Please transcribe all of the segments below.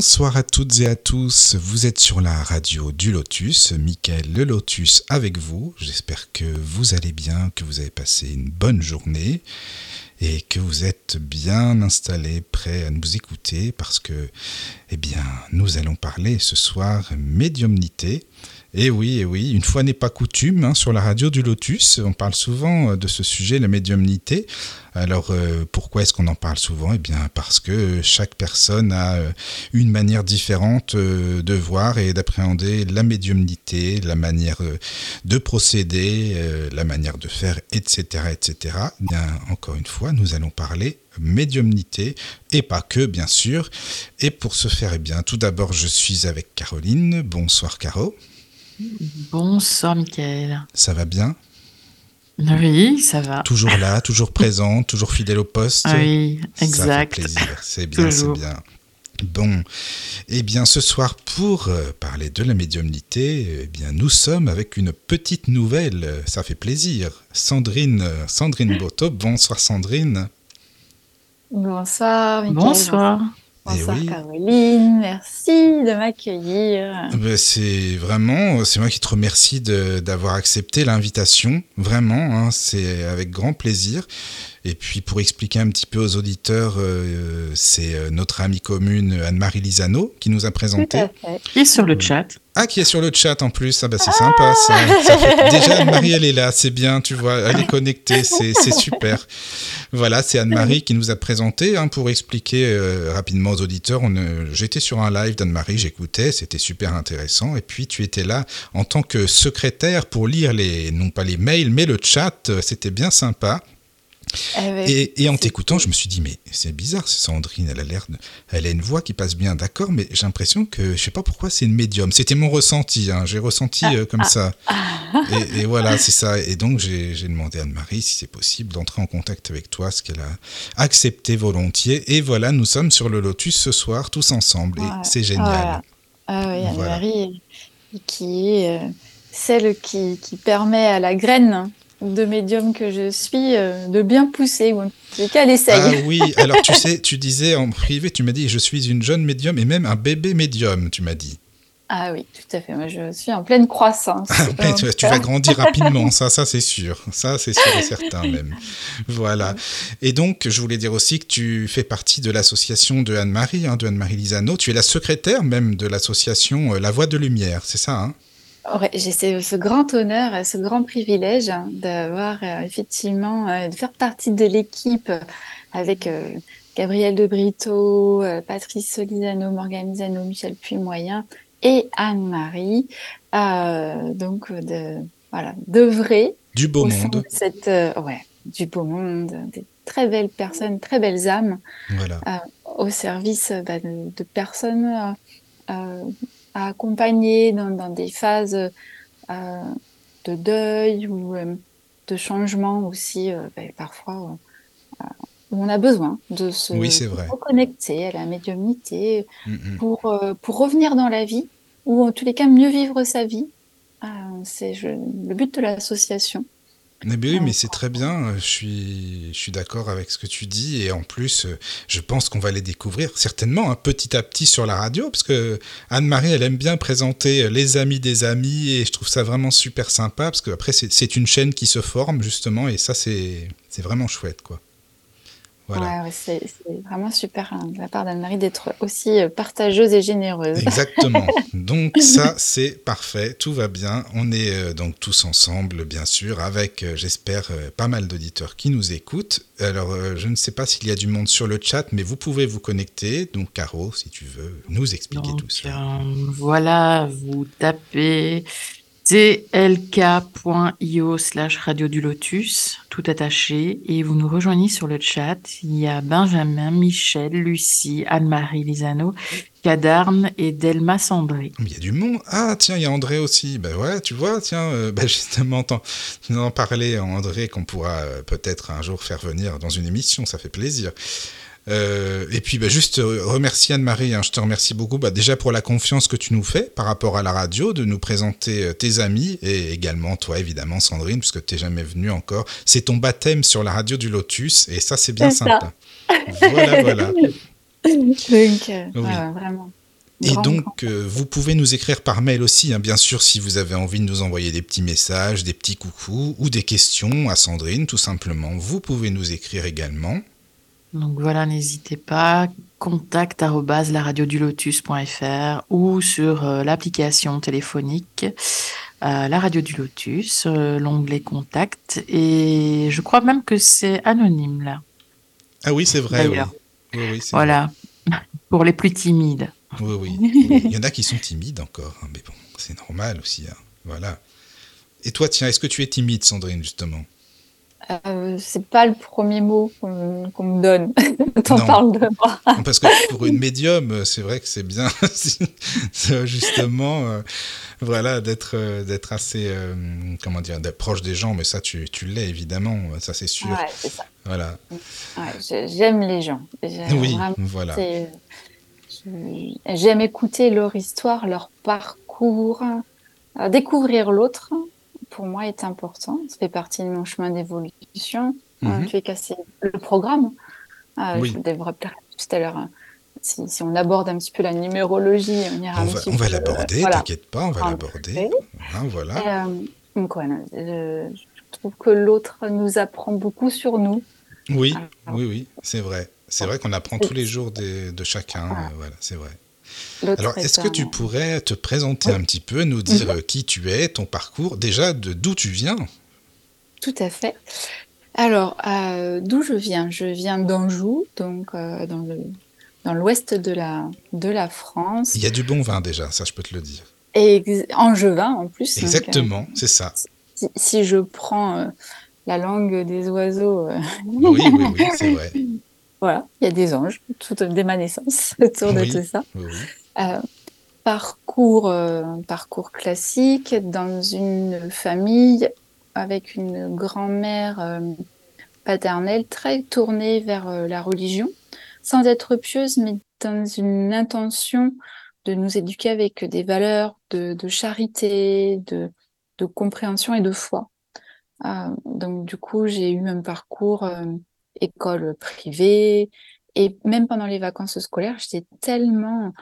Bonsoir à toutes et à tous, vous êtes sur la radio du Lotus, Michael le Lotus avec vous. J'espère que vous allez bien, que vous avez passé une bonne journée et que vous êtes bien installés, prêts à nous écouter parce que, eh bien, nous allons parler ce soir médiumnité. Et oui, et oui, une fois n'est pas coutume, hein, sur la radio du Lotus, on parle souvent de ce sujet, la médiumnité. Alors euh, pourquoi est-ce qu'on en parle souvent? Eh bien parce que chaque personne a euh, une manière différente euh, de voir et d'appréhender la médiumnité, la manière de procéder, la manière de faire, etc., etc. Eh bien encore une fois, nous allons parler médiumnité et pas que bien sûr. Et pour ce faire, eh bien tout d'abord, je suis avec Caroline. Bonsoir Caro. Bonsoir Mickaël. Ça va bien Oui, ça va. Toujours là, toujours présent, toujours fidèle au poste. Oui, exact. Ça fait plaisir, c'est bien, c'est bien. Bon, eh bien ce soir pour euh, parler de la médiumnité, eh bien nous sommes avec une petite nouvelle, ça fait plaisir. Sandrine, Sandrine Boto, bonsoir Sandrine. Bonsoir Mickaël. Bonsoir. Bonsoir Caroline, merci de m'accueillir. Ben, c'est vraiment, c'est moi qui te remercie d'avoir accepté l'invitation, vraiment, hein, c'est avec grand plaisir. Et puis pour expliquer un petit peu aux auditeurs, euh, c'est euh, notre amie commune Anne-Marie Lisano qui nous a présenté. Qui est sur le chat. Ah, qui est sur le chat en plus. Ah bah c'est sympa ça. Déjà Anne-Marie elle est là, c'est bien, tu vois, elle est connectée, c'est super. Voilà, c'est Anne-Marie qui nous a présenté hein, pour expliquer euh, rapidement aux auditeurs. J'étais sur un live d'Anne-Marie, j'écoutais, c'était super intéressant. Et puis tu étais là en tant que secrétaire pour lire les, non pas les mails, mais le chat. C'était bien sympa. Et, en t'écoutant, je me suis dit, mais c'est bizarre, c'est Sandrine, elle a l'air, elle a une voix qui passe bien, d'accord, mais j'ai l'impression que, je sais pas pourquoi, c'est une médium. C'était mon ressenti, hein, j'ai ressenti euh, comme ça. Et, voilà, c'est ça. Et donc, j'ai demandé à Anne-Marie si c'est possible d'entrer en contact avec toi, ce qu'elle a accepté volontiers. Et voilà, nous sommes sur le Lotus ce soir, tous ensemble, et c'est génial. Ah oui, Anne-Marie, qui est euh, celle qui, qui permet à la graine de médium que je suis euh, de bien pousser, ou en tout cas. Ah oui, alors tu sais, tu disais en privé, tu m'as dit, je suis une jeune médium et même un bébé médium, tu m'as dit. Ah oui, tout à fait. Moi, je suis en pleine croissance. Ah, tu, vas grandir rapidement, ça, ça c'est sûr. Ça, c'est sûr et certain même. Voilà. Et donc, je voulais dire aussi que tu fais partie de l'association de Anne-Marie, hein, de Anne-Marie Lisano. Tu es la secrétaire même de l'association euh, La Voix de Lumière, c'est ça hein? J'ai ce, grand honneur, ce grand privilège d'avoir euh, effectivement, euh, de faire partie de l'équipe avec euh, Gabriel De Brito, Patrice Solisano, Morgane Misano, Michel Puy-Moyen et Anne-Marie. donc, de, voilà, d'œuvrer. Du beau monde. cette, ouais, du beau monde, des très belles personnes, très belles âmes. au service bah, de, de, personnes à accompagner dans, des phases euh, de deuil ou euh, de changement aussi, euh, ben, parfois où on a besoin de se reconnecter à la médiumnité mm, pour, pour revenir dans la vie ou en tous les cas mieux vivre sa vie. c'est le but de l'association. Mais oui, mais c'est très bien. Je suis, je suis d'accord avec ce que tu dis. Et en plus, je pense qu'on va les découvrir certainement hein, petit à petit sur la radio, parce que Anne-Marie, elle aime bien présenter les amis des amis. Et je trouve ça vraiment super sympa, parce qu'après, c'est une chaîne qui se forme, justement. Et ça, c'est vraiment chouette, quoi. Ouais, c'est vraiment super hein, de la part d'Anne-Marie d'être aussi euh, partageuse et généreuse. Exactement. Donc ça, c'est parfait, tout va bien. On est euh, donc tous ensemble, bien sûr, avec, euh, j'espère, pas mal d'auditeurs qui nous écoutent. Alors, je ne sais pas s'il y a du monde sur le chat, mais vous pouvez vous connecter. Donc, Caro, si tu veux nous expliquer tout ça. voilà, vous tapez tlk.io slash radio du lotus, tout attaché, et vous nous rejoignez sur le chat. Il y a Benjamin, Michel, Lucie, Anne-Marie Lisano, Cadarne et Delma Sandré. Il y a du monde. Ah, tiens, il y a André aussi. Ben ouais, tu vois, tiens, euh, ben justement, tu en parlais, André, qu'on pourra euh, peut-être un jour faire venir dans une émission, ça fait plaisir. Euh, et puis, bah, juste euh, remercier Anne-Marie. Hein, je te remercie beaucoup bah, déjà pour la confiance que tu nous fais par rapport à la radio, de nous présenter euh, tes amis et également toi, évidemment, Sandrine, puisque tu n'es jamais venue encore. C'est ton baptême sur la radio du Lotus et ça, c'est bien sympa. Voilà, voilà. vraiment. Et donc, vous pouvez nous écrire par mail aussi, hein, bien sûr, si vous avez envie de nous envoyer des petits messages, des petits coucous ou des questions à Sandrine, tout simplement. Vous pouvez nous écrire également. Donc voilà, n'hésitez pas, contact lotus.fr ou sur euh, l'application téléphonique euh, La Radio du Lotus, euh, l'onglet contact. Et je crois même que c'est anonyme là. Ah oui, c'est vrai. Oui. voilà, pour les plus timides. Oui, oui. Il y en a qui sont timides encore, hein, mais bon, c'est normal aussi. Hein. Voilà. Et toi, tiens, est-ce que tu es timide, Sandrine, justement? Euh, c'est pas le premier mot qu'on me donne quand on parle de moi. Parce que pour une médium, c'est vrai que c'est bien, justement, euh, voilà, d'être euh, d'être assez, comment dire, d'être proche des gens. Mais ça, tu, tu l'es évidemment, ça c'est sûr. Ouais, c'est ça. Voilà. J'aime les gens. Oui, voilà. J'aime écouter leur histoire, leur parcours, découvrir l'autre pour moi est important. Ça fait partie de mon chemin d'évolution. Mm Tu es cassé le programme. Euh, Je développerai tout à l'heure. Hein. Si, si, on aborde un petit peu la numérologie, on ira on va, l'aborder, t'inquiète pas, on va l'aborder. Hein, voilà. Euh, donc, je, trouve que l'autre nous apprend beaucoup sur nous. Oui, oui, oui, c'est vrai. C'est vrai qu'on apprend tous les jours de, de chacun. voilà c'est vrai. Alors, est-ce que tu pourrais te présenter un petit peu, nous dire mhm. qui tu es, ton parcours, déjà de d'où tu viens? Tout à fait. Alors, euh, d'où je viens? Je viens d'Anjou, donc euh, dans le dans l'ouest de la, de la France. Il y a du bon vin déjà, ça je peux te le dire. Et angevin en plus. Exactement, c'est ça. Si, je prends euh, la langue des oiseaux. oui, oui, oui, c'est vrai. Voilà, il y a des anges, tout, dès ma naissance, autour de tout ça. Euh, parcours, euh, parcours classique dans une famille avec une grand-mère euh, paternelle très tournée vers la religion, sans être pieuse, mais dans une intention de nous éduquer avec des valeurs de, charité, de, de, compréhension et de foi. donc du coup, j'ai eu un parcours école privée. Et même pendant les vacances scolaires, j'étais tellement,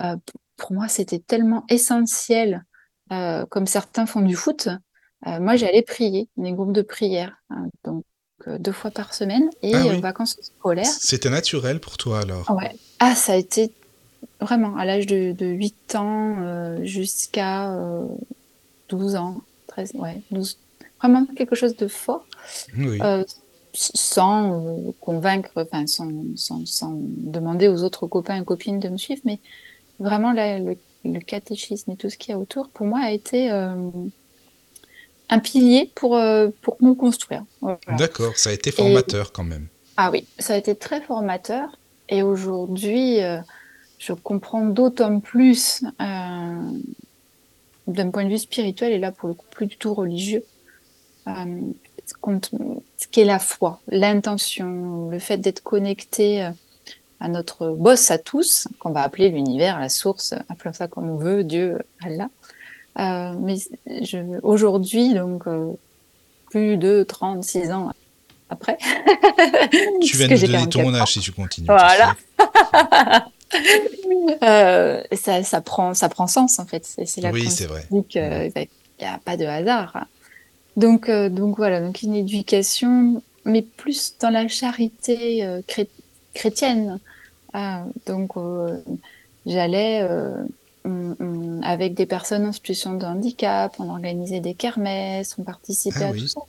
euh, pour moi, c'était tellement essentiel, euh, comme certains font du foot. Euh, moi, j'allais prier, des groupes de prière, hein, donc deux fois par semaine, et ah vacances scolaires. C'était naturel pour toi alors? Ouais. Ah, ça a été vraiment à l'âge de, de 8 ans jusqu'à 12 ans, 13, ouais, 12. Vraiment quelque chose de fort. Oui sans euh, convaincre, enfin sans, sans, sans, demander aux autres copains et copines de me suivre, mais vraiment le, catéchisme et tout ce qu'il y a autour, pour moi, a été euh, un pilier pour, euh, pour me construire. D'accord, ça a été formateur quand même. Ah oui, ça a été très formateur. Et aujourd'hui, je comprends d'autant plus d'un point de vue spirituel, et là pour le coup plus du tout religieux, ce qu'est la foi, l'intention, le fait d'être connecté euh, à notre boss à tous, qu'on va appeler l'univers, la source, appelons ça comme on veut, Dieu, Allah. Euh, mais aujourd'hui, donc euh, plus de 36 ans après. tu viens de nous donner ton âge si tu continues. Voilà. ça, ça, prend, ça prend sens en fait. C'est la oui, c'est vrai. Il n'y a pas de hasard. Donc, euh, donc voilà, donc une éducation, mais plus dans la charité euh, chrétienne. Ah, donc euh, j'allais avec des personnes en situation de handicap, on organisait des kermesses, on participait ah à tout ça.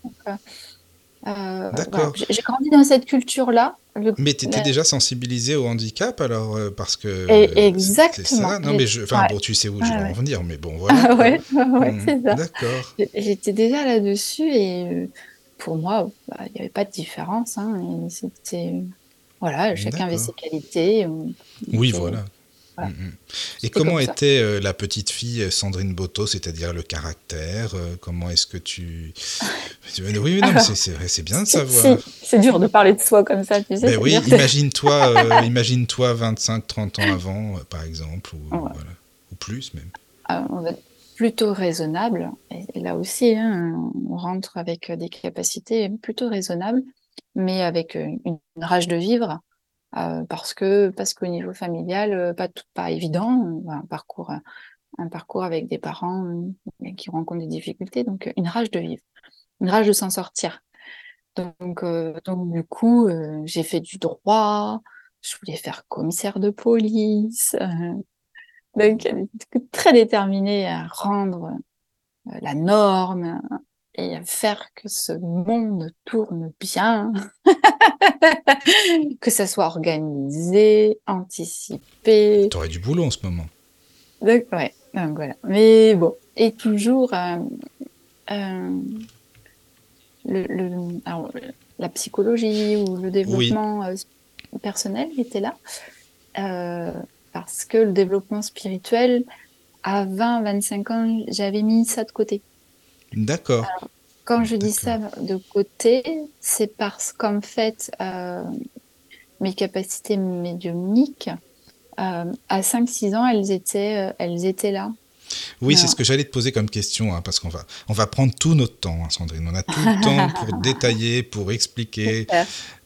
D'accord. J'ai grandi dans cette culture-là. Mais tu étais déjà sensibilisée au handicap alors euh, parce que exactement. Ça. Non mais je enfin bon tu sais où je vais en venir mais bon voilà. ouais, ouais mmh, c'est ça. D'accord. J'étais déjà là-dessus et pour moi bah, il n'y avait pas de différence hein, c'était voilà, chacun avait ses qualités. Oui, voilà. Mm, mm. Et comment était euh, la petite fille euh, Sandrine Boto, c'est-à-dire le caractère euh, Comment est-ce que tu... oui, non, c'est bien de savoir. C'est dur de parler de soi comme ça, tu sais. Ben oui, imagine-toi imagine 25-30 ans avant, par exemple, ou, ou plus même. Ah, on va être plutôt raisonnable. Et, là aussi, hein, on rentre avec des capacités plutôt raisonnables, mais avec une rage de vivre euh, parce que parce qu'au niveau familial, euh, pas tout, pas évident, un parcours un parcours avec des parents euh, qui rencontrent des difficultés, donc une rage de vivre, une rage de s'en sortir. Donc donc du coup, j'ai fait du droit, je voulais faire commissaire de police, donc très déterminée à rendre la norme, et faire que ce monde tourne bien, que ça soit organisé, anticipé. Tu aurais du boulot en ce moment. Donc, ouais, donc voilà. Mais bon, et toujours euh, euh, le, alors, la psychologie ou le développement euh, personnel était là. parce que le développement spirituel, à 20-25 ans, j'avais mis ça de côté. D'accord. Quand je dis ça de côté, c'est parce qu'en fait, euh, mes capacités médiumniques, euh, à 5-6 ans, elles étaient, euh, elles étaient là. Oui, c'est ce que j'allais te poser comme question, hein, parce qu'on va, on va prendre tout notre temps, hein, Sandrine. On a tout le temps pour détailler, pour expliquer.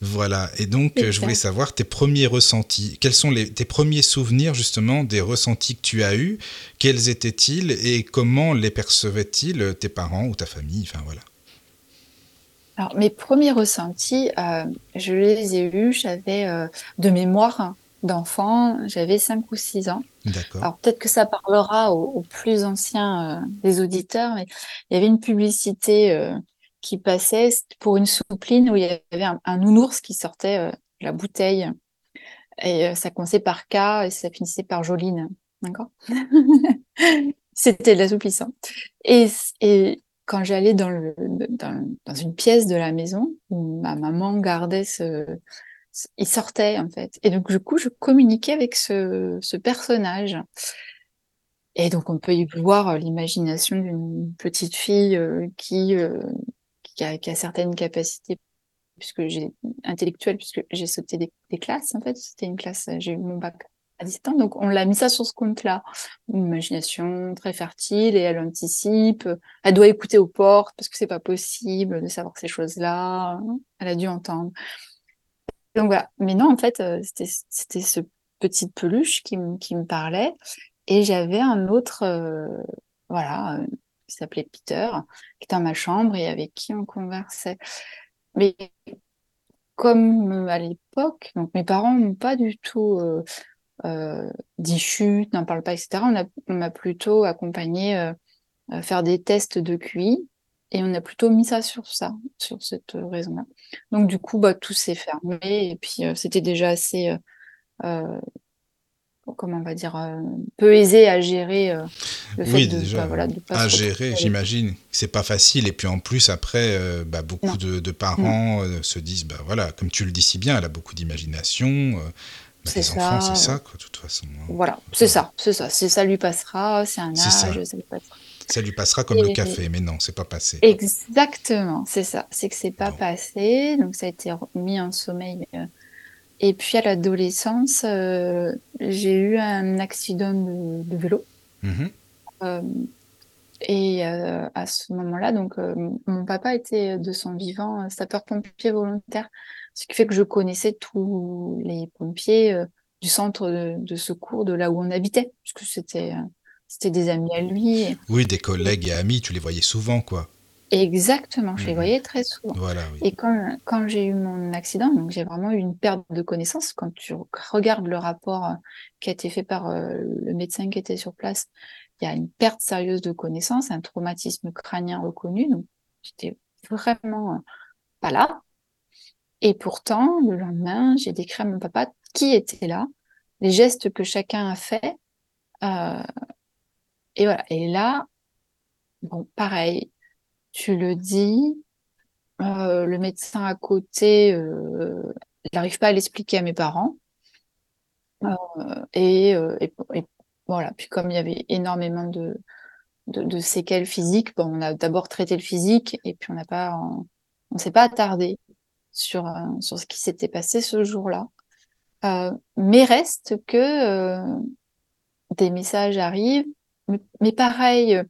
Voilà. Et donc, je voulais savoir tes premiers ressentis. Quels sont les, tes premiers souvenirs, justement, des ressentis que tu as eus? Quels étaient-ils? Et comment les percevaient-ils tes parents ou ta famille? Enfin, voilà. Alors, mes premiers ressentis, euh, je les ai eus, j'avais euh, de mémoire d'enfant, j'avais 5 ou 6 ans. Alors peut-être que ça parlera aux, plus anciens euh, des auditeurs, mais il y avait une publicité euh, qui passait pour une soupline où il y avait un, nounours qui sortait euh, la bouteille. Et ça commençait par K et ça finissait par Joline. D'accord? C'était de l'assouplissant. Et, et quand j'allais dans, le, dans, dans, une pièce de la maison où ma maman gardait ce, il sortait en fait. Et donc du coup, je communiquais avec ce, ce personnage. Et donc on peut y voir euh, l'imagination d'une petite fille euh, qui, euh, qui, a, qui, a, certaines capacités puisque j'ai intellectuelles puisque j'ai sauté des, des, classes en fait. C'était une classe, j'ai eu mon bac à distance, donc on l'a mis ça sur ce compte-là. Une imagination très fertile et elle anticipe. Elle doit écouter aux portes parce que c'est pas possible de savoir ces choses-là. Elle a dû entendre. Donc voilà. Mais non, en fait, euh, c'était ce petit peluche qui, qui me parlait. Et j'avais un autre, euh, voilà, euh, qui s'appelait Peter, qui était dans ma chambre et avec qui on conversait. Mais comme à l'époque, donc mes parents n'ont pas du tout dit chute, n'en parle pas, etc. On m'a plutôt accompagné faire des tests de QI et on a plutôt mis ça sur ça, sur cette raison-là. Donc du coup, bah, tout s'est fermé et puis euh, c'était déjà assez, euh, euh, comment on va dire, peu aisé à gérer le fait de, bah, voilà, de pas à gérer, j'imagine. C'est pas facile et puis en plus après, bah, beaucoup de, parents se disent, bah voilà, comme tu le dis si bien, elle a beaucoup d'imagination. Bah, les enfants, c'est ça, quoi, de toute façon. Hein. Voilà, c'est ça, c'est ça. Ça lui passera, c'est un âge, ça. lui passera. Ça lui passera comme le café, mais non, c'est pas passé. Exactement, c'est ça. C'est que c'est pas passé, donc ça a été mis en sommeil. Euh. Et puis à l'adolescence, euh, j'ai eu un accident de, vélo. Mm-hmm. Euh, et à ce moment-là, donc mon papa était de son vivant sapeur-pompier volontaire, ce qui fait que je connaissais tous les pompiers du centre de, de, secours de là où on habitait, puisque c'était c'était des amis à lui. Oui, des collègues et amis, tu les voyais souvent, quoi. Exactement, je les mhm. voyais très souvent. Voilà, Et quand, quand j'ai eu mon accident, donc j'ai vraiment eu une perte de connaissance. Quand tu regardes le rapport euh, qui a été fait par euh, le médecin qui était sur place, il y a une perte sérieuse de connaissance, un traumatisme crânien reconnu. Donc, j'étais vraiment euh, pas là. Et pourtant, le lendemain, j'ai décrit à mon papa qui était là, les gestes que chacun a fait. Euh, et voilà. Et là, bon, pareil, tu le dis, euh, le médecin à côté, euh, n'arrive pas à l'expliquer à mes parents. Et, voilà. Puis comme il y avait énormément de, de, séquelles physiques, bon, on a d'abord traité le physique et puis on n'a pas, on, s'est pas attardé sur sur ce qui s'était passé ce jour-là. mais reste que des messages arrivent mais, pareil,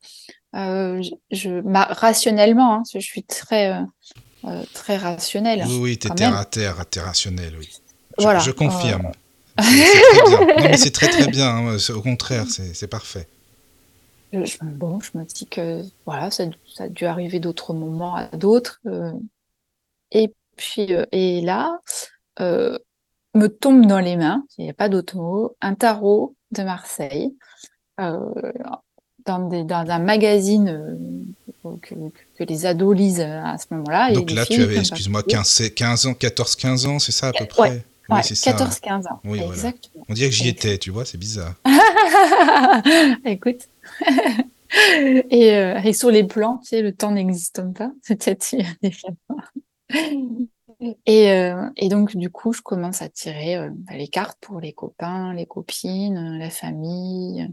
euh, je, rationnellement, hein, je suis très, euh, euh, très rationnelle. Oui, oui, tu es terre à terre, terre rationnelle, oui. Je, voilà, je confirme. C'est très très bien, hein, au contraire, c'est parfait. bon, je me dis que voilà, ça, ça a dû arriver d'autres moments à d'autres. et puis, et là, me tombe dans les mains, il n'y a pas d'autre mot, un tarot de Marseille euh, dans, des, dans, un magazine euh, que, que, les ados lisent à ce moment-là. Donc là, tu avais, excuse-moi, 15, 15 ans, 14-15 ans, c'est ça à peu près? Ouais. Oui, 14-15 ans. Oui, Exactement. On dirait que j'y étais, tu vois, c'est bizarre. Écoute. et, euh, et, sur les plans, tu sais, le temps n'existe pas. Peut-être et, euh, et, donc, du coup, je commence à tirer euh, les cartes pour les copains, les copines, la famille,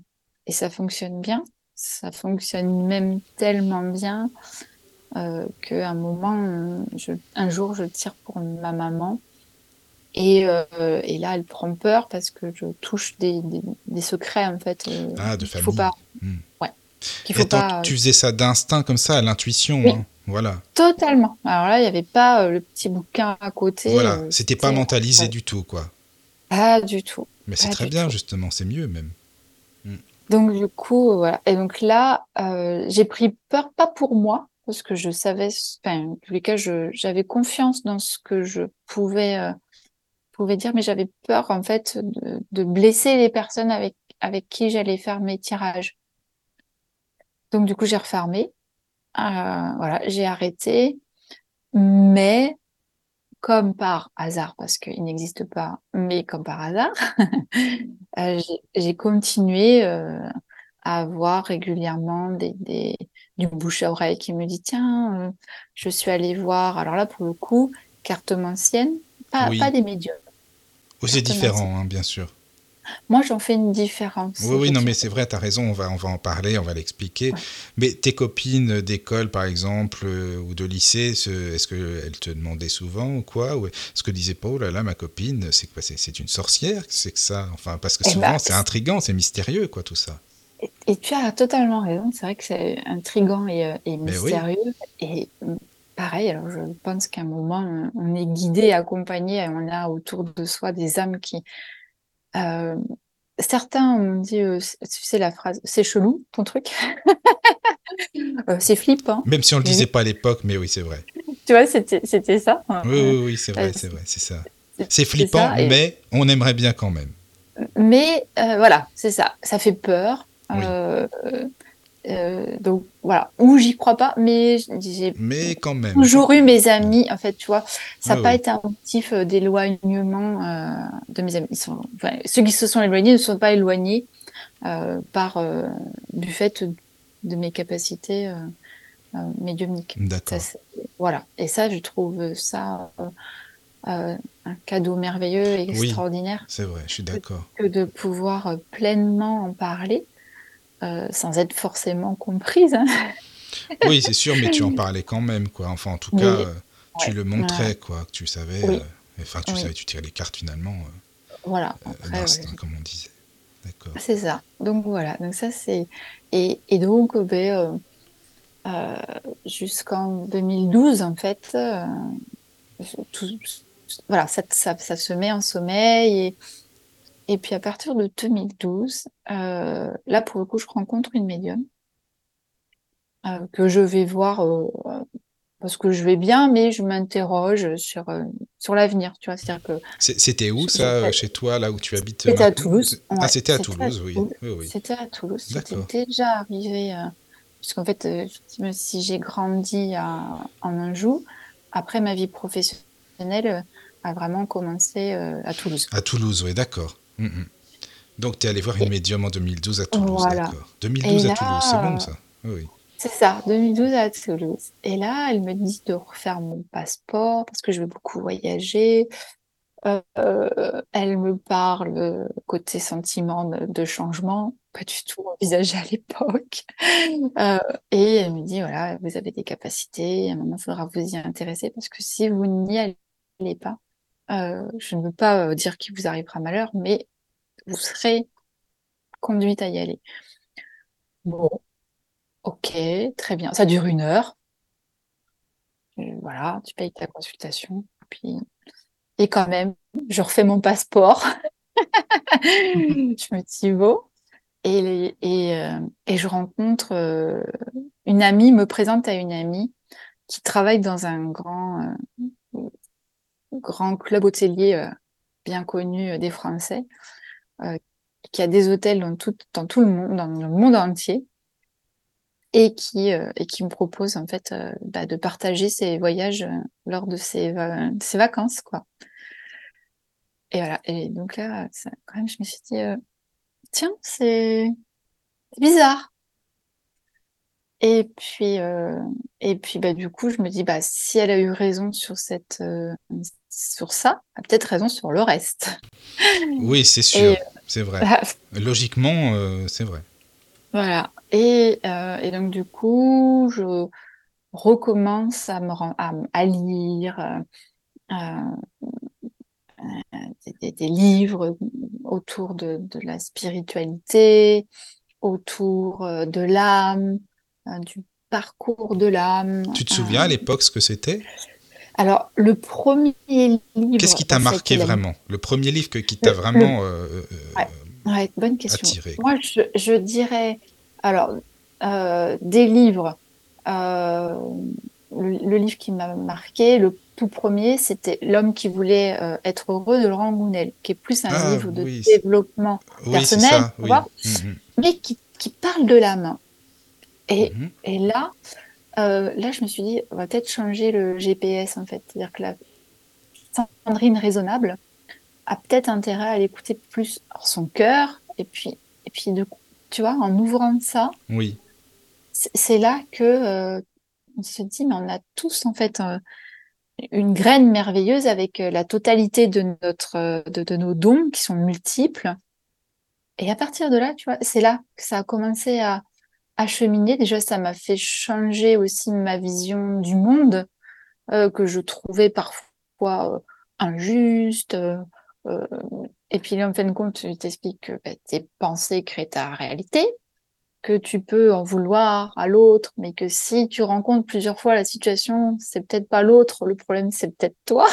et ça fonctionne bien. Ça fonctionne même tellement bien euh, qu'à un moment, je, un jour, je tire pour ma maman. Et, euh, et, là, elle prend peur parce que je touche des, des, secrets, en fait. Euh, ah, de famille. Faut pas... Hmm. Ouais. faut pas... tu faisais ça d'instinct comme ça, à l'intuition. Hein. Voilà. Totalement. Alors là, il n'y avait pas le petit bouquin à côté. Voilà, c'était pas mentalisé du tout, quoi. Pas du tout. Mais c'est très bien, justement, c'est mieux même. Donc du coup, voilà. Et donc là, euh, j'ai pris peur, pas pour moi, parce que je savais, enfin, en tous les cas, j'avais confiance dans ce que je pouvais, euh, pouvais dire, mais j'avais peur en fait de, de, blesser les personnes avec avec qui j'allais faire mes tirages. Donc du coup, j'ai refermé. Euh, voilà, j'ai arrêté, mais comme par hasard, parce qu'il n'existe pas, mais comme par hasard, euh, j'ai continué euh, à avoir régulièrement des, des, du bouche à oreille qui me dit tiens, euh, je suis allée voir. Alors là, pour le coup, cartomancienne, pas, pas des médiums. c'est différent, hein, bien sûr. Moi, j'en fais une différence. Oui, oui, non, mais c'est vrai, tu as raison, on va, on va en parler, on va l'expliquer. Mais tes copines d'école, par exemple, euh, ou de lycée, est-ce qu'elles te demandaient souvent ou quoi? Ou est-ce que disait Paul, là, ma copine, c'est quoi C'est une sorcière C'est que ça? Enfin, parce que eh souvent, ben, c'est intrigant, c'est mystérieux, quoi, tout ça. Et, tu as totalement raison, c'est vrai que c'est intrigant et, euh, mystérieux. Et pareil, alors je pense qu'à un moment, on est guidé, accompagné, on a autour de soi des âmes qui euh, certains ont dit, euh, tu sais la phrase, c'est chelou ton truc, euh, c'est flippant. Même si on le disait pas à l'époque, mais oui, c'est vrai. Tu vois, c'était ça. Oui, oui, oui, c'est vrai, c'est vrai, c'est ça. C'est flippant, mais on aimerait bien quand même. Mais voilà, c'est ça. Ça fait peur. Euh, donc voilà, ou j'y crois pas, mais j'ai mais quand même toujours eu mes amis. En fait, tu vois, ça n'a pas été un motif euh, d'éloignement euh, de mes amis. Ils sont, enfin, ceux qui se sont éloignés ne sont pas éloignés euh, par du fait de mes capacités médiumniques. D'accord. Voilà, et ça, je trouve ça un cadeau merveilleux et extraordinaire. c'est vrai, je suis d'accord. Que de pouvoir pleinement en parler. Euh, sans être forcément comprise. Hein. oui, c'est sûr, mais tu en parlais quand même, quoi. Enfin, en tout cas, euh, tu le montrais, quoi, que tu savais. Euh, enfin, tu savais, tu tirais les cartes finalement. voilà. comme on disait. D'accord. C'est ça. Donc voilà. Donc ça c'est et, et, donc ben, jusqu'en 2012 en fait, tout, voilà, ça, ça, ça, se met en sommeil et et puis à partir de 2012, euh, là pour le coup, je rencontre une médium euh, que je vais voir euh, parce que je vais bien, mais je m'interroge sur sur l'avenir. Tu vois, c'est-à-dire que c'était où ça chez toi, là où tu habites C'était à Toulouse. ah, c'était à Toulouse, oui. oui, C'était à Toulouse. C'était déjà arrivé. Puisqu'en fait, si j'ai grandi à, en Anjou, après ma vie professionnelle a vraiment commencé à Toulouse. À Toulouse, oui, d'accord. Mm. Donc, tu es allé voir une médium en 2012 à Toulouse, d'accord. 2012 à Toulouse, c'est bon ça Oui. C'est ça, 2012 à Toulouse. Et là, elle me dit de refaire mon passeport parce que je veux beaucoup voyager. Euh, elle me parle côté sentiment de, changement, pas du tout envisagé à l'époque. Euh, et elle me dit, voilà, vous avez des capacités, moment, il faudra vous y intéresser parce que si vous n'y allez pas, je ne veux pas dire qu'il vous arrivera malheur, mais vous serez conduite à y aller. Bon, ok, très bien. Ça dure une heure. voilà, tu payes ta consultation. Puis... Et quand même, je refais mon passeport. je me dis, bon. Et, et, euh, et je rencontre euh, une amie, me présente à une amie qui travaille dans un grand, euh, grand club hôtelier bien connu des Français euh, qui a des hôtels dans tout, dans tout le monde, dans le monde entier, et qui, euh, et qui me propose en fait euh, bah, de partager ses voyages lors de ses, ses, vacances, quoi. Et voilà. Et donc là, quand même, je me suis dit, tiens, c'est bizarre. Et puis, et puis bah, du coup, je me dis, bah, si elle a eu raison sur, cette, sur ça, a peut-être raison sur le reste. Oui, c'est sûr. C'est vrai. Bah, Logiquement, euh, c'est vrai. Voilà. Et, euh, et, donc, du coup, je recommence à, me, à, à lire euh, des, des, livres autour de, de, la spiritualité, autour de l'âme, du parcours de l'âme. Tu te souviens à l'époque ce que c'était? Alors, le premier livre. Qu'est-ce qui t'a marqué vraiment? Le premier livre qui t'a vraiment. Euh, ouais. bonne question. Moi, je, dirais. Alors, euh, des livres. Euh, le, livre qui m'a marqué, le tout premier, c'était L'homme qui voulait être heureux de Laurent Gounel, qui est plus un ah, livre de développement personnel, tu vois, mhm. mais qui, parle de l'âme. Et, mhm. et là, euh, là, je me suis dit, on va peut-être changer le GPS en fait. C'est-à-dire que la Sandrine raisonnable a peut-être intérêt à l'écouter plus son cœur. Et puis, et puis de, tu vois, en ouvrant ça, oui. c'est là que euh, on se dit, mais on a tous en fait euh, une graine merveilleuse avec la totalité de, notre, de, de nos dons qui sont multiples. Et à partir de là, tu vois, c'est là que ça a commencé à, cheminer. Déjà, ça m'a fait changer aussi ma vision du monde euh, que je trouvais parfois euh, injuste. Euh, et puis en fin de compte, tu t'expliques que bah, tes pensées créent ta réalité, que tu peux en vouloir à l'autre, mais que si tu rencontres plusieurs fois la situation, c'est peut-être pas l'autre, le problème c'est peut-être toi.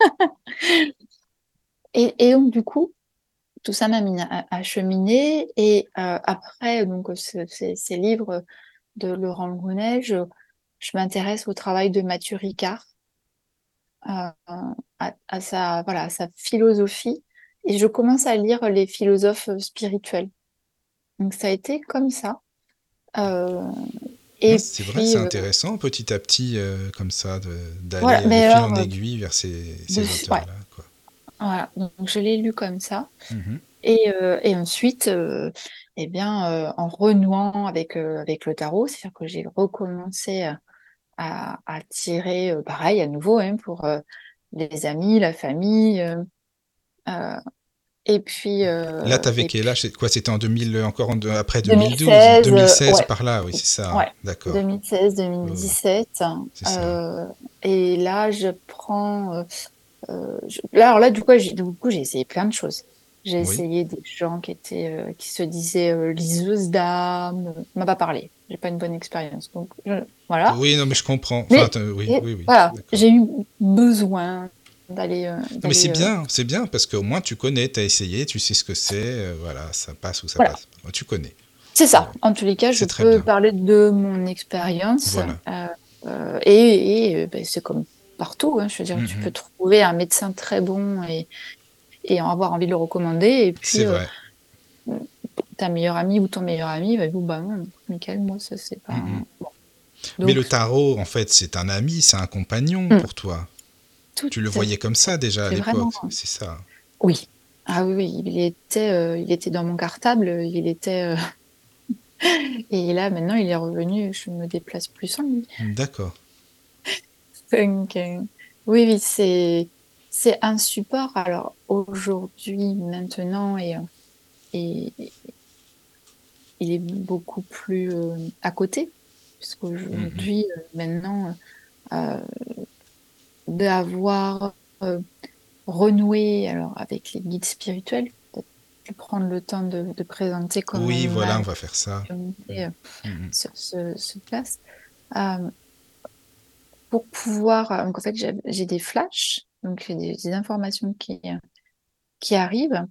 et donc du coup, tout ça m'a mis à, cheminer. Et euh, après, donc ces, livres de Laurent Brunet, je, m'intéresse au travail de Mathieu Ricard, euh, à, sa, voilà, sa philosophie. Et je commence à lire les philosophes spirituels. Donc ça a été comme ça. Euh, et c'est vrai, c'est intéressant petit à petit comme ça d'aller de, fil en aiguille vers ces, ces auteurs-là. Voilà, donc je l'ai lu comme ça. Mmh et, euh, et ensuite, euh, eh bien, euh, en renouant avec, avec le tarot, c'est-à-dire que j'ai recommencé à, à tirer, pareil, à nouveau, hein, pour les amis, la famille. et puis. Là, tu avais quel âge? Quoi, c'était en 2000, encore après 2012 2016, 2016 par là, oui, c'est ça. Ouais, D'accord. 2016, 2017. et là, je prends euh, alors là, du coup, j'ai essayé plein de choses. J'ai essayé des gens qui étaient, euh, qui se disaient euh, liseuses d'âme. M'a pas parlé. J'ai pas une bonne expérience. Donc voilà. Oui, non, mais je comprends. oui, oui, oui, voilà, j'ai eu besoin d'aller. mais c'est bien, c'est bien parce qu'au moins tu connais, tu as essayé, tu sais ce que c'est. voilà, ça passe ou ça passe. Tu connais. C'est ça. En tous les cas, je peux parler de mon expérience. et, et ben, c'est comme partout. Hein. Je veux dire, tu mm-hmm. peux trouver un médecin très bon et, et avoir envie de le recommander. Et puis, euh, ta meilleure amie ou ton meilleur ami va dire Bah non, Michael, moi, ça, c'est pas. Mm-hmm. Mais le tarot, en fait, c'est un ami, c'est un compagnon mm. pour toi. Tu le voyais comme ça déjà à l'époque, c'est ça Oui. Ah oui, il était, euh, il était dans mon cartable, il était. Euh, et là, maintenant, il est revenu, je me déplace plus sans lui. D'accord. Donc, oui, oui, c'est, c'est un support. Alors, aujourd'hui, maintenant, et, et, il est beaucoup plus à côté, puisqu'aujourd'hui, mmh maintenant, d'avoir renoué alors, avec les guides spirituels, peut-être prendre le temps de, présenter comment Oui, voilà, on va faire ça. Mmh sur ce, ce place. Pour pouvoir. Donc, en fait, j'ai des flashs, donc j'ai des, des, informations qui, qui arrivent,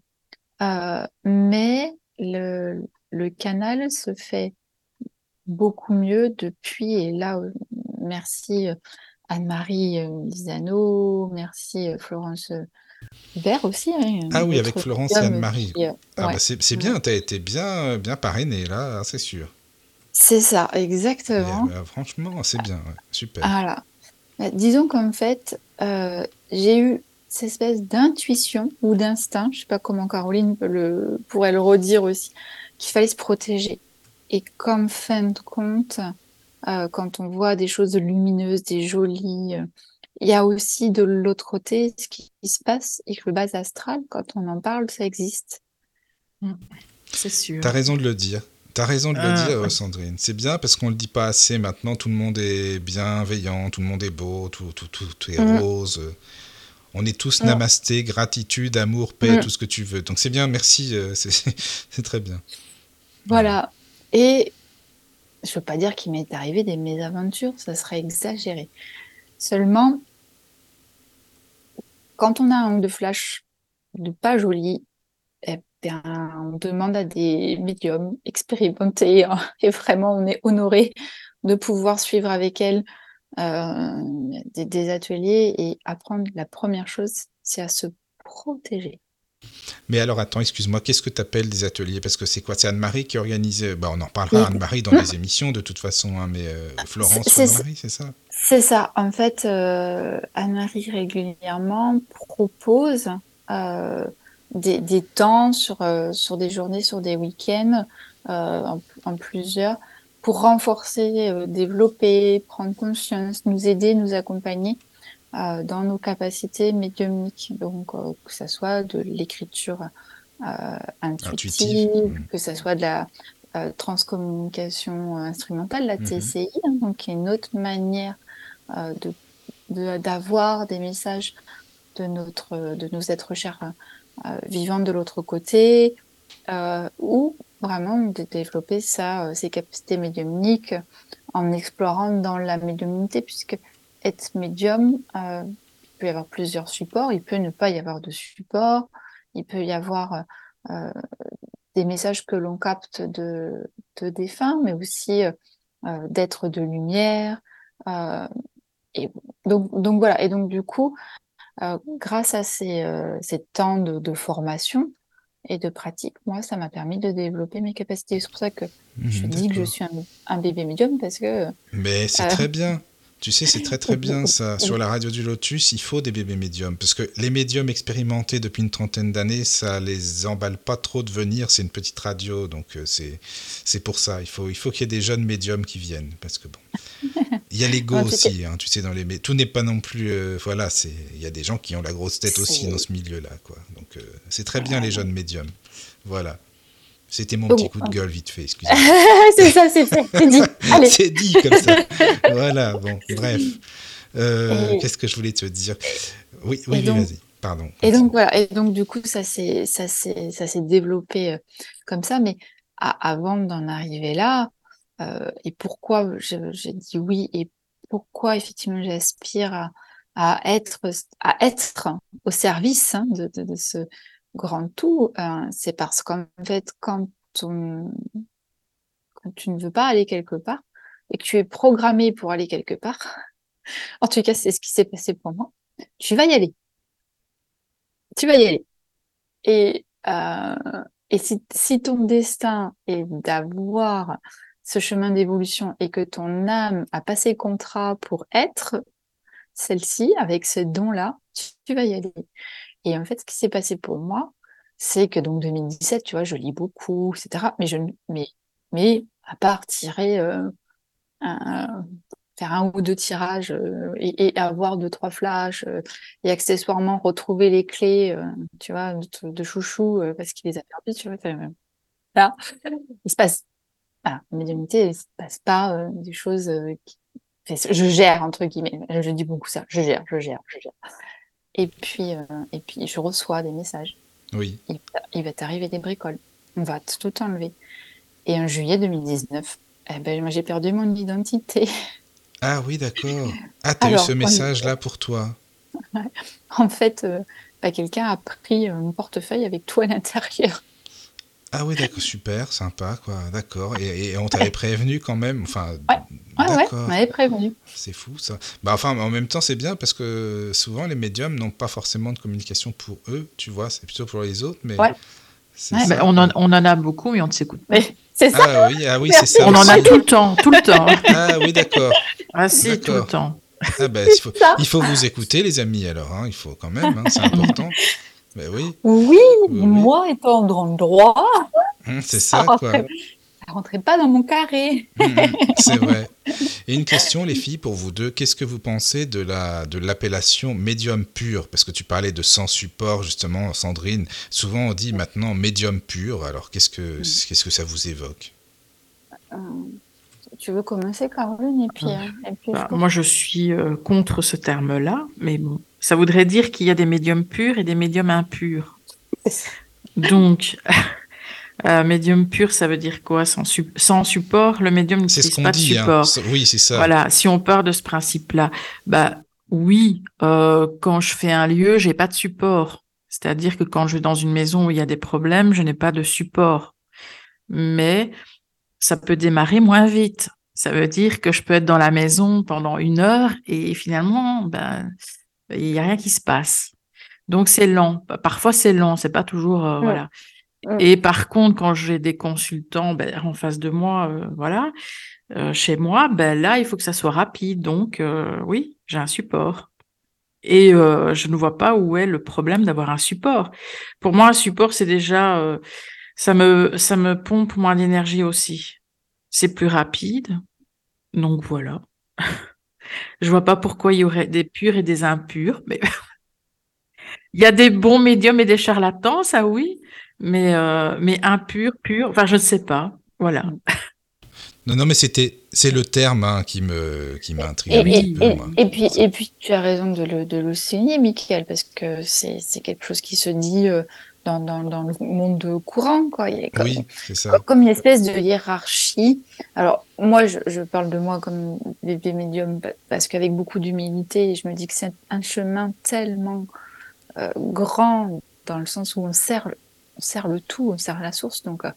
mais le, le canal se fait beaucoup mieux depuis, et là, merci Anne-Marie Lisano, merci Florence Vert aussi. Hein, ah oui, avec Florence et Anne-Marie. ah bah c'est bien, tu as été bien, bien parrainée là, c'est sûr. C'est ça, exactement. Bah, franchement, c'est bien, super. Voilà. Bah, disons qu'en fait, euh, j'ai eu cette espèce d'intuition ou d'instinct, je sais pas comment Caroline peut le, pourrait le redire aussi, qu'il fallait se protéger. Et comme fin de compte, euh, quand on voit des choses lumineuses, des jolies, euh, il y a aussi de l'autre côté ce qui se passe et que le bas astral, quand on en parle, ça existe. Mm. C'est sûr. Tu as raison de le dire. Tu as raison de le ah. dire, Sandrine. C'est bien parce qu'on ne le dit pas assez maintenant. Tout le monde est bienveillant, tout le monde est beau, tout, tout, tout, est mm. rose. On est tous namasté, gratitude, amour, paix, mm. tout ce que tu veux. Donc c'est bien, merci, euh, c'est très bien. Voilà. Et je ne veux pas dire qu'il m'est arrivé des mésaventures, ça serait exagéré. Seulement, quand on a un de flash de pas joli, on demande à des médiums expérimentés hein, et vraiment on est honoré de pouvoir suivre avec elles euh, des, ateliers et apprendre la première chose, c'est à se protéger. Mais alors attends, excuse-moi, qu'est-ce que tu appelles des ateliers? Parce que c'est quoi? C'est Anne-Marie qui organise bah, On en parlera Anne-Marie dans les émissions de toute façon, hein, mais euh, Florence Anne-Marie, c'est ça? C'est ça. En fait, euh, Anne-Marie régulièrement propose euh, des, des, temps sur, sur des journées, sur des week-ends, en, en, plusieurs, pour renforcer, développer, prendre conscience, nous aider, nous accompagner euh, dans nos capacités médiumniques, donc euh, que ce soit de l'écriture euh, intuitive, mmh. que ce soit de la transcommunication instrumentale, la mmh TCI, hein, donc qui est une autre manière de d'avoir des messages de notre de nos êtres chers vivants de l'autre côté, ou vraiment de développer ça, ses capacités médiumniques en explorant dans la médiumnité, puisque être médium, euh, il peut y avoir plusieurs supports, il peut ne pas y avoir de support, il peut y avoir euh, des messages que l'on capte de, de défunts, mais aussi euh, d'êtres de lumière. et donc, donc voilà, et donc du coup, grâce à ces, ces temps de, de, formation et de pratique, moi, ça m'a permis de développer mes capacités. C'est pour ça que je mmh, dis que je suis un, un, bébé médium parce que... Mais c'est très bien. Tu sais, c'est très très bien ça. Sur la radio du Lotus, il faut des bébés médiums. Parce que les médiums expérimentés depuis une trentaine d'années, ça les emballe pas trop de venir. C'est une petite radio, donc euh, c'est pour ça. Il faut, il faut qu'il y ait des jeunes médiums qui viennent. Parce que bon. Il y a l'ego aussi, hein, tu sais, dans les. Mais tout n'est pas non plus. Euh, voilà, c'est. Il y a des gens qui ont la grosse tête aussi dans ce milieu-là, quoi. Donc euh, c'est très bien les jeunes médiums. Voilà. C'était mon petit coup de gueule vite fait, excusez-moi. c'est ça, c'est fait, c'est dit. c'est dit comme ça. voilà, bon, bref. Euh, qu'est-ce que je voulais te dire? Oui, oui, vas-y. Pardon. Et donc voilà, et donc du coup ça s'est développé comme ça, mais avant d'en arriver là, euh, et pourquoi j'ai dit oui et pourquoi effectivement j'aspire à, à, être à être au service hein, de, de, de, ce grand tout, euh, c'est parce qu'en fait, quand, quand tu ne veux pas aller quelque part et que tu es programmé pour aller quelque part, en tout cas, c'est ce qui s'est passé pour moi, tu vas y aller. Tu vas y aller. Et, euh, et si, si ton destin est d'avoir ce chemin d'évolution et que ton âme a passé contrat pour être, celle-ci, avec ce don-là, tu, vas y aller. Et en fait, ce qui s'est passé pour moi, c'est que donc 2017, tu vois, je lis beaucoup, etc. Mais je, mais, mais à part tirer euh, un, faire un ou deux tirages euh, et, avoir deux trois flashs euh, et accessoirement retrouver les clés tu vois de, chouchou parce qu'il les a perdues tu vois là il se passe voilà, médiumnité il se passe pas des choses qui... je gère entre guillemets je dis beaucoup ça je gère je gère je gère. Et puis et puis je reçois des messages. Oui. Il, va t'arriver des bricoles. On va tout enlever. Et en juillet 2019 eh ben, j'ai perdu mon identité. Ah oui, d'accord. Ah, tu as eu ce message-là pour toi. En fait, euh, bah, quelqu'un a pris euh, mon portefeuille avec tout à l'intérieur. Ah oui, d'accord, super, sympa, quoi, d'accord. Et, on t'avait prévenu quand même, enfin. Ouais, ouais, on m'avait prévenu. C'est fou ça. Bah, enfin, en même temps, c'est bien parce que souvent les médiums n'ont pas forcément de communication pour eux, tu vois, c'est plutôt pour les autres, mais. Ouais. on, en, on, en, a beaucoup, mais on ne s'écoute pas. C'est ça. Ah oui, ah oui c'est ça. On en a tout le temps, tout le temps. Ah oui, d'accord. Ah si, tout le temps. Ah ben, il, faut, il, faut, vous écouter, les amis, alors. Hein, il faut quand même, hein, c'est important. Ben oui. Oui, moi étant dans le droit. Hum, c'est ça, quoi rentrait pas dans mon carré. Mm, mm, c'est vrai. Et une question, les filles, pour vous deux. Qu'est-ce que vous pensez de la de l'appellation médium pur? Parce que tu parlais de sans support, justement, Sandrine. Souvent, on dit maintenant médium pur. Alors, qu'est-ce que, qu'est-ce que ça vous évoque? Euh, Tu veux commencer, Caroline et puis, euh, bah, Moi, je suis euh, contre ce terme-là. Mais bon, ça voudrait dire qu'il y a des médiums purs et des médiums impurs. Donc, euh, médium pur, ça veut dire quoi? Sans, sans support Le médium n'utilise pas de hein. support. Oui, c'est ça. Voilà, si on part de ce principe-là, bah oui, euh, quand je fais un lieu, j'ai pas de support. C'est-à-dire que quand je vais dans une maison où il y a des problèmes, je n'ai pas de support. Mais ça peut démarrer moins vite. Ça veut dire que je peux être dans la maison pendant une heure et finalement, ben, il n'y a rien qui se passe. Donc c'est lent. Parfois c'est lent, c'est pas toujours euh, voilà. Et par contre, quand j'ai des consultants ben, en face de moi, euh, voilà, euh, chez moi, ben là, il faut que ça soit rapide. Donc, oui, j'ai un support. Et je ne vois pas où est le problème d'avoir un support. Pour moi, un support, c'est déjà, ça me, ça me pompe moins d'énergie aussi. C'est plus rapide. Donc voilà. je vois pas pourquoi il y aurait des purs et des impurs, mais il y a des bons médiums et des charlatans, ça oui mais, euh, mais impur, pur, enfin, je ne sais pas. Voilà. Non, non, mais c'était, c'est le terme hein, qui me, qui m'intrigue. Et, et, et, puis, et puis, tu as raison de le, de Michael, parce que c'est, c'est quelque chose qui se dit euh, dans, dans, dans le monde courant, quoi. Il y a comme, oui, c'est ça. Comme une espèce de hiérarchie. Alors, moi, je, je parle de moi comme bébé médium parce qu'avec beaucoup d'humilité, je me dis que c'est un chemin tellement euh, grand dans le sens où on sert on sert le tout, on sert la source. Donc, euh,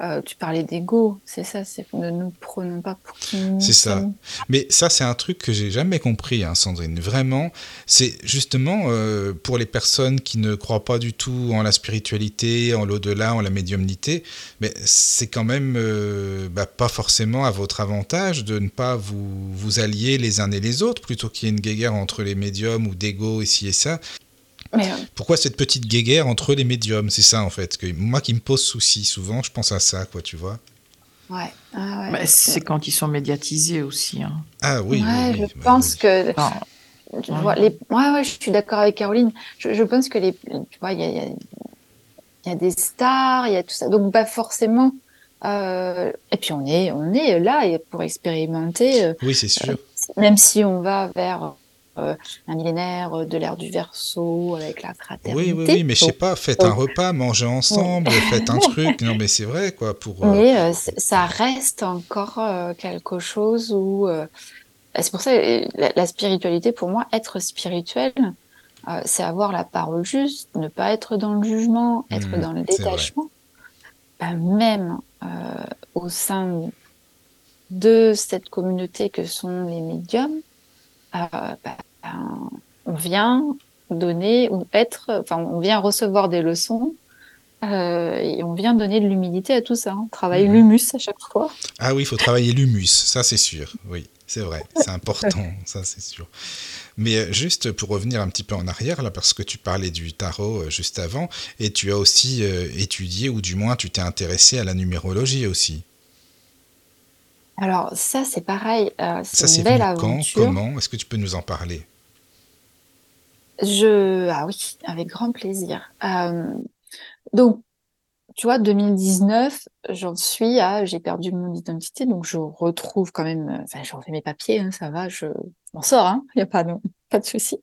euh, tu parlais d'ego, c'est ça, c'est ne nous prenons pas pour qui nous C'est ça. Mais ça, c'est un truc que j'ai jamais compris, hein, Sandrine. Vraiment, c'est justement euh, pour les personnes qui ne croient pas du tout en la spiritualité, en l'au-delà, en la médiumnité, mais c'est quand même bah, pas forcément à votre avantage de ne pas vous, vous allier les uns et les autres, plutôt qu'il y ait une guerre entre les médiums ou d'ego ici et ça. Euh, Pourquoi cette petite guéguerre entre les médiums? C'est ça en fait. Que moi qui me pose souci souvent, je pense à ça, quoi, tu vois. Ouais. Ah bah, c'est quand ils sont médiatisés aussi. Hein. Ah oui. je bah pense que. Tu vois, les... ouais, ouais, je suis d'accord avec Caroline. Je, pense que les, tu vois, il y a, y a, des stars, il y a tout ça. Donc, pas forcément. Euh... Et puis, on est, on est là pour expérimenter. Euh, oui, c'est sûr. même si on va vers euh, un millénaire euh, de l'ère du verso avec la fraternité. Oui, oui, oui mais je sais pas, faites un repas, mangez ensemble, faites un truc. Non, mais c'est vrai, quoi. Pour, euh, Mais ça reste encore quelque chose où. c'est pour ça la, la, spiritualité, pour moi, être spirituel, c'est avoir la parole juste, ne pas être dans le jugement, être mmh, dans le détachement. Bah, même au sein de cette communauté que sont les médiums, bah, on vient donner ou être, enfin, on vient recevoir des leçons euh, et on vient donner de l'humilité à tout ça. On travaille mhm. l'humus à chaque fois. Ah oui, il faut travailler l'humus, ça c'est sûr, oui. c'est vrai, c'est important, ça c'est sûr. Mais euh, juste pour revenir un petit peu en arrière, là, parce que tu parlais du tarot euh, juste avant, et tu as aussi euh, étudié, ou du moins tu t'es intéressé à la numérologie aussi. Alors ça c'est pareil, c'est une belle aventure. comment? Est-ce que tu peux nous en parler? Je, ah oui, avec grand plaisir. donc tu vois, 2019, j'en suis à, j'ai perdu mon identité, donc je retrouve quand même, euh, enfin, je refais mes papiers, hein, ça va, je m'en sors, il hein, n'y a pas de, pas de souci.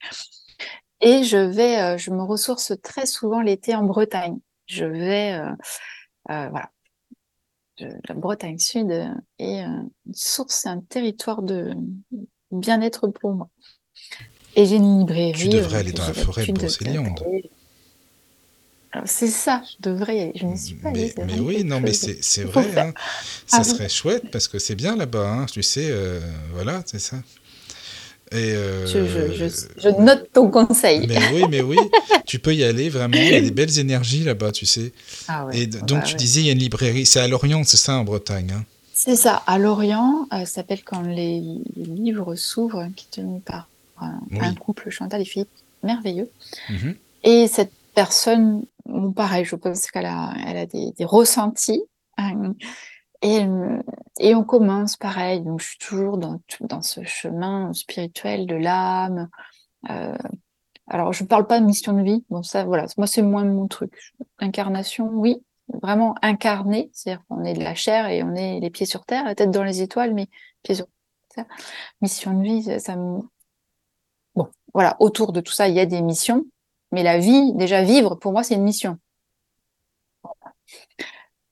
Et je vais, euh, je me ressource très souvent l'été en Bretagne. Je vais, euh, voilà, la Bretagne Sud est une source, un territoire de bien-être pour moi. Et j'ai une librairie. Tu devrais aller dans la forêt de Brocéliande. C'est ça, je devrais, je n'y suis pas Mais, mais oui, non, mais c'est vrai, hein. ça serait chouette parce que c'est bien là-bas, hein, tu sais, euh, voilà, c'est ça. Et euh, je, je, note ton conseil. Mais oui, mais oui, tu peux y aller vraiment. Il y a des belles énergies là-bas, tu sais. Ah ouais, et donc bah tu disais, il y a une librairie. C'est à Lorient, c'est ça, en Bretagne. Hein? C'est ça, à Lorient. Euh, ça s'appelle Quand les, livres s'ouvrent, qui est tenu par un, couple, Chantal et Philippe, merveilleux. Mhm. Et cette personne pareil, je pense qu'elle a, elle a des, ressentis. Hein. Et, et, on commence pareil. Donc, je suis toujours dans, dans ce chemin spirituel de l'âme. Euh, alors, je ne parle pas de mission de vie. Bon, ça, voilà, moi, c'est moins mon truc. Incarnation, oui, vraiment incarné. C'est-à-dire qu'on est de la chair et on est les pieds sur terre, la tête dans les étoiles, mais pieds sur terre. Mission de vie, ça, ça me. Bon, voilà, autour de tout ça, il y a des missions. Mais la vie, déjà vivre, pour moi, c'est une mission.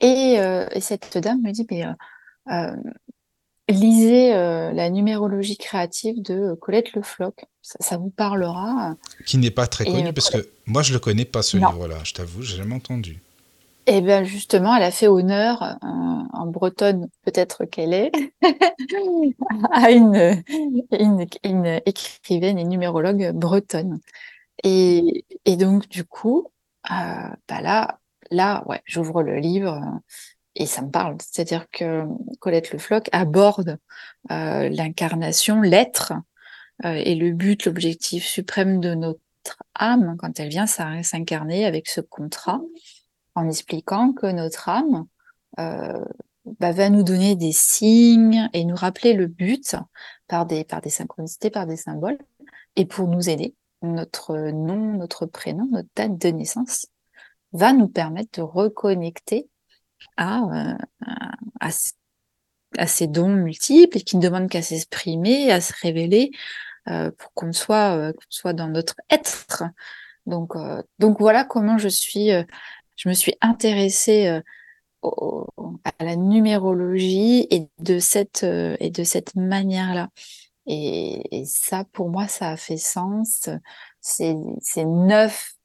Et, euh, cette dame me dit, mais, euh, euh, lisez la numérologie créative de Colette Le Floch. Ça, vous parlera. Qui n'est pas très connu, parce que moi, je ne le connais pas, ce livre-là, je t'avoue, j'ai jamais entendu. Et eh bien justement, elle a fait honneur, en bretonne peut-être qu'elle est, à une, une, une, écrivaine et numérologue bretonne. Et, donc, du coup, euh, bah là, là, ouais, j'ouvre le livre euh, et ça me parle. C'est-à-dire que Colette Le Floch aborde euh, l'incarnation, l'être, et le but, l'objectif suprême de notre âme quand elle vient s'incarner avec ce contrat, en expliquant que notre âme bah, va nous donner des signes et nous rappeler le but par des, par des synchronicités, par des symboles, et pour nous aider notre nom, notre prénom, notre date de naissance, va nous permettre de reconnecter à, euh, à, ces dons multiples et qui ne demandent qu'à s'exprimer, à se révéler euh, pour qu'on soit, euh, soit dans notre être. Donc, donc voilà comment je suis, je me suis intéressée à la numérologie et de cette, cette manière-là. Et, ça, pour moi, ça a fait sens. C'est neuf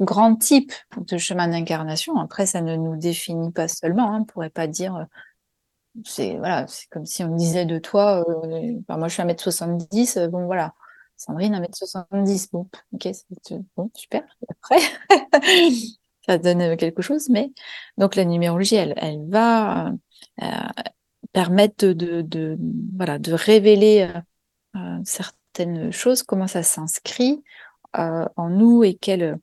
grands types de chemin d'incarnation. Après, ça ne nous définit pas seulement. Hein. On ne pourrait pas dire. Euh, c'est voilà, c'est comme si on disait de toi. Euh, moi, je suis 1m70. Euh, bon, voilà. Sandrine, 1m70. Bon, ok, super. Après, ça donne quelque chose. Mais donc, la numérologie, elle, va permettent de, révéler certaines choses, comment ça s'inscrit en nous et quelle,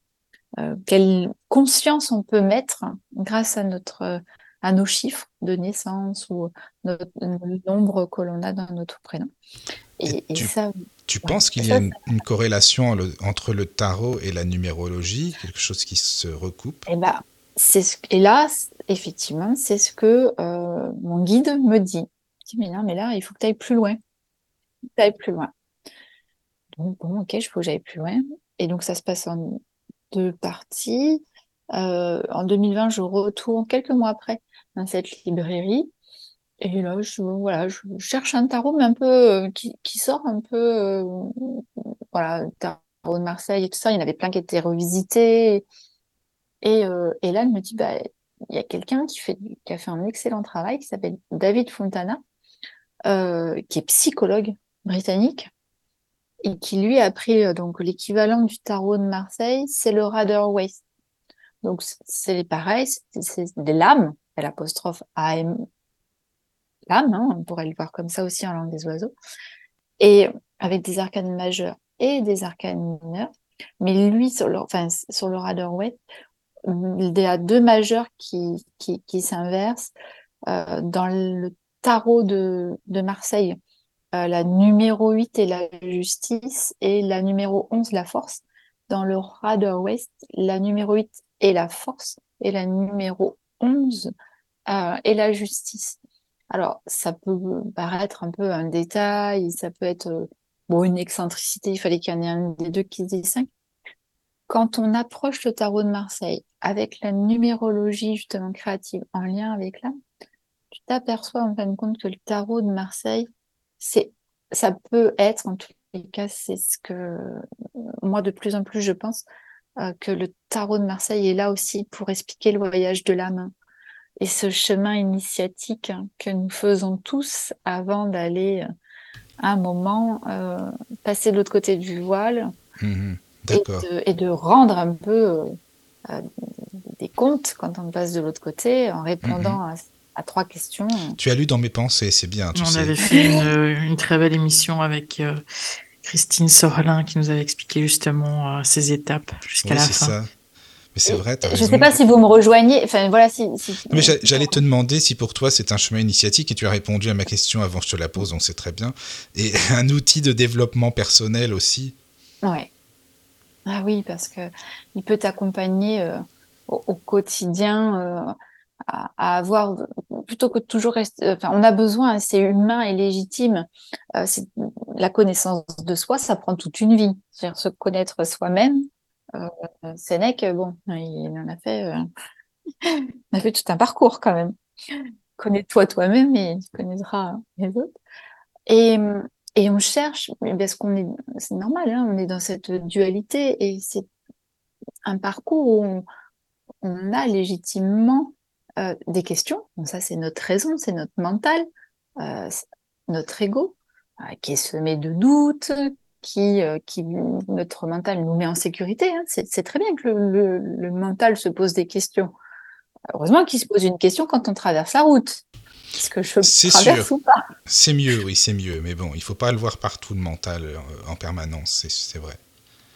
quelle conscience on peut mettre grâce à, notre, à nos chiffres de naissance ou le nombre que l'on a dans notre prénom. Et, tu, ça, tu penses qu'il y a une, corrélation entre le tarot et la numérologie, quelque chose qui se recoupe? Et, eh bah, ben, et là, effectivement, c'est ce que euh, mon guide me dit. Il dit, mais là, mais là, il faut que tu ailles plus loin. Tu ailles plus loin. Donc, bon, ok, il faut que j'aille plus loin. Et donc, ça se passe en deux parties. Euh, en 2020, je retourne quelques mois après dans cette librairie. Et là, je, voilà, je cherche un tarot, mais un peu euh, qui, sort un peu, voilà, tarot de Marseille et tout ça. Il y en avait plein qui étaient revisités. Et, et là, elle me dit, bah, il y a quelqu'un qui, fait, qui a fait un excellent travail qui s'appelle David Fontana, euh, qui est psychologue britannique et qui lui a pris euh, donc l'équivalent du tarot de Marseille, c'est le Rider Waite. Donc c'est pareil, c'est des lames, l'apostrophe AM, l'âme, hein, on pourrait le voir comme ça aussi en langue des oiseaux, et avec des arcanes majeurs et des arcanes mineurs. Mais lui, sur le, enfin, sur le web, il y a deux majeurs qui, qui, qui s'inversent. Euh, dans le tarot de, de Marseille, euh, la numéro 8 est la justice et la numéro 11 la force. Dans le radar West, la numéro 8 est la force et la numéro 11 euh, est la justice. Alors, ça peut paraître un peu un détail, ça peut être euh, une excentricité, il fallait qu'il y en ait un des deux qui se distingue. Quand on approche le tarot de Marseille avec la numérologie justement créative en lien avec l'âme, tu t'aperçois en fin de compte que le tarot de Marseille, c'est, ça peut être, en tous les cas, c'est ce que moi de plus en plus je pense, euh, que le tarot de Marseille est là aussi pour expliquer le voyage de l'âme et ce chemin initiatique que nous faisons tous avant d'aller euh, à un moment euh, passer de l'autre côté du voile mmh et, de, rendre un peu euh, des comptes quand on passe de l'autre côté en répondant mmh à, trois questions. Tu as lu dans mes pensées, c'est bien. on avait fait une, très belle émission avec Christine Sorlin qui nous avait expliqué justement ces étapes jusqu'à la fin. Ça c'est vrai, Je ne sais pas si vous me rejoignez. Enfin, voilà, si, Mais j'allais te demander si pour toi c'est un chemin initiatique et tu as répondu à ma question avant que je te la pose, donc c'est très bien. Et un outil de développement personnel aussi. Ouais. Ah oui, parce que il peut t'accompagner euh, au, quotidien euh, à, avoir plutôt que de toujours rester. Enfin, on a besoin, c'est humain et légitime. Euh, la connaissance de soi, ça prend toute une vie. C'est-à-dire se connaître soi-même euh, Sénèque, bon, il en a fait, euh, a fait tout un parcours quand même. Connais-toi toi-même et tu connaîtras les autres. Et, et on cherche, parce qu'on est, c'est normal, hein, on est dans cette dualité et c'est un parcours où on a légitimement euh, des questions. Bon, ça, c'est notre raison, c'est notre mental, euh, notre ego, euh, qui est semé de doutes, qui, qui notre mental nous met en sécurité. Hein. C'est très bien que le, le, mental se pose des questions. Heureusement qu'il se pose une question quand on traverse la route. Est-ce que je traverse sûr. ou pas? C'est mieux, oui, c'est mieux. Mais bon, il faut pas le voir partout le mental en permanence, c'est vrai.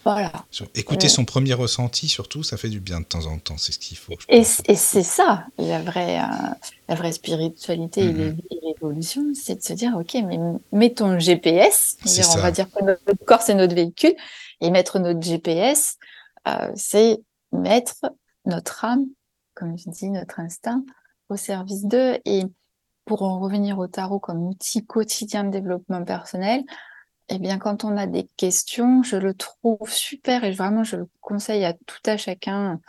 Voilà. Écouter son premier ressenti, surtout, ça fait du bien de temps en temps. C'est ce qu'il faut. Et, et c'est ça, la vraie, euh, la vraie spiritualité et mm-hmm. l'évolution, c'est de se dire, OK, mais mettons le GPS. on va dire que notre corps, c'est notre véhicule. Et mettre notre GPS, euh, c'est mettre notre âme, comme je dis, notre instinct, au service d'eux. Et pour en revenir au tarot comme outil quotidien de développement personnel, eh bien, quand on a des questions, je le trouve super et vraiment, je le conseille à tout à chacun,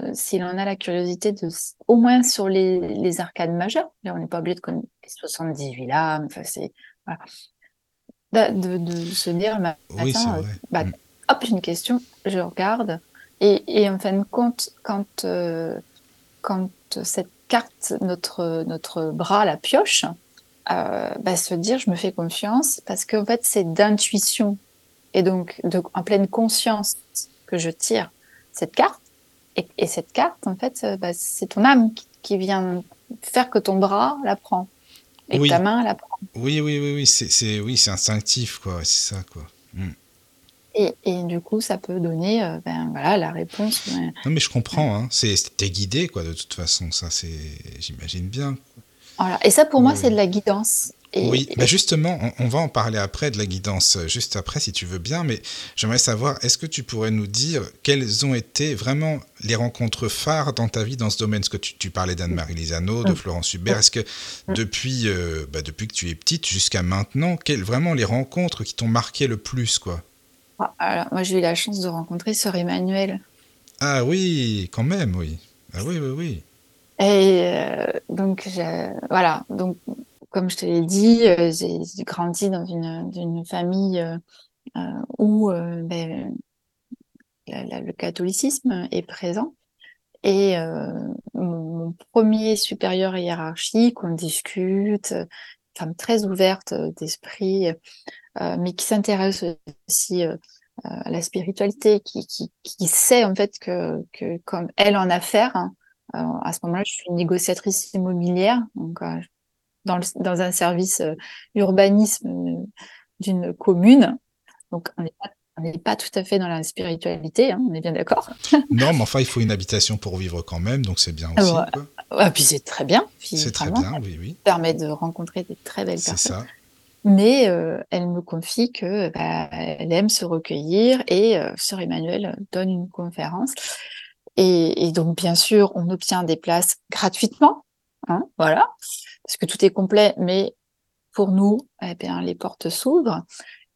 euh, s'il en a la curiosité, de, au moins sur les, les arcades majeures. Là, on n'est pas obligé de connaître les 78 lames. Enfin, c'est, voilà. de, de, se dire, matin, euh, bah, mm. hop, j'ai une question, je regarde. Et, et en fin de compte, quand, euh, quand cette carte, notre, notre bras la pioche, bah, se dire je me fais confiance parce qu'en fait c'est d'intuition et donc de, en pleine conscience que je tire cette carte et, et cette carte en fait euh, bah, c'est ton âme qui, qui, vient faire que ton bras la prend et que ta main la prend. Oui oui oui oui c'est oui c'est instinctif quoi c'est ça quoi. Hmm. Et, et, du coup, ça peut donner euh, ben, voilà, la réponse. Non, mais je comprends. Hein. C'est guidé, quoi, de toute façon. Ça, c'est, j'imagine bien. Et ça, pour moi, c'est de la guidance. oui, bah, justement, on, va en parler après de la guidance, euh, juste après, si tu veux bien, mais j'aimerais savoir, est-ce que tu pourrais nous dire quelles ont été vraiment les rencontres phares dans ta vie dans ce domaine? Est-ce que tu, parlais d'Anne-Marie Lisano, de mm. Florence Hubert Est-ce que mm. depuis, euh, bah, depuis que tu es petite jusqu'à maintenant, quelles vraiment les rencontres qui t'ont marqué le plus quoi? Ah, Alors, moi, j'ai eu la chance de rencontrer Sœur Emmanuel. Ah oui, quand même, oui. Ah oui, oui, oui. Et euh, donc, voilà. Donc, comme je te l'ai dit, euh, j'ai grandi dans une, une famille euh, où ben, le catholicisme est présent. Et mon, premier supérieur hiérarchique, on discute, femme très ouverte d'esprit, mais qui s'intéresse aussi à la spiritualité, qui, qui, qui, sait en fait que, que comme elle en a affaire, à ce moment-là, je suis négociatrice immobilière, donc euh, dans, dans un service urbanisme d'une commune. Donc, on n'est pas on n'est pas tout à fait dans la spiritualité, hein, on est bien d'accord. non, mais enfin, il faut une habitation pour vivre quand même, donc c'est bien aussi. Ouais. Ah, puis c'est très bien. C'est très bien, oui, oui. Ça permet de rencontrer des très belles personnes. C'est ça. Mais euh, elle me confie que bah, elle aime se recueillir et euh, Sœur Emmanuel donne une conférence. Et, et, donc, bien sûr, on obtient des places gratuitement, hein, voilà, parce que tout est complet, mais pour nous, eh bien, les portes s'ouvrent.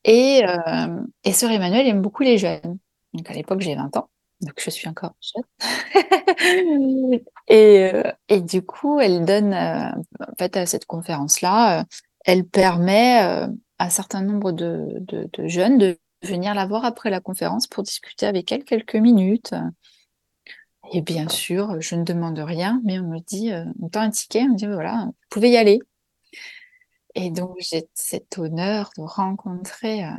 Et, euh, et Sœur Emmanuel aime beaucoup les jeunes. Donc à l'époque, j'ai 20 ans, donc je suis encore jeune. et, euh, et du coup, elle donne, euh, en fait, à cette conférence-là, euh, elle permet à un certain nombre de, de, de, jeunes de venir la voir après la conférence pour discuter avec elle quelques minutes. Et bien sûr, je ne demande rien, mais on me dit, on tend un ticket, on me dit, voilà, vous pouvez y aller. Et donc, j'ai cet honneur de rencontrer euh,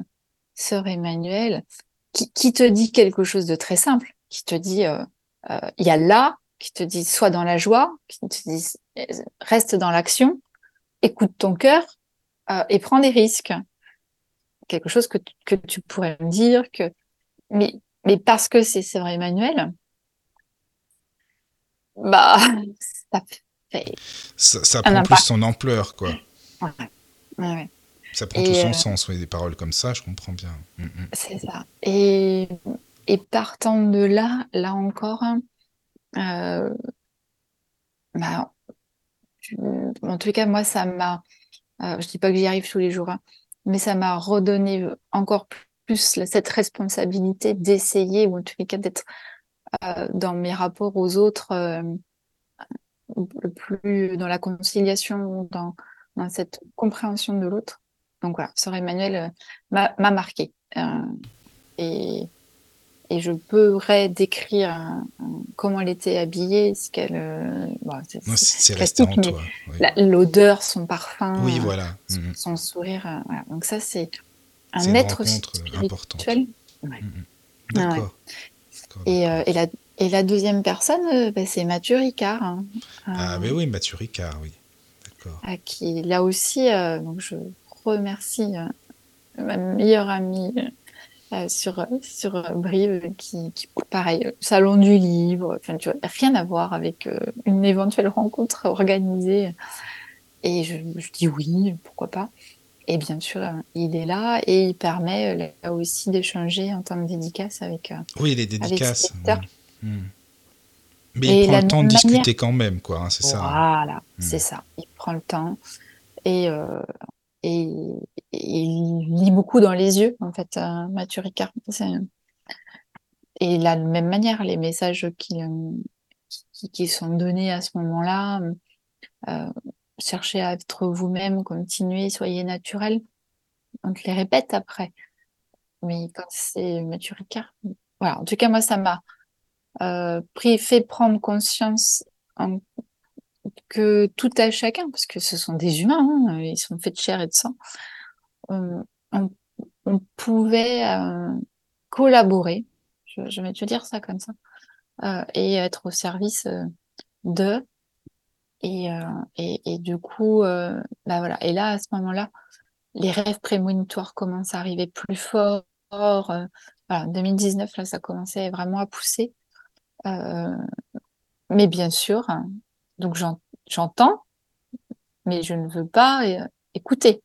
Sœur Emmanuel qui, qui, te dit quelque chose de très simple, qui te dit, euh, euh, il y a là, qui te dit, sois dans la joie, qui te dit, reste dans l'action, écoute ton cœur et prends des risques. Quelque chose que, que tu pourrais me dire que, mais, mais parce que c'est Sœur Emmanuel, bah, ça fait. Ça, ça prend plus son ampleur, quoi. Ouais. Ça prend tout son euh, sens, des paroles comme ça, je comprends bien. Mm, mm. C'est ça. Et, et, partant de là, là encore, euh, bah, en tout cas, moi, ça m'a, euh, je dis pas que j'y arrive tous les jours, hein, mais ça m'a redonné encore plus cette responsabilité d'essayer, ou en tout cas d'être dans mes rapports aux autres, le plus dans la conciliation, dans cette compréhension de l'autre. Donc voilà, Sœur Emmanuel euh, m'a marqué. Euh, et, et je pourrais décrire euh, comment elle était habillée, ce qu'elle. c'est resté en toi. L'odeur, son parfum, oui, voilà. son, sourire. voilà. Donc ça, c'est un être spirituel. Ouais. D'accord. Et, et, la, et la deuxième personne, bah, c'est Mathieu Ricard. Hein. Ah, mais oui, Mathieu Ricard, oui à qui là aussi, euh, donc je remercie euh, ma meilleure amie euh, sur, sur Brive, qui, qui, pareil, salon du livre, enfin, tu vois, rien à voir avec une éventuelle rencontre organisée. Et je, je, dis oui, pourquoi pas. Et bien sûr, il est là et il permet là aussi d'échanger en termes de dédicaces avec. Oui, les dédicaces. Mais il prend le temps de discuter quand même, quoi, hein, c'est ça. Hein. Voilà, hmm. c'est ça. Il prend le temps et, euh, et, il lit beaucoup dans les yeux, en fait, euh, Mathieu Ricard. Et de la même manière, les messages qui, euh, qui, qui sont donnés à ce moment-là, euh, cherchez à être vous-même, continuez, soyez naturel. On te les répète après. Mais quand c'est Mathieu Ricard, voilà. En tout cas, moi, ça m'a, euh, fait prendre conscience que tout à chacun, parce que ce sont des humains, hein, ils sont faits de chair et de sang, on, pouvait euh, collaborer, je, vais te dire ça comme ça, euh, et être au service de. Et, et, et, du coup, bah voilà. Et là, à ce moment-là, les rêves prémonitoires commencent à arriver plus fort. voilà, 2019, là, ça commençait vraiment à pousser. Euh, mais bien sûr, donc j'entends, mais je ne veux pas euh, écouter.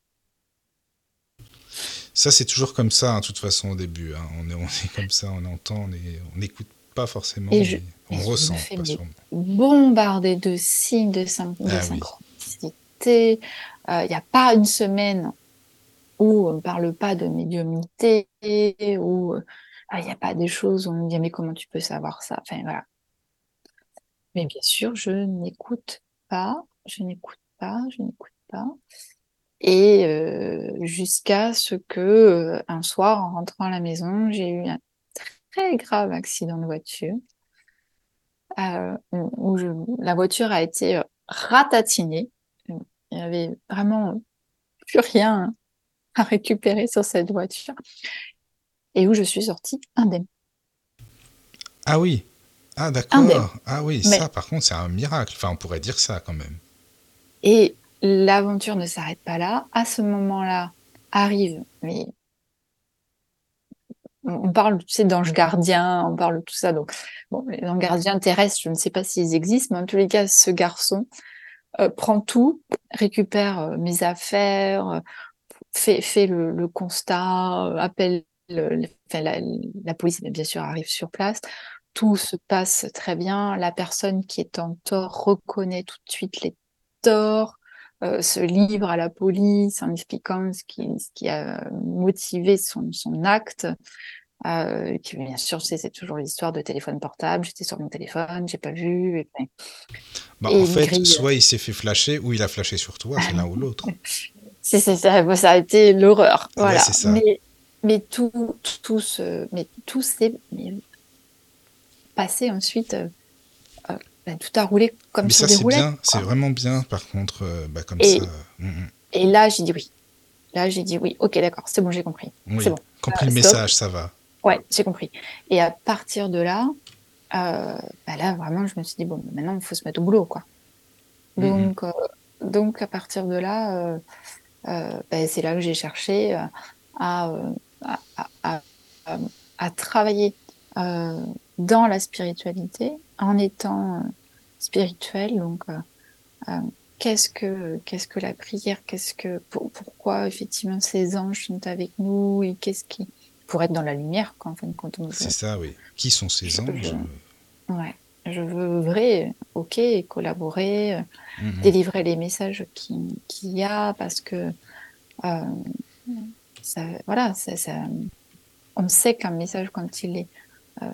Ça, c'est toujours comme ça, hein, de toute façon, au début. Hein. On, est, on est comme ça, on entend, on n'écoute pas forcément, on ressent. bombardé de signes de, ah synchronicité. Euh, il n'y a pas une semaine où on ne parle pas de médiumnité, où ah, il n'y a pas des choses où on me dit, mais comment tu peux savoir ça? Enfin, voilà. Mais bien sûr, je n'écoute pas, je n'écoute pas, je n'écoute pas. Et euh, jusqu'à ce que, euh, un soir, en rentrant à la maison, j'ai eu un très grave accident de voiture, euh, où la voiture a été ratatinée. Il n'y avait vraiment plus rien à récupérer sur cette voiture et où je suis sortie indemne. Ah oui, ah d'accord. Ah oui, ça par contre c'est un miracle. Enfin, on pourrait dire ça quand même. Et l'aventure ne s'arrête pas là. À ce moment-là, arrive, mais on parle, tu sais, d'anges gardiens, on parle de tout ça. Donc, bon, les anges gardiens terrestres, je ne sais pas s'ils existent, mais en tous les cas, ce garçon euh, prend tout, récupère euh, mes affaires, euh, fait, fait le, constat, appelle la, police, bien sûr, arrive sur place. Tout se passe très bien. La personne qui est en tort reconnaît tout de suite les torts, se livre à la police en expliquant ce qui, ce qui a motivé son, son acte. Euh, qui bien sûr, c'est toujours l'histoire de téléphone portable. J'étais sur mon téléphone, j'ai pas vu. Et, bah, en fait, soit il s'est fait flasher, ou il a flashé sur toi, c'est l'un ou l'autre. c'est ça, ça a été l'horreur. Voilà. Mais, mais, tout, tout, ce, mais tout s'est passé ensuite. Euh, euh, bah, tout a roulé comme mais ça, c'est bien, c'est vraiment bien. Par contre, bah, comme ça. Mm, mm. Et là, j'ai dit oui. Là, j'ai dit oui. Ok, d'accord, c'est bon, j'ai compris. C'est bon. Compris le message, ça va. Ouais, j'ai compris. Et à partir de là, euh, bah là, vraiment, je me suis dit, bon, maintenant, il faut se mettre au boulot, quoi. Mhm. Donc, euh, donc à partir de là, euh, bah, c'est là que j'ai cherché à, à, à, travailler dans la spiritualité en étant spirituel. Donc, qu'est-ce que qu'est-ce que la prière Qu'est-ce que pourquoi effectivement ces anges sont avec nous et qu'est-ce qui pour être dans la lumière, quand, on C'est ça, oui. Qui sont ces anges? Ouais, je veux vrai, ok, collaborer, euh, mhm. délivrer les messages qu'il y a, parce que, euh, ça, voilà, ça, ça, on sait qu'un message, quand il est euh,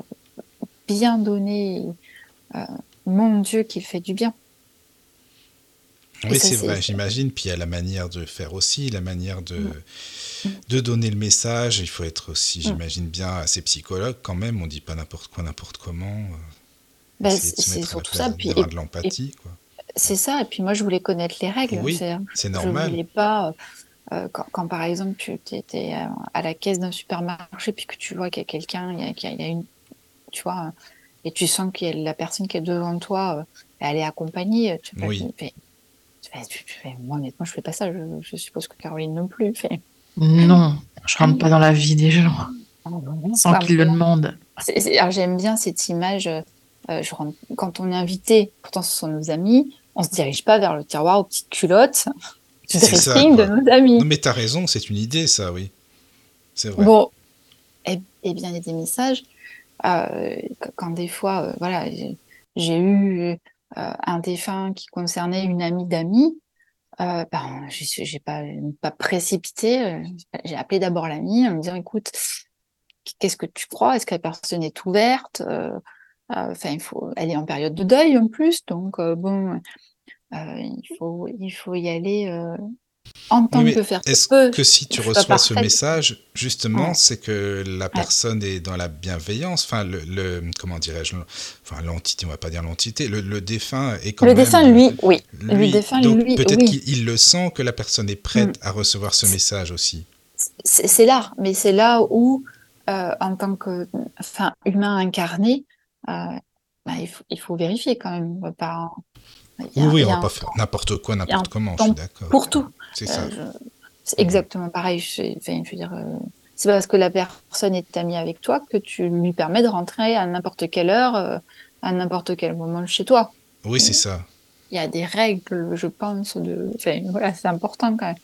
bien donné, mon Dieu, qu'il fait du bien. Oui, c'est vrai, j'imagine. Puis il y a la manière de faire aussi, la manière de, de donner le message. Il faut être aussi, j'imagine bien, assez psychologue quand même. On dit pas n'importe quoi, n'importe comment. Euh, ben, c'est surtout ça. Puis, de l'empathie. C'est ça. Et puis moi, je voulais connaître les règles. Oui, c'est normal. Je voulais pas. Euh, quand, par exemple tu étais à la caisse d'un supermarché puis que tu vois qu'il y a quelqu'un, il, y a une, tu vois, et tu sens que la personne qui est devant toi, euh, elle est accompagnée. Tu oui moi, honnêtement, je fais pas ça. Je, suppose que Caroline non plus. Fait. Non, je rentre pas dans la vie des gens ah, sans qu'ils le demandent. J'aime bien cette image. Euh, je rentre, quand on est invité, pourtant ce sont nos amis, on se dirige pas vers le tiroir aux petites culottes du dressing de nos amis. Non, mais tu as raison, c'est une idée, ça, oui. C'est vrai. Bon, et, eh, eh bien, il y a des messages. Euh, quand des fois, euh, voilà, j'ai eu euh, un défunt qui concernait une amie d'amis, euh, ben, j'ai pas, pas précipité. Euh, j'ai appelé d'abord l'amie en me disant écoute, qu'est-ce que tu crois? Est-ce que la personne est ouverte? Il faut, elle est en période de deuil en plus, donc bon, il faut, il faut y aller en tant que faire Est-ce que si tu reçois ce message, justement, c'est que la personne est dans la bienveillance Enfin, le, comment dirais-je Enfin, l'entité, on va pas dire l'entité. Le, défunt est quand le même. Le défunt, lui, oui. le défunt, donc, lui, peut-être qu'il le sent que la personne est prête mm. à recevoir ce message aussi. C'est là, mais c'est là où, euh, en tant que, enfin, humain incarné, euh, bah, il, faut, il, faut, vérifier quand même. Pas. oui, oui, on va pas faire n'importe quoi, n'importe comment. Je suis d'accord. Pour tout. C'est ça. Euh, c'est exactement pareil. Je, je veux dire, euh, c'est pas parce que la personne est amie avec toi que tu lui permets de rentrer à n'importe quelle heure, euh, à n'importe quel moment chez toi. Oui, c'est ça. Il y a des règles, je pense, de. Enfin, voilà, c'est important quand même.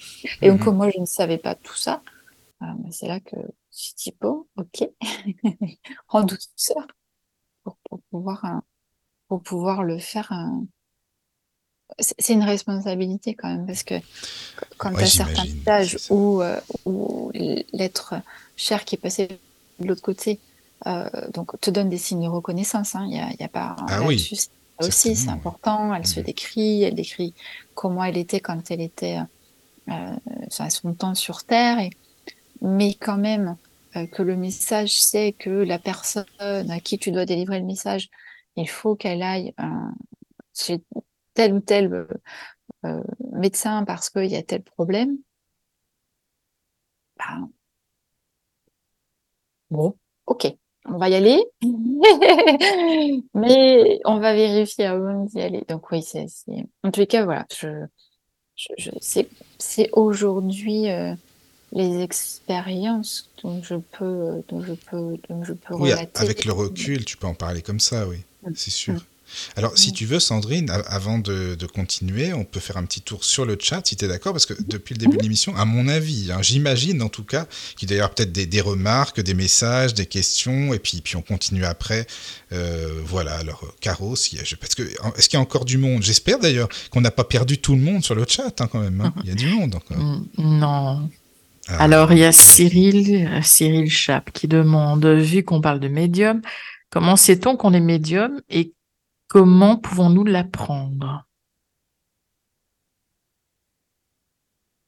Et donc, mhm. moi, je ne savais pas tout ça. c'est là que je suis dit, bon, ok, en douceur pour, pour, pouvoir, pour pouvoir le faire c'est une responsabilité quand même, parce que quand tu as certains messages où, euh, où l'être cher qui est passé de l'autre côté euh, donc te donne des signes de reconnaissance, il hein, n'y a, y a, pas ah oui, aussi, c'est important, elle se mmh. décrit, elle décrit comment elle était quand elle était euh, son temps sur Terre, et, mais quand même euh, que le message c'est que la personne à qui tu dois délivrer le message, il faut qu'elle aille chez tel ou tel euh, euh, médecin parce qu'il y a tel problème, ben, bon, ok, on va y aller, mais on va vérifier avant d'y aller. Donc oui, c'est, en tous les cas, voilà, je, je, c'est aujourd'hui euh, les expériences dont je peux, dont je peux, dont je peux oui, Avec le recul, tu peux en parler comme ça, oui, mm. c'est sûr. Mm. Alors, si tu veux, Sandrine, avant de, continuer, on peut faire un petit tour sur le chat, si tu es d'accord, parce que depuis le début de l'émission, à mon avis, hein, j'imagine en tout cas, qu'il y a d'ailleurs peut-être des, remarques, des messages, des questions, et puis, puis on continue après. Euh, voilà, alors, Caro, si, parce que, est-ce qu'il y a encore du monde? J'espère d'ailleurs qu'on n'a pas perdu tout le monde sur le chat, hein, quand même. Hein. Il y a du monde encore. Mm, non. Ah. Alors, il y a Cyril, Cyril Chap qui demande, vu qu'on parle de médium, comment sait-on qu'on est médium et Comment pouvons-nous l'apprendre?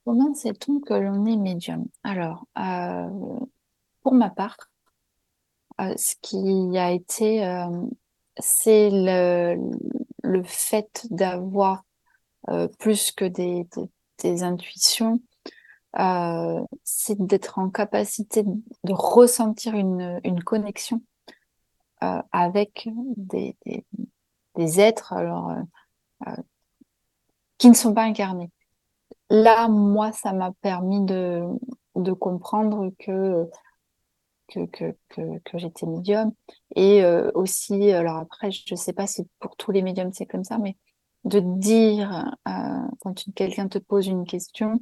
Comment sait-on que l'on est médium? Alors, euh, pour ma part, euh, ce qui a été, euh, c'est le, fait d'avoir plus que des, intuitions, c'est d'être en capacité de ressentir une, connexion avec des, des êtres alors, euh, euh, qui ne sont pas incarnés. Là, moi, ça m'a permis de, de comprendre que, que, que, que, j'étais médium. Et euh, aussi, alors après, je ne sais pas si pour tous les médiums c'est comme ça, mais de dire, quand quelqu'un te pose une question,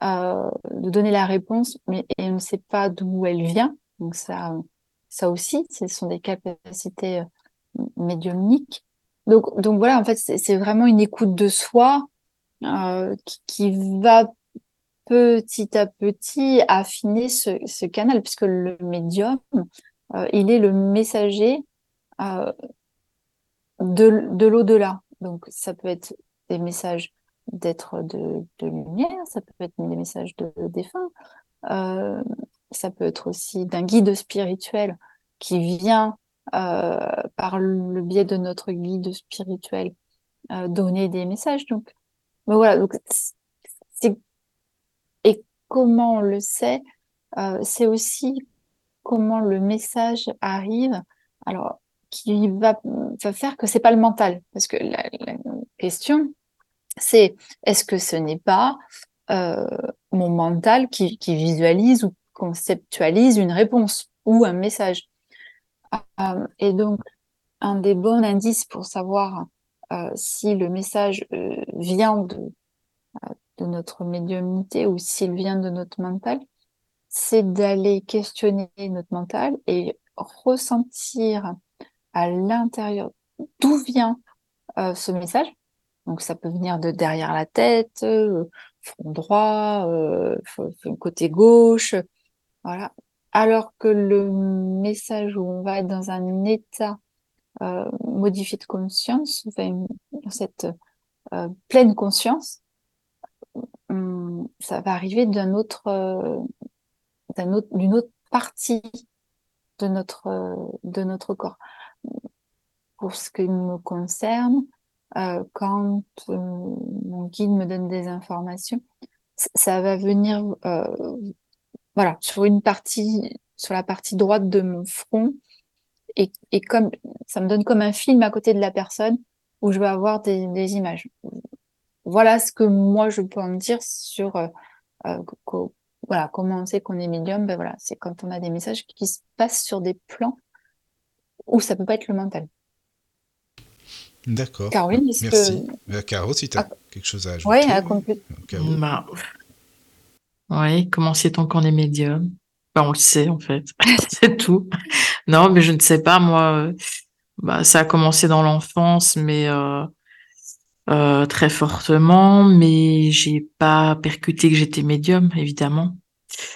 de donner la réponse, mais on ne sait pas d'où elle vient. Donc ça, ça aussi, ce sont des capacités médiumniques. Donc, donc voilà, en fait, c'est vraiment une écoute de soi euh, qui, va petit à petit affiner ce, canal, puisque le médium, euh, il est le messager euh, de, de l'au-delà. Donc ça peut être des messages d'être de, de, lumière, ça peut être des messages de, défunt, ça peut être aussi d'un guide spirituel qui vient euh, par le biais de notre guide spirituel, euh, donner des messages. Donc, voilà, et comment on le sait, euh, c'est aussi comment le message arrive. Alors, qui va, va faire que c'est pas le mental, parce que la, question, c'est est-ce que ce n'est pas mon mental qui, qui, visualise ou conceptualise une réponse ou un message? Euh, et donc, un des bons indices pour savoir euh, si le message euh, vient de, de notre médiumnité ou s'il vient de notre mental, c'est d'aller questionner notre mental et ressentir à l'intérieur d'où vient ce message. Donc ça peut venir de derrière la tête, front droit, côté gauche, voilà alors que le message où on va être dans un état euh, modifié de conscience, enfin, cette euh, pleine conscience, hum, ça va arriver d'un autre, euh, d'une autre partie de notre, de notre corps. Pour ce qui me concerne, quand mon guide me donne des informations, ça va venir voilà, sur une partie, sur la partie droite de mon front. Et, et comme ça me donne comme un film à côté de la personne où je vais avoir des, des images. Voilà ce que moi je peux en dire sur euh, euh voilà comment on sait qu'on est médium. Ben voilà, c'est quand on a des messages qui se passent sur des plans où ça peut pas être le mental. D'accord. Caroline, Merci. Que... Euh, Caro, si tu as ah. quelque chose à ajouter? Oui, à compléter. Bah, oui, comment sait-on qu'on est médium ben, On le sait en fait, c'est tout. Non, mais je ne sais pas, moi, euh, bah, ça a commencé dans l'enfance, mais euh, euh, très fortement, mais j'ai pas percuté que j'étais médium, évidemment.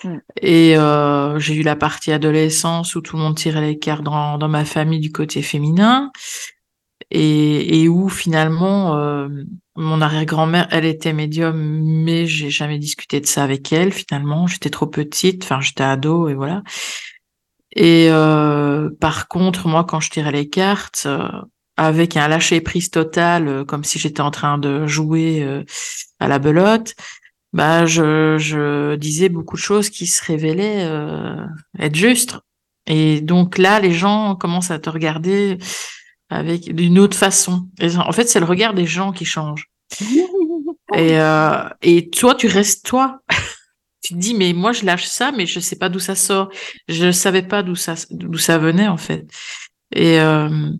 Mm. Et j'ai eu la partie adolescence où tout le monde tirait les cartes dans, dans ma famille du côté féminin et, et où finalement euh, mon arrière-grand-mère, elle était médium, mais j'ai jamais discuté de ça avec elle. Finalement, j'étais trop petite, enfin j'étais ado et voilà. Et euh, par contre, moi, quand je tirais les cartes, euh, avec un lâcher prise total, comme si j'étais en train de jouer à la belote, bah je, je disais beaucoup de choses qui se révélaient être justes. Et donc là, les gens commencent à te regarder avec d'une autre façon. en fait, c'est le regard des gens qui change. Et, euh, et toi, tu restes toi. tu te dis, mais moi, je lâche ça, mais je sais pas d'où ça sort. Je savais pas d'où ça, d'où ça venait, en fait. Et, euh,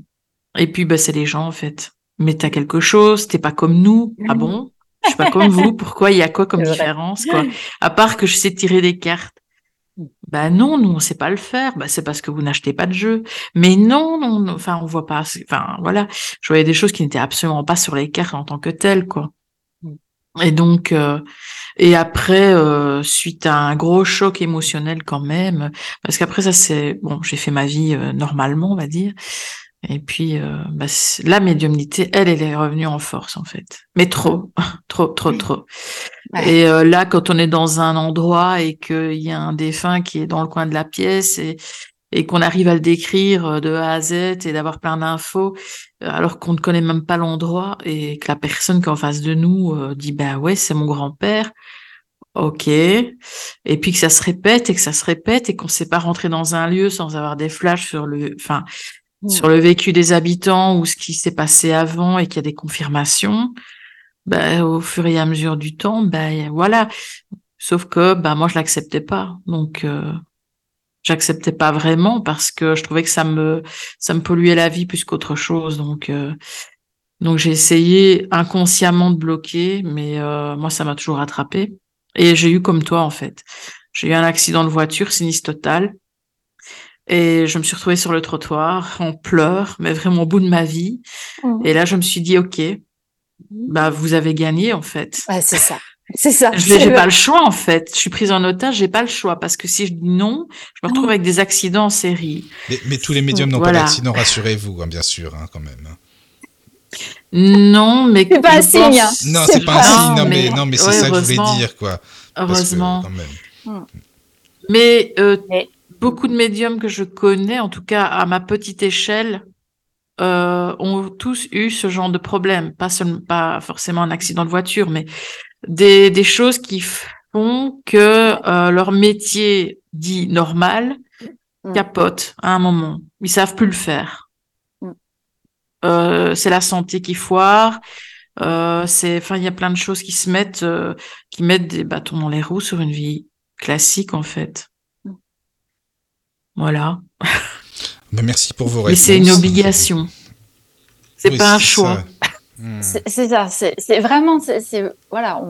et puis, bah, c'est les gens, en fait. Mais t'as quelque chose, t'es pas comme nous. Ah bon? Je suis pas comme vous. Pourquoi? Il y a quoi comme différence, quoi? À part que je sais tirer des cartes. Bah non, nous on sait pas le faire. Bah c'est parce que vous n'achetez pas de jeu. Mais non, non, enfin on voit pas. Enfin voilà, je voyais des choses qui n'étaient absolument pas sur les cartes en tant que telles quoi. Et donc euh, et après euh, suite à un gros choc émotionnel quand même, parce qu'après ça c'est bon, j'ai fait ma vie euh, normalement on va dire. Et puis bah, la médiumnité, elle, elle est revenue en force en fait, mais trop, trop, trop, trop. Et euh, là, quand on est dans un endroit et qu'il y a un défunt qui est dans le coin de la pièce et, et qu'on arrive à le décrire euh, de A à Z et d'avoir plein d'infos, euh, alors qu'on ne connaît même pas l'endroit et que la personne qui est en face de nous dit bah ouais, c'est mon grand-père. Ok. Et puis que ça se répète et que ça se répète et qu'on ne sait pas rentrer dans un lieu sans avoir des flashs sur le, enfin, mmh. sur le vécu des habitants ou ce qui s'est passé avant et qu'il y a des confirmations bah, au fur et à mesure du temps, ben voilà. Sauf que bah moi je l'acceptais pas, donc euh, j'acceptais pas vraiment parce que je trouvais que ça me ça me polluait la vie plus qu'autre chose. Donc euh, donc j'ai essayé inconsciemment de bloquer, mais euh, moi ça m'a toujours attrapé. Et j'ai eu comme toi en fait, j'ai eu un accident de voiture, sinistre total. Et je me suis retrouvée sur le trottoir en pleurs, mais vraiment au bout de ma vie. Mmh. Et là, je me suis dit, OK, bah vous avez gagné en fait. Ouais, c'est ça. C'est ça. Je n'ai pas le choix en fait. Je suis prise en otage, j'ai pas le choix parce que si je dis non, je me retrouve avec des accidents en série. Mais, tous les médiums n'ont pas d'accident, rassurez-vous, hein, bien sûr, hein, quand même. Hein. Non, mais c'est pas un signe. Non, c'est pas, un signe. Non, mais, non, mais c'est ça que je voulais dire, quoi. Heureusement. Mais, euh, mais beaucoup de médiums que je connais, en tout cas à ma petite échelle, euh, ont tous eu ce genre de problème, pas seulement, pas forcément un accident de voiture, mais des, des choses qui font que euh, leur métier dit normal mm. capote à un moment. Ils savent plus le faire. Mm. Euh, c'est la santé qui foire. Euh, c'est, enfin, il y a plein de choses qui se mettent, euh, qui mettent des bâtons dans les roues sur une vie classique en fait. Mm. Voilà. Mais merci pour vos réponses. Mais c'est une obligation. C'est pas un choix. Hmm. C'est ça. C'est vraiment, voilà.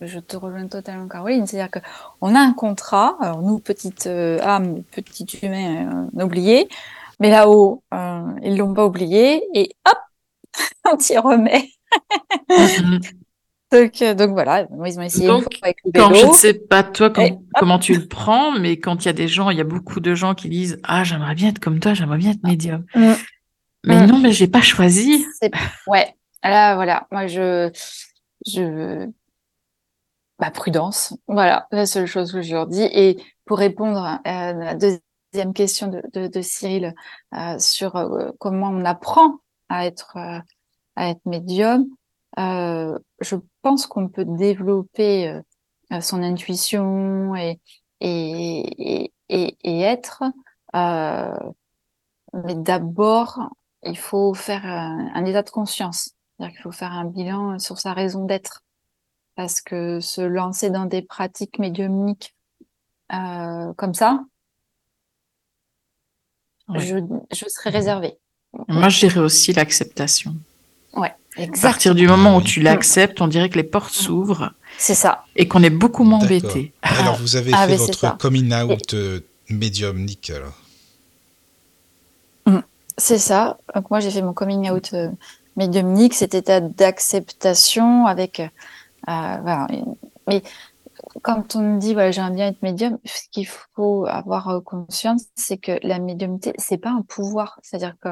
je te rejoins totalement, Caroline. C'est-à-dire que on a un contrat. Alors nous, petite euh, âme, petit humain euh, oublié, mais là-haut, euh, ils l'ont pas oublié et hop, on s'y remet. Donc, euh, donc voilà, ils ont essayé donc, avec le Quand je ne sais pas toi comment tu le prends, mais quand il y a des gens, il y a beaucoup de gens qui disent ah j'aimerais bien être comme toi, j'aimerais bien être médium. Mm. Mais mm. non, mais j'ai pas choisi. Ouais, là voilà, moi je je bah, prudence, voilà la seule chose que je leur dis. Et pour répondre à la deuxième question de, de, de Cyril euh, sur euh, comment on apprend à être à être médium. Euh, je pense qu'on peut développer euh, son intuition et, et, et, et être, euh, mais d'abord, il faut faire un, un, état de conscience. C'est-à-dire qu'il faut faire un bilan sur sa raison d'être. Parce que se lancer dans des pratiques médiumniques euh, comme ça, je, je serais réservée. Moi, je dirais aussi l'acceptation. Ouais. À partir du moment où tu l'acceptes, on dirait que les portes s'ouvrent. C'est ça. Et qu'on est beaucoup moins embêté. Alors, vous avez ah, fait votre coming out euh, médiumnique, alors mm. C'est ça. Donc, moi, j'ai fait mon coming out euh, médiumnique, cet état d'acceptation avec. Euh, voilà. Mais quand on me dit, voilà, j'aimerais bien être médium, ce qu'il faut avoir conscience, c'est que la médiumnité, c'est pas un pouvoir. C'est-à-dire que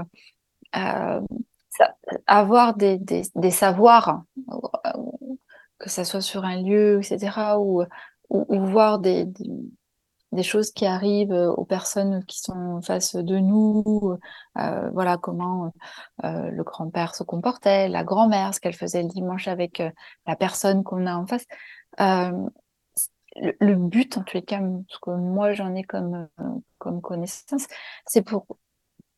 avoir des, des, savoirs, euh, que ça soit sur un lieu, etc., ou, ou, voir des, des, choses qui arrivent aux personnes qui sont en face de nous, euh, voilà comment euh, le grand-père se comportait, la grand-mère, ce qu'elle faisait le dimanche avec la personne qu'on a en face. Le, le, but, en tous les cas, ce que moi j'en ai comme, comme connaissance, c'est pour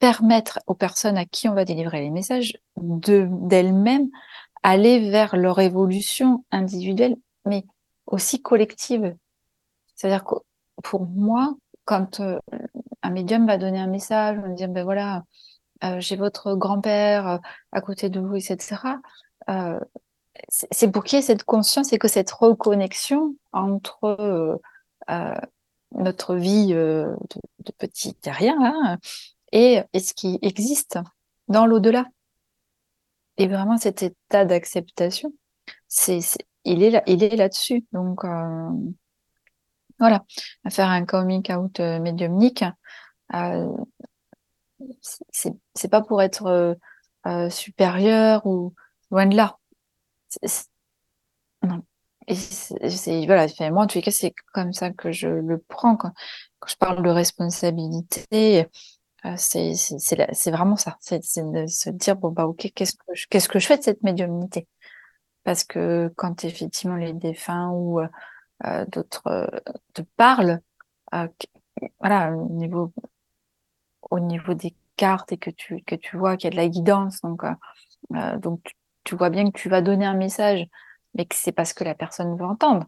permettre aux personnes à qui on va délivrer les messages de d'elles-mêmes aller vers leur évolution individuelle, mais aussi collective. C'est-à-dire que pour moi, quand euh, un médium va donner un message, on va dire, ben voilà, euh, j'ai votre grand-père euh, à côté de vous, etc. c'est pour qu'il y ait cette conscience et que cette reconnexion entre notre vie de, petit terrien hein, et, ce qui existe dans l'au-delà. Et vraiment, cet état d'acceptation, c'est, il est là, il est là-dessus. Donc, voilà, à faire un coming out euh, médiumnique, euh, c'est pas pour être euh, euh, supérieur ou loin de là. non. Et c'est voilà, moi en tout cas c'est comme ça que je le prends quand je parle de responsabilité. Euh, c'est vraiment ça, c'est de se dire bon bah ok qu'est-ce que je, qu'est-ce que je fais de cette médiumnité? Parce que quand effectivement les défunts ou euh, d'autres euh, te parlent, euh, voilà, au niveau, au niveau des cartes et que tu, que tu vois qu'il y a de la guidance, donc, donc tu, vois bien que tu vas donner un message, mais que c'est parce que la personne veut entendre.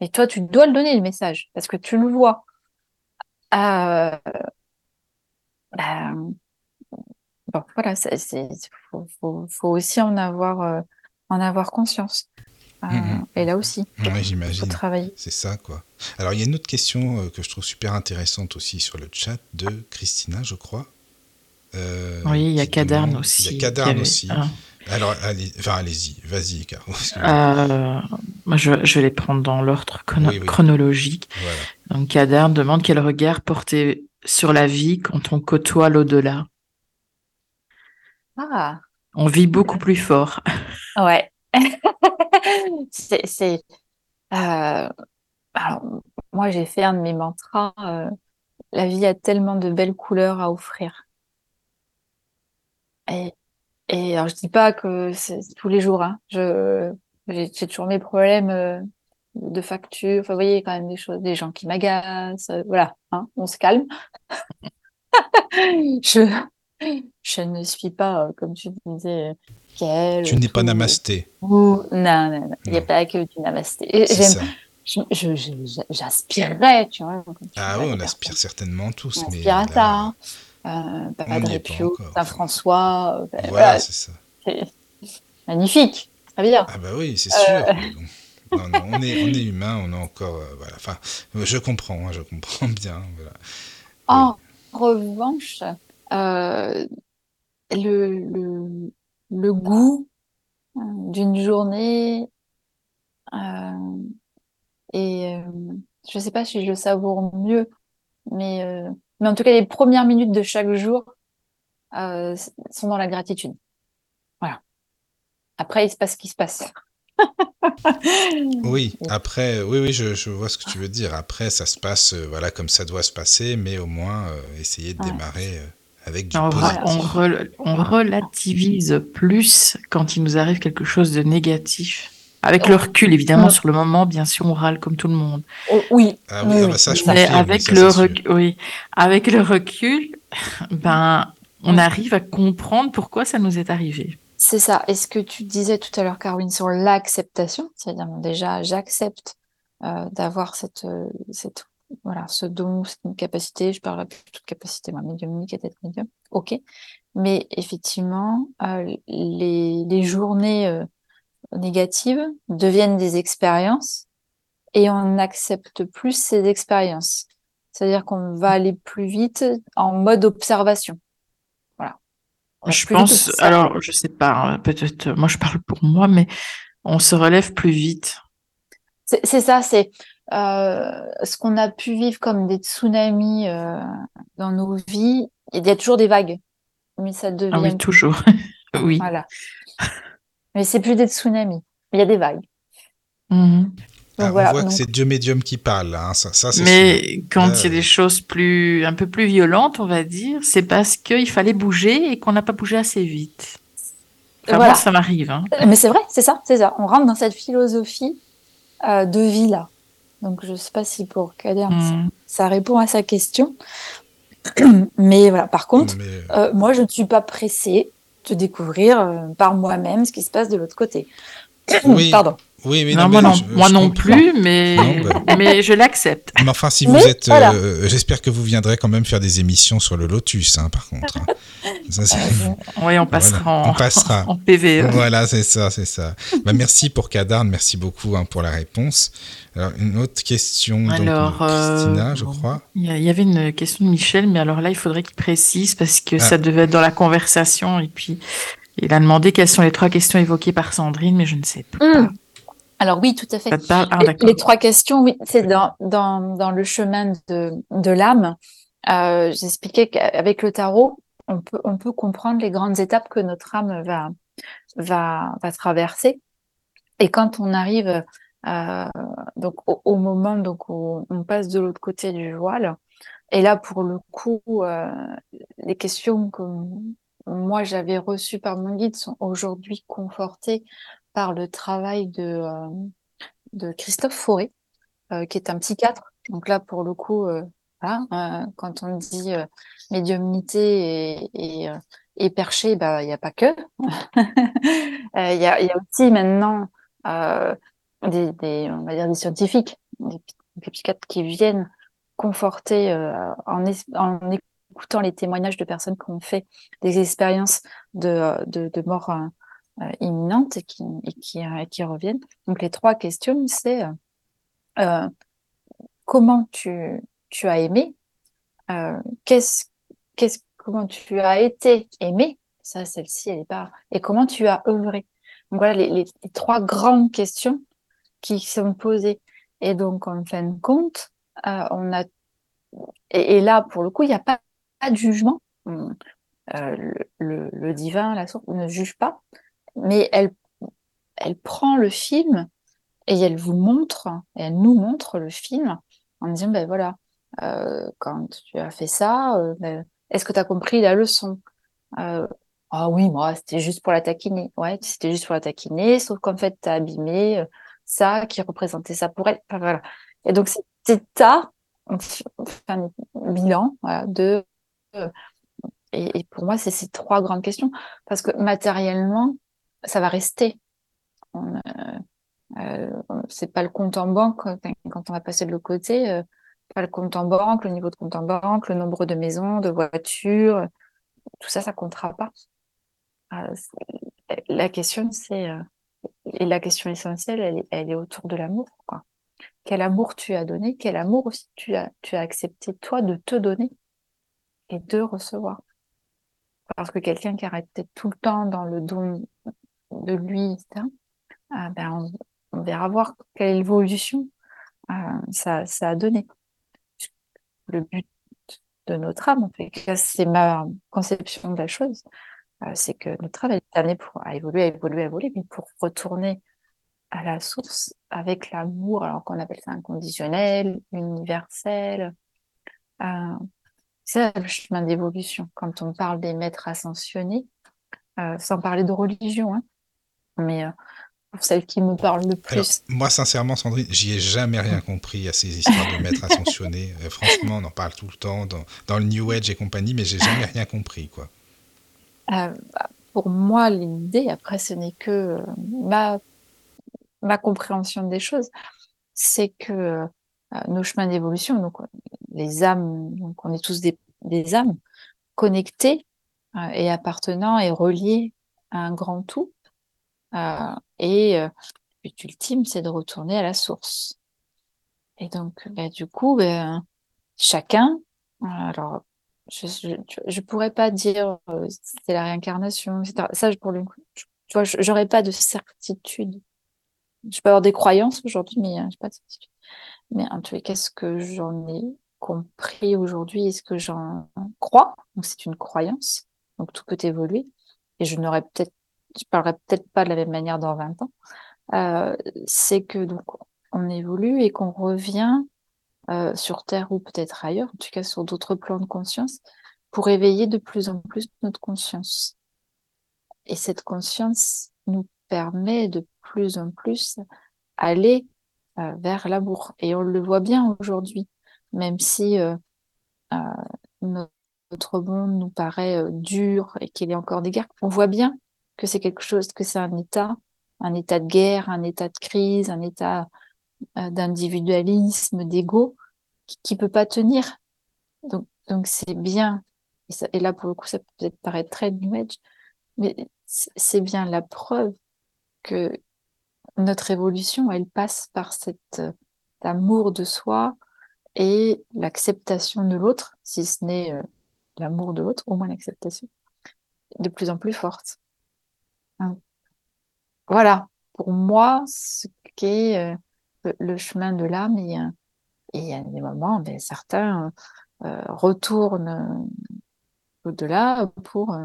Et toi, tu dois le donner le message parce que tu le vois. Euh, bon, voilà, c'est faut, faut, faut, aussi en avoir, en avoir conscience. Mm-hmm. et là aussi, ouais, j'imagine. travailler. C'est ça, quoi. Alors, il y a une autre question euh, que je trouve super intéressante aussi sur le chat de Christina, je crois. Euh, oui, il y a Caderne aussi. Il y a Caderne aussi. Alors, allez, enfin, allez-y, vas-y, Caro. Euh, moi, je, je, vais les prendre dans l'ordre chronologique. Donc, Caderne demande quel regard porter sur la vie quand on côtoie l'au-delà. Ah. On vit beaucoup plus fort. Ouais. c'est, euh, moi, j'ai fait un de mes mantras. Euh, la vie a tellement de belles couleurs à offrir. Et, et alors, je dis pas que c'est tous les jours. Hein. Je, j'ai, toujours mes problèmes euh, de facture. Enfin, vous voyez, quand même des choses, des gens qui m'agacent. voilà, hein, on se calme. je, je ne suis pas, comme tu disais, tu n'es pas namasté. non, non, non. Il n'y a pas que du namasté. J'aspirerais, tu vois. Ah oui, on aspire certainement tous. On aspire à ça. Euh, Padre Pio, Saint-François. Euh, ben, voilà, c'est ça. Magnifique, très bien. Ah bah oui, c'est sûr. Non, non, on est, on est humain, on a encore. Euh, voilà. Enfin, je comprends, hein, je comprends bien. Voilà. En revanche, euh, le, le, le goût euh, d'une journée euh, et euh, je sais pas si je le savoure mieux, mais mais en tout cas les premières minutes de chaque jour sont dans la gratitude. Voilà. Après il se passe ce qui se passe. oui, après, oui, oui, je, vois ce que tu veux dire. Après, ça se passe, voilà, comme ça doit se passer, mais au moins essayer de démarrer on, relativise plus quand il nous arrive quelque chose de négatif. Avec le recul, évidemment, sur le moment, bien sûr, on râle comme tout le monde. Oh, oui. Ah oui, ah bah ça, je Mais avec le recul, oui, avec le recul, ben, on arrive à comprendre pourquoi ça nous est arrivé. C'est ça. Et ce que tu disais tout à l'heure, Caroline, sur l'acceptation, c'est-à-dire déjà, j'accepte euh, d'avoir cette, euh, cette voilà, ce don, c'est une capacité, je parle plus de capacité, moi, médiumnique et d'être médium, ok. Mais effectivement, euh, les, journées négatives deviennent des expériences et on n'accepte plus ces expériences. C'est-à-dire qu'on va aller plus vite en mode observation. Je pense, alors, je sais pas, hein, peut-être, moi je parle pour moi, mais on se relève plus vite. C'est ça, c'est euh, ce qu'on a pu vivre comme des tsunamis euh, dans nos vies, il y a toujours des vagues, mais ça devient. Ah oui, toujours. oui. Voilà. Mais c'est plus des tsunamis, il y a des vagues. Mhm. Ah, on voit que c'est Dieu médium qui parle, hein. ça, ça Mais quand il y a des choses plus, un peu plus violentes, on va dire, c'est parce qu'il fallait bouger et qu'on n'a pas bougé assez vite. voilà. ça m'arrive. Hein. Mais c'est vrai, c'est ça, c'est ça. On rentre dans cette philosophie euh, de vie là. Donc, je ne sais pas si pour Kader, hmm. ça, répond à sa question. Mais voilà, par contre, euh, moi, je ne suis pas pressée de découvrir par moi-même ce qui se passe de l'autre côté. Oui. Pardon. Oui, mais non, moi non, moi non plus, mais, bah. mais je l'accepte. Mais enfin, si vous êtes. Euh, j'espère que vous viendrez quand même faire des émissions sur le Lotus, hein, par contre. Hein. oui, on passera, en, on passera. en PV. Voilà, c'est ça, c'est ça. bah, merci pour Kadarn, merci beaucoup hein, pour la réponse. Alors, une autre question alors, donc, Christina, euh, je crois. Il y, avait une question de Michel, mais alors là, il faudrait qu'il précise parce que ah. ça devait être dans la conversation et puis. Il a demandé quelles sont les trois questions évoquées par Sandrine, mais je ne sais pas. Hmm. Alors oui, tout à fait. Ah, les, trois questions, oui, c'est dans, dans, dans, le chemin de, de l'âme. Euh, J'expliquais qu'avec le tarot, on peut, on peut comprendre les grandes étapes que notre âme va, va, va traverser. Et quand on arrive euh, donc au, moment donc où on passe de l'autre côté du voile, et là pour le coup, euh, les questions que moi j'avais reçues par mon guide sont aujourd'hui confortées par le travail de, euh, Christophe Fauré, euh, qui est un psychiatre. Donc là, pour le coup, euh, quand on dit médiumnité et, et, perché, bah, il n'y a pas que. Il y, a, aussi maintenant des, on va dire des scientifiques, des, psychiatres qui viennent conforter en, écoutant les témoignages de personnes qui ont fait des expériences de, mort imminentes et qui, et qui, euh, qui, reviennent. Donc les trois questions, c'est euh, comment tu, tu as aimé, qu'est-ce, qu'est-ce, comment tu as été aimé, ça celle-ci elle est pas, et comment tu as œuvré. Donc voilà les, les, trois grandes questions qui sont posées. Et donc en fin de compte, on a et, là pour le coup il n'y a pas, pas, de jugement. le, le, divin, la source, ne juge pas mais elle, elle prend le film et elle vous montre, elle nous montre le film en disant, ben voilà, euh, quand tu as fait ça, euh, ben, est-ce que tu as compris la leçon? Euh, Ah oui, moi, c'était juste pour la taquiner. Ouais, c'était juste pour la taquiner, sauf qu'en fait, tu as abîmé euh, ça qui représentait ça pour elle. Enfin, voilà. Et donc, c'est ta enfin, bilan voilà, de... Euh, et, pour moi, c'est ces trois grandes questions. Parce que matériellement, ça va rester. Euh, euh, c'est pas le compte en banque quand on va passer de l'autre côté, euh, pas le compte en banque, le niveau de compte en banque, le nombre de maisons, de voitures, tout ça, ça comptera pas. La question, c'est et la question essentielle, elle est, autour de l'amour. Quel amour tu as donné, quel amour aussi tu as, accepté toi de te donner et de recevoir? Parce que quelqu'un qui arrête tout le temps dans le don de lui, etc., ah, ben on, verra voir quelle évolution euh, ça, a donné. Le but de notre âme, en fait, c'est ma conception de la chose, euh, c'est que notre âme est amenée pour à évoluer, à évoluer, à évoluer, mais pour retourner à la source avec l'amour, alors qu'on appelle ça inconditionnel, universel. Euh, c'est le chemin d'évolution. Quand on parle des maîtres ascensionnés, sans parler de religion, hein, mais euh, pour celle qui me parle le plus. moi, sincèrement, Sandrine, j'y ai jamais rien compris à ces histoires de maîtres ascensionnés. Euh, franchement, on en parle tout le temps dans, dans le New Age et compagnie, mais j'ai jamais rien compris, quoi. Euh, bah, pour moi, l'idée, après, ce n'est que ma, ma compréhension des choses, c'est que nos chemins d'évolution, donc les âmes, donc on est tous des, des âmes connectées et appartenant et reliées à un grand tout, euh, et euh, le but ultime, c'est de retourner à la source. Et donc, bah, du coup, ben, chacun, alors, je, je, pourrais pas dire euh, c'est la réincarnation, etc. Ça, pour le coup, tu vois, j'aurais pas de certitude. Je peux avoir des croyances aujourd'hui, mais je pas de certitude. Mais en tout cas, qu'est-ce que j'en ai compris aujourd'hui Est-ce que j'en crois Donc, c'est une croyance. Donc, tout peut évoluer. Et je n'aurais peut-être je parlerai peut-être pas de la même manière dans 20 ans, euh, c'est que donc on évolue et qu'on revient euh, sur Terre ou peut-être ailleurs, en tout cas sur d'autres plans de conscience, pour éveiller de plus en plus notre conscience. Et cette conscience nous permet de plus en plus aller euh, vers l'amour. Et on le voit bien aujourd'hui, même si notre notre monde nous paraît dur et qu'il y a encore des guerres, on voit bien que c'est quelque chose, que c'est un état, un état de guerre, un état de crise, un état d'individualisme, d'ego, qui, ne peut pas tenir. Donc, donc c'est bien. Et, là, pour le coup, ça peut peut-être paraître très new mais c'est bien la preuve que notre évolution, elle passe par cet amour de soi et l'acceptation de l'autre, si ce n'est euh, l'amour de l'autre, au moins l'acceptation, de plus en plus forte. Hein. Voilà, pour moi, ce qu'est euh, le, chemin de l'âme, et, il y a des moments, ben, certains euh, retournent au-delà pour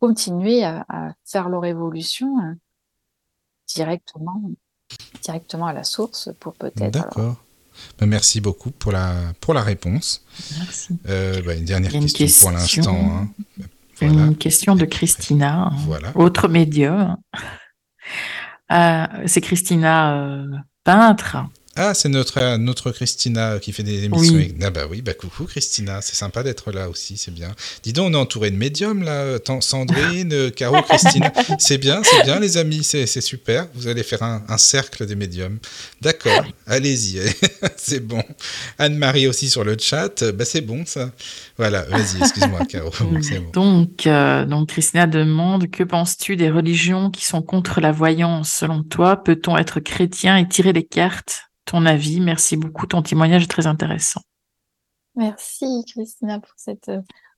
continuer à, faire leur évolution hein, directement, directement à la source pour peut-être. D'accord. Ben, merci beaucoup pour la, pour la réponse. Merci. Euh, ben, une dernière question, pour l'instant. Hein. Une question de Christina, voilà. autre médium. Euh, c'est Christina euh, peintre. Ah, c'est notre, notre Christina qui fait des émissions. Ah bah oui, bah coucou Christina, c'est sympa d'être là aussi, c'est bien. Dis donc, on est entouré de médiums là, Sandrine, Caro, Christine. c'est bien, c'est bien les amis, c'est super. Vous allez faire un, un cercle des médiums. D'accord, allez-y, c'est bon. Anne-Marie aussi sur le chat, bah c'est bon ça. Voilà, vas-y, excuse-moi Caro. Bon. Donc, euh, donc Christina demande, que penses-tu des religions qui sont contre la voyance? Selon toi, peut-on être chrétien et tirer les cartes? Ton avis. Merci beaucoup. Ton témoignage est très intéressant. Merci, Christina, pour cette,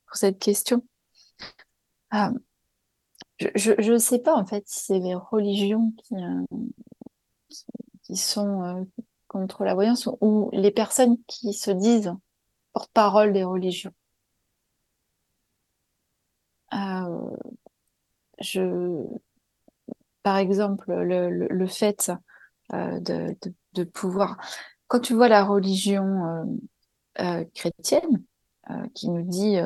pour cette question. Ah, je ne sais pas, en fait, si c'est les religions qui, euh, qui, sont euh, contre la voyance ou les personnes qui se disent porte-parole des religions. Euh, je, par exemple, le, le, fait de pouvoir. Quand tu vois la religion euh, euh, chrétienne euh, qui nous dit,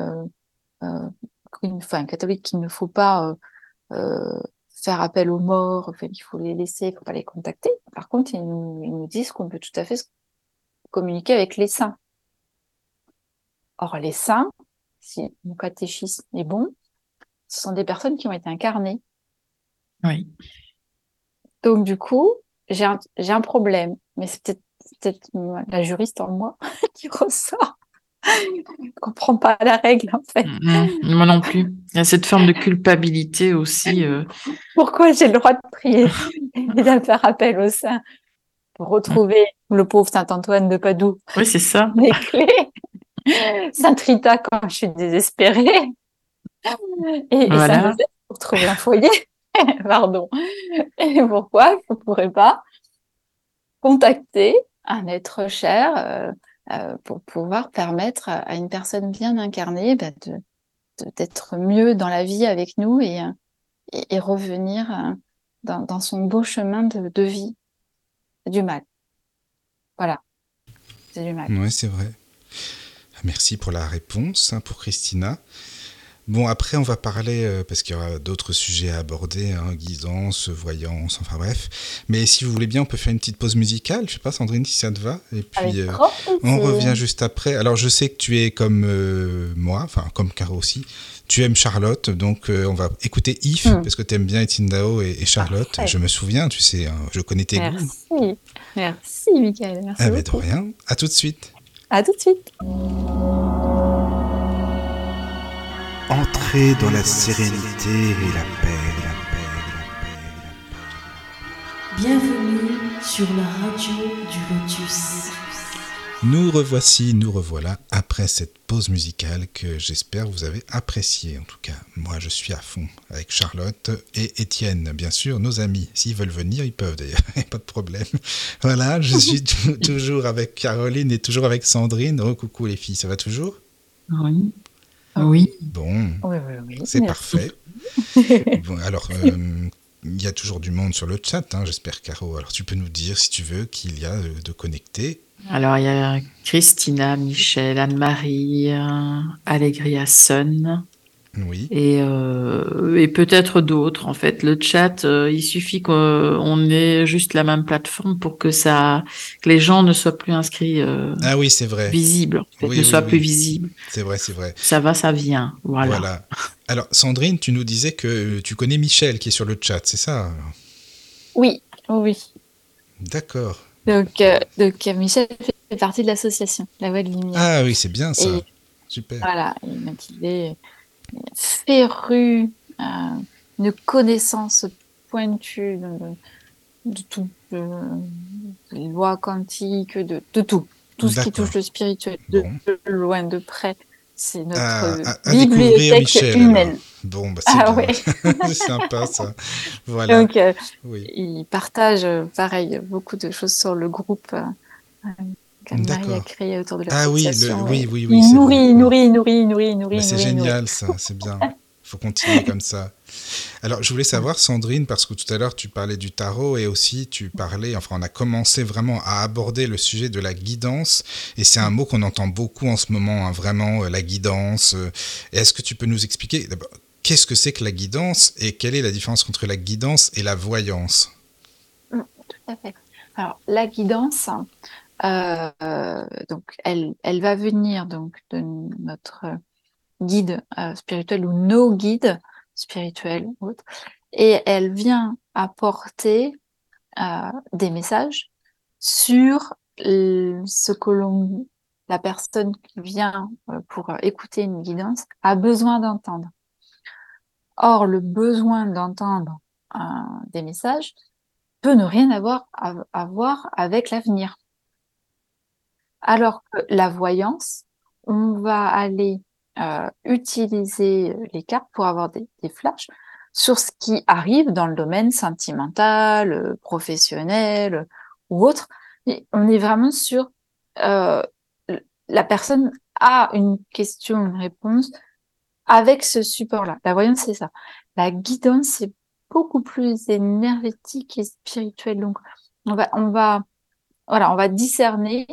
enfin, catholique, qu'il ne faut pas faire appel aux morts, enfin, il faut les laisser, il ne faut pas les contacter. Par contre, ils nous, ils nous disent qu'on peut tout à fait communiquer avec les saints. Or, les saints, si mon catéchisme est bon, ce sont des personnes qui ont été incarnées. Oui. Donc, du coup, j'ai un, un problème, mais c'est peut-être, la juriste en moi qui ressort. Je comprends pas la règle en fait. Mm, moi non plus. Il y a cette forme de culpabilité aussi. Euh. Pourquoi j'ai le droit de prier et de faire appel au saint pour retrouver le pauvre Saint Antoine de Padoue? Oui, c'est ça. Les clés. Saint Rita quand je suis désespérée. Et, voilà. pour trouver un foyer. Pardon. Et pourquoi je ne pourrais pas contacter un être cher euh, euh, pour pouvoir permettre à une personne bien incarnée bah, de, d'être mieux dans la vie avec nous et, et, revenir euh, dans, son beau chemin de, de vie du mal. Voilà. C'est du mal. Oui, c'est vrai. Merci pour la réponse, hein, pour Christina. Bon, après, on va parler, euh, parce qu'il y aura d'autres sujets à aborder, hein, guidance, voyance, enfin bref. Mais si vous voulez bien, on peut faire une petite pause musicale. Je sais pas, Sandrine, si ça te va. Et puis, euh, on revient juste après. Alors, je sais que tu es comme euh, moi, enfin, comme Caro aussi. Tu aimes Charlotte, donc on va écouter Yves, hmm. parce que tu aimes bien Etienne Dao et, Charlotte. Je me souviens, tu sais, hein, je connais tes Merci. goûts. Merci, Michael. Merci. Ah, de rien. À tout de suite. À tout de suite. Entrez dans la sérénité et la paix, la paix, la paix, la paix. Bienvenue sur la radio du Lotus. Nous revoici, nous revoilà après cette pause musicale que j'espère vous avez appréciée. En tout cas, moi je suis à fond avec Charlotte et Étienne, bien sûr, nos amis. S'ils veulent venir, ils peuvent d'ailleurs, pas de problème. Voilà, je suis toujours avec Caroline et toujours avec Sandrine. Oh coucou les filles, ça va toujours? Oui. Ah oui. Bon, c'est parfait. bon, alors, euh, il y a toujours du monde sur le chat, hein, j'espère, Caro. Alors, tu peux nous dire, si tu veux, qu'il y a de connectés. Alors, il y a Christina, Michel, Anne-Marie, Allegria Sun, Oui. Et, euh, et peut-être d'autres. En fait, le chat, euh, il suffit qu'on ait juste la même plateforme pour que ça, que les gens ne soient plus inscrits. Euh, ah oui, c'est vrai. Visibles, en fait, ne soient plus visibles. C'est vrai, c'est vrai. Ça va, ça vient. Voilà. voilà. Alors, Sandrine, tu nous disais que tu connais Michel qui est sur le chat, c'est ça? Oui, oui. D'accord. Donc, euh, donc Michel fait partie de l'association La Voix de Lumière. Ah oui, c'est bien ça. Super. Voilà, il m'a dit féru, euh, une connaissance pointue de, tout, des lois quantiques, de, tout, tout ce qui touche le spirituel, de, loin, de près. C'est notre à, bibliothèque humaine. Bon, bah, c'est ah, sympa ça. Voilà. Donc, euh, il partage, pareil, beaucoup de choses sur le groupe. Euh, Marie a créé autour de la Ah oui, oui, oui, oui. Il nourrit, nourrit, nourrit, nourrit, nourrit. C'est génial ça, c'est bien. Il faut continuer comme ça. Alors, je voulais savoir, Sandrine, parce que tout à l'heure, tu parlais du tarot et aussi tu parlais, enfin, on a commencé vraiment à aborder le sujet de la guidance. Et c'est un mot qu'on entend beaucoup en ce moment, hein, vraiment, euh, la guidance. Euh. Est-ce que tu peux nous expliquer qu'est-ce que c'est que la guidance et quelle est la différence entre la guidance et la voyance? Mmh, Tout à fait. Alors, la guidance, euh, donc, elle, va venir donc de notre guide euh, spirituel ou nos guides spirituels et elle vient apporter euh, des messages sur ce que l'on, la personne qui vient pour écouter une guidance a besoin d'entendre. Or, le besoin d'entendre des messages peut ne rien avoir à voir avec l'avenir. Alors que la voyance, on va aller euh, utiliser les cartes pour avoir des, flashs sur ce qui arrive dans le domaine sentimental, professionnel ou autre. on est vraiment sur euh, la personne a une question, une réponse avec ce support-là. La voyance, c'est ça. La guidance, c'est beaucoup plus énergétique et spirituel. Donc, on va, on va, voilà, on va discerner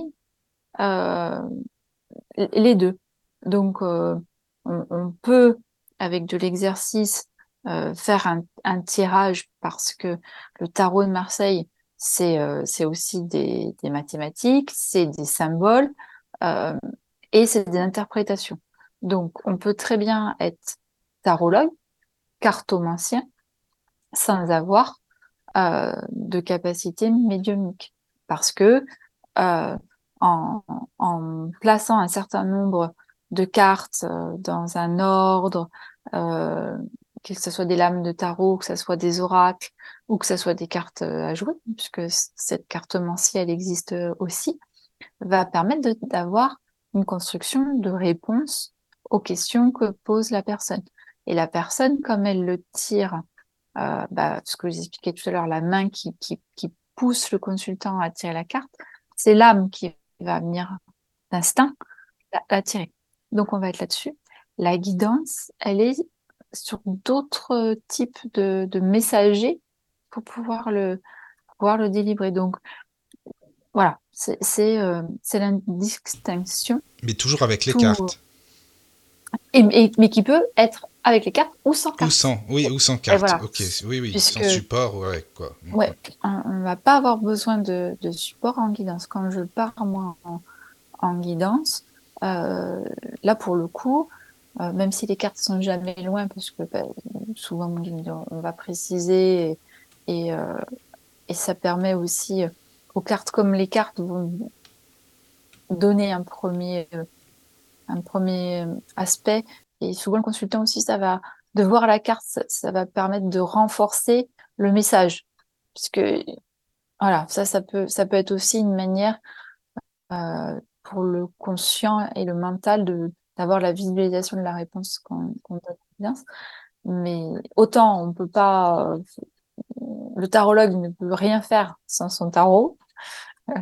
les deux. Donc, euh, on, peut, avec de l'exercice, euh, faire un, tirage parce que le tarot de Marseille, c'est c'est aussi des, des mathématiques, c'est des symboles et c'est des interprétations. Donc, on peut très bien être tarologue, cartomancien, sans avoir de capacité médiumnique. Parce que en, en, plaçant un certain nombre de cartes euh, dans un ordre, euh, que ce soit des lames de tarot, que ce soit des oracles ou que ce soit des cartes euh, à jouer, puisque cette carte elle existe aussi, va permettre d'avoir une construction de réponse aux questions que pose la personne. Et la personne, comme elle le tire, euh, bah, ce que j'expliquais tout à l'heure, la main qui, qui, qui pousse le consultant à tirer la carte, c'est l'âme qui va venir d'instinct la, tirer. Donc on va être là-dessus. La guidance, elle est sur d'autres types de, de, messagers pour pouvoir le pouvoir le délivrer. Donc voilà, c'est c'est euh, la distinction. Mais toujours avec les cartes. Et, mais qui peut être avec les cartes ou sans cartes. Ou sans, oui, ou sans cartes. Ok, oui, oui, sans support, ouais, quoi. Ouais, on ne va pas avoir besoin de, de, support en guidance. Quand je pars, moi, en, guidance, euh, là, pour le coup, euh, même si les cartes sont jamais loin, parce que bah, souvent, on va préciser, et, et, euh, et ça permet aussi aux cartes, comme les cartes vont donner un premier un premier aspect. Et souvent, le consultant aussi, ça va, de voir la carte, ça, va permettre de renforcer le message. Puisque, voilà, ça, ça peut, ça peut être aussi une manière euh, pour le conscient et le mental de d'avoir la visualisation de la réponse qu'on qu donne Mais autant on peut pas, le tarologue ne peut rien faire sans son tarot,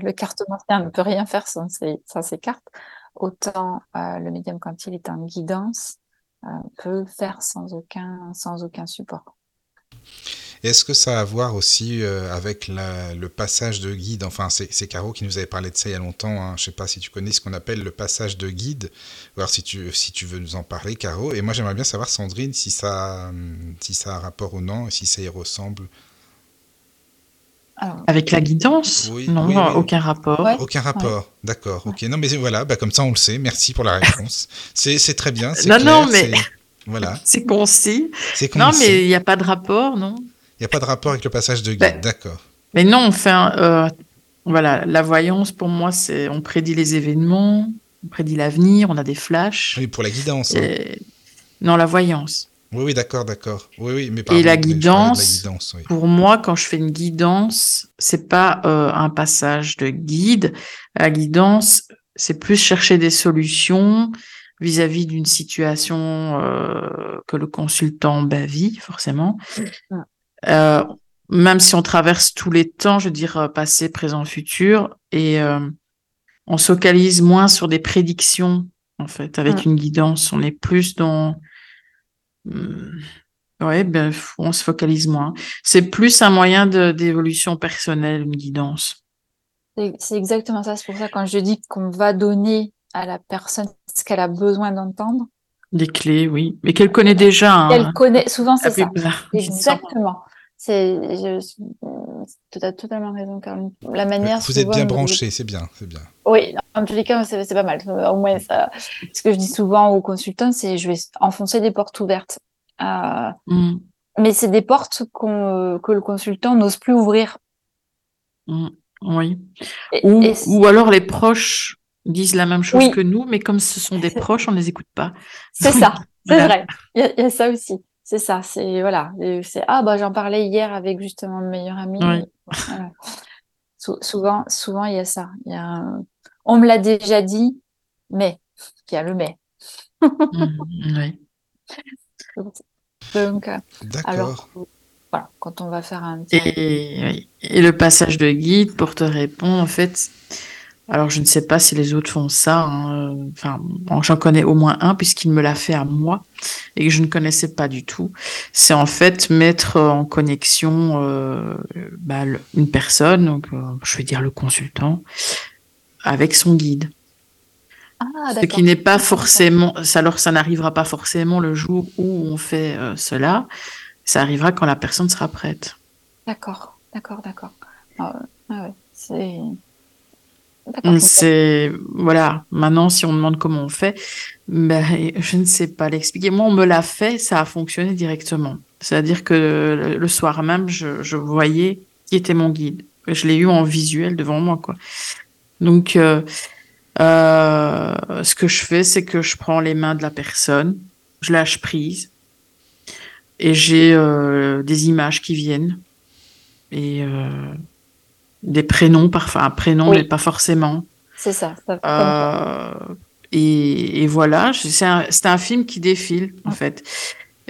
le cartomancien ne peut rien faire sans ses, sans ses cartes. Autant euh, le médium, quand il est en guidance, euh, peut faire sans aucun, sans aucun support. Est-ce que ça a à voir aussi euh, avec le passage de guide? Enfin, c'est Caro qui nous avait parlé de ça il y a longtemps. Hein. Je ne sais pas si tu connais ce qu'on appelle le passage de guide. Voir si tu, si tu veux nous en parler, Caro. Et moi, j'aimerais bien savoir, Sandrine, si ça, si ça a rapport ou non, et si ça y ressemble. Avec la guidance Non, aucun rapport. Aucun rapport, d'accord. Ok, non mais voilà, bah, comme ça on le sait. Merci pour la réponse. c'est très bien. Non, non, mais voilà. c'est concis. Non, mais il n'y a pas de rapport, non? Il n'y a pas de rapport avec le passage de guide, ben, d'accord. Mais non, on fait euh, voilà, la voyance pour moi, c'est on prédit les événements, on prédit l'avenir, on a des flashs. Oui, pour la guidance. Hein. Non, la voyance. Oui, oui, d'accord, d'accord. Oui, oui, mais Et la guidance, pour moi, quand je fais une guidance, c'est pas euh, un passage de guide. La guidance, c'est plus chercher des solutions vis-à-vis d'une situation euh, que le consultant bah, vit, forcément. Euh, même si on traverse tous les temps, je veux dire passé, présent, futur, et on se focalise moins sur des prédictions, en fait, avec une guidance. On est plus dans Hmm. Oui, ben, on se focalise moins. C'est plus un moyen d'évolution personnelle, une guidance. C'est exactement ça. C'est pour ça quand je dis qu'on va donner à la personne ce qu'elle a besoin d'entendre. Des clés, oui, mais qu'elle connaît déjà. Hein. Elle connaît. Souvent, c'est ça. Exactement. C'est, tu as totalement raison, Caroline. La manière. Vous êtes bien branché, c'est bien, c'est bien. Oui, en tous les cas, c'est pas mal. Au moins, ça... ce que je dis souvent aux consultants, c'est je vais enfoncer des portes ouvertes. Euh... Mm. Mais c'est des portes que le consultant n'ose plus ouvrir. Mm. Oui. ou, ou, alors les proches disent la même chose que nous, mais comme ce sont des proches, on ne les écoute pas. C'est ça, c'est vrai. Il y, a ça aussi. C'est ça, c'est voilà, c'est ah bah j'en parlais hier avec justement le meilleur ami. souvent, souvent il y a ça. Il y a on me l'a déjà dit, mais il y a le mais. Mmh, oui. Donc, euh, alors, voilà, quand on va faire un et, et, le passage de guide pour te répondre, en fait, alors, je ne sais pas si les autres font ça. Hein. Enfin, j'en connais au moins un puisqu'il me l'a fait à moi et que je ne connaissais pas du tout. C'est en fait mettre en connexion euh, bah, une personne, donc euh, je vais dire le consultant, avec son guide. Ah, Ce qui n'est pas forcément, alors ça n'arrivera pas forcément le jour où on fait euh, cela. Ça arrivera quand la personne sera prête. D'accord, d'accord, d'accord. Ah, ah ouais, c'est c'est voilà. Maintenant, si on demande comment on fait, ben, je ne sais pas l'expliquer. Moi, on me l'a fait, ça a fonctionné directement. C'est-à-dire que le soir même, je, voyais qui était mon guide. Je l'ai eu en visuel devant moi, quoi. Donc, euh, euh, ce que je fais, c'est que je prends les mains de la personne, je lâche prise, et j'ai euh, des images qui viennent. Et des prénoms, parfois un prénom, mais pas forcément. C'est ça. Euh, et, voilà, c'est un, un, film qui défile, en fait.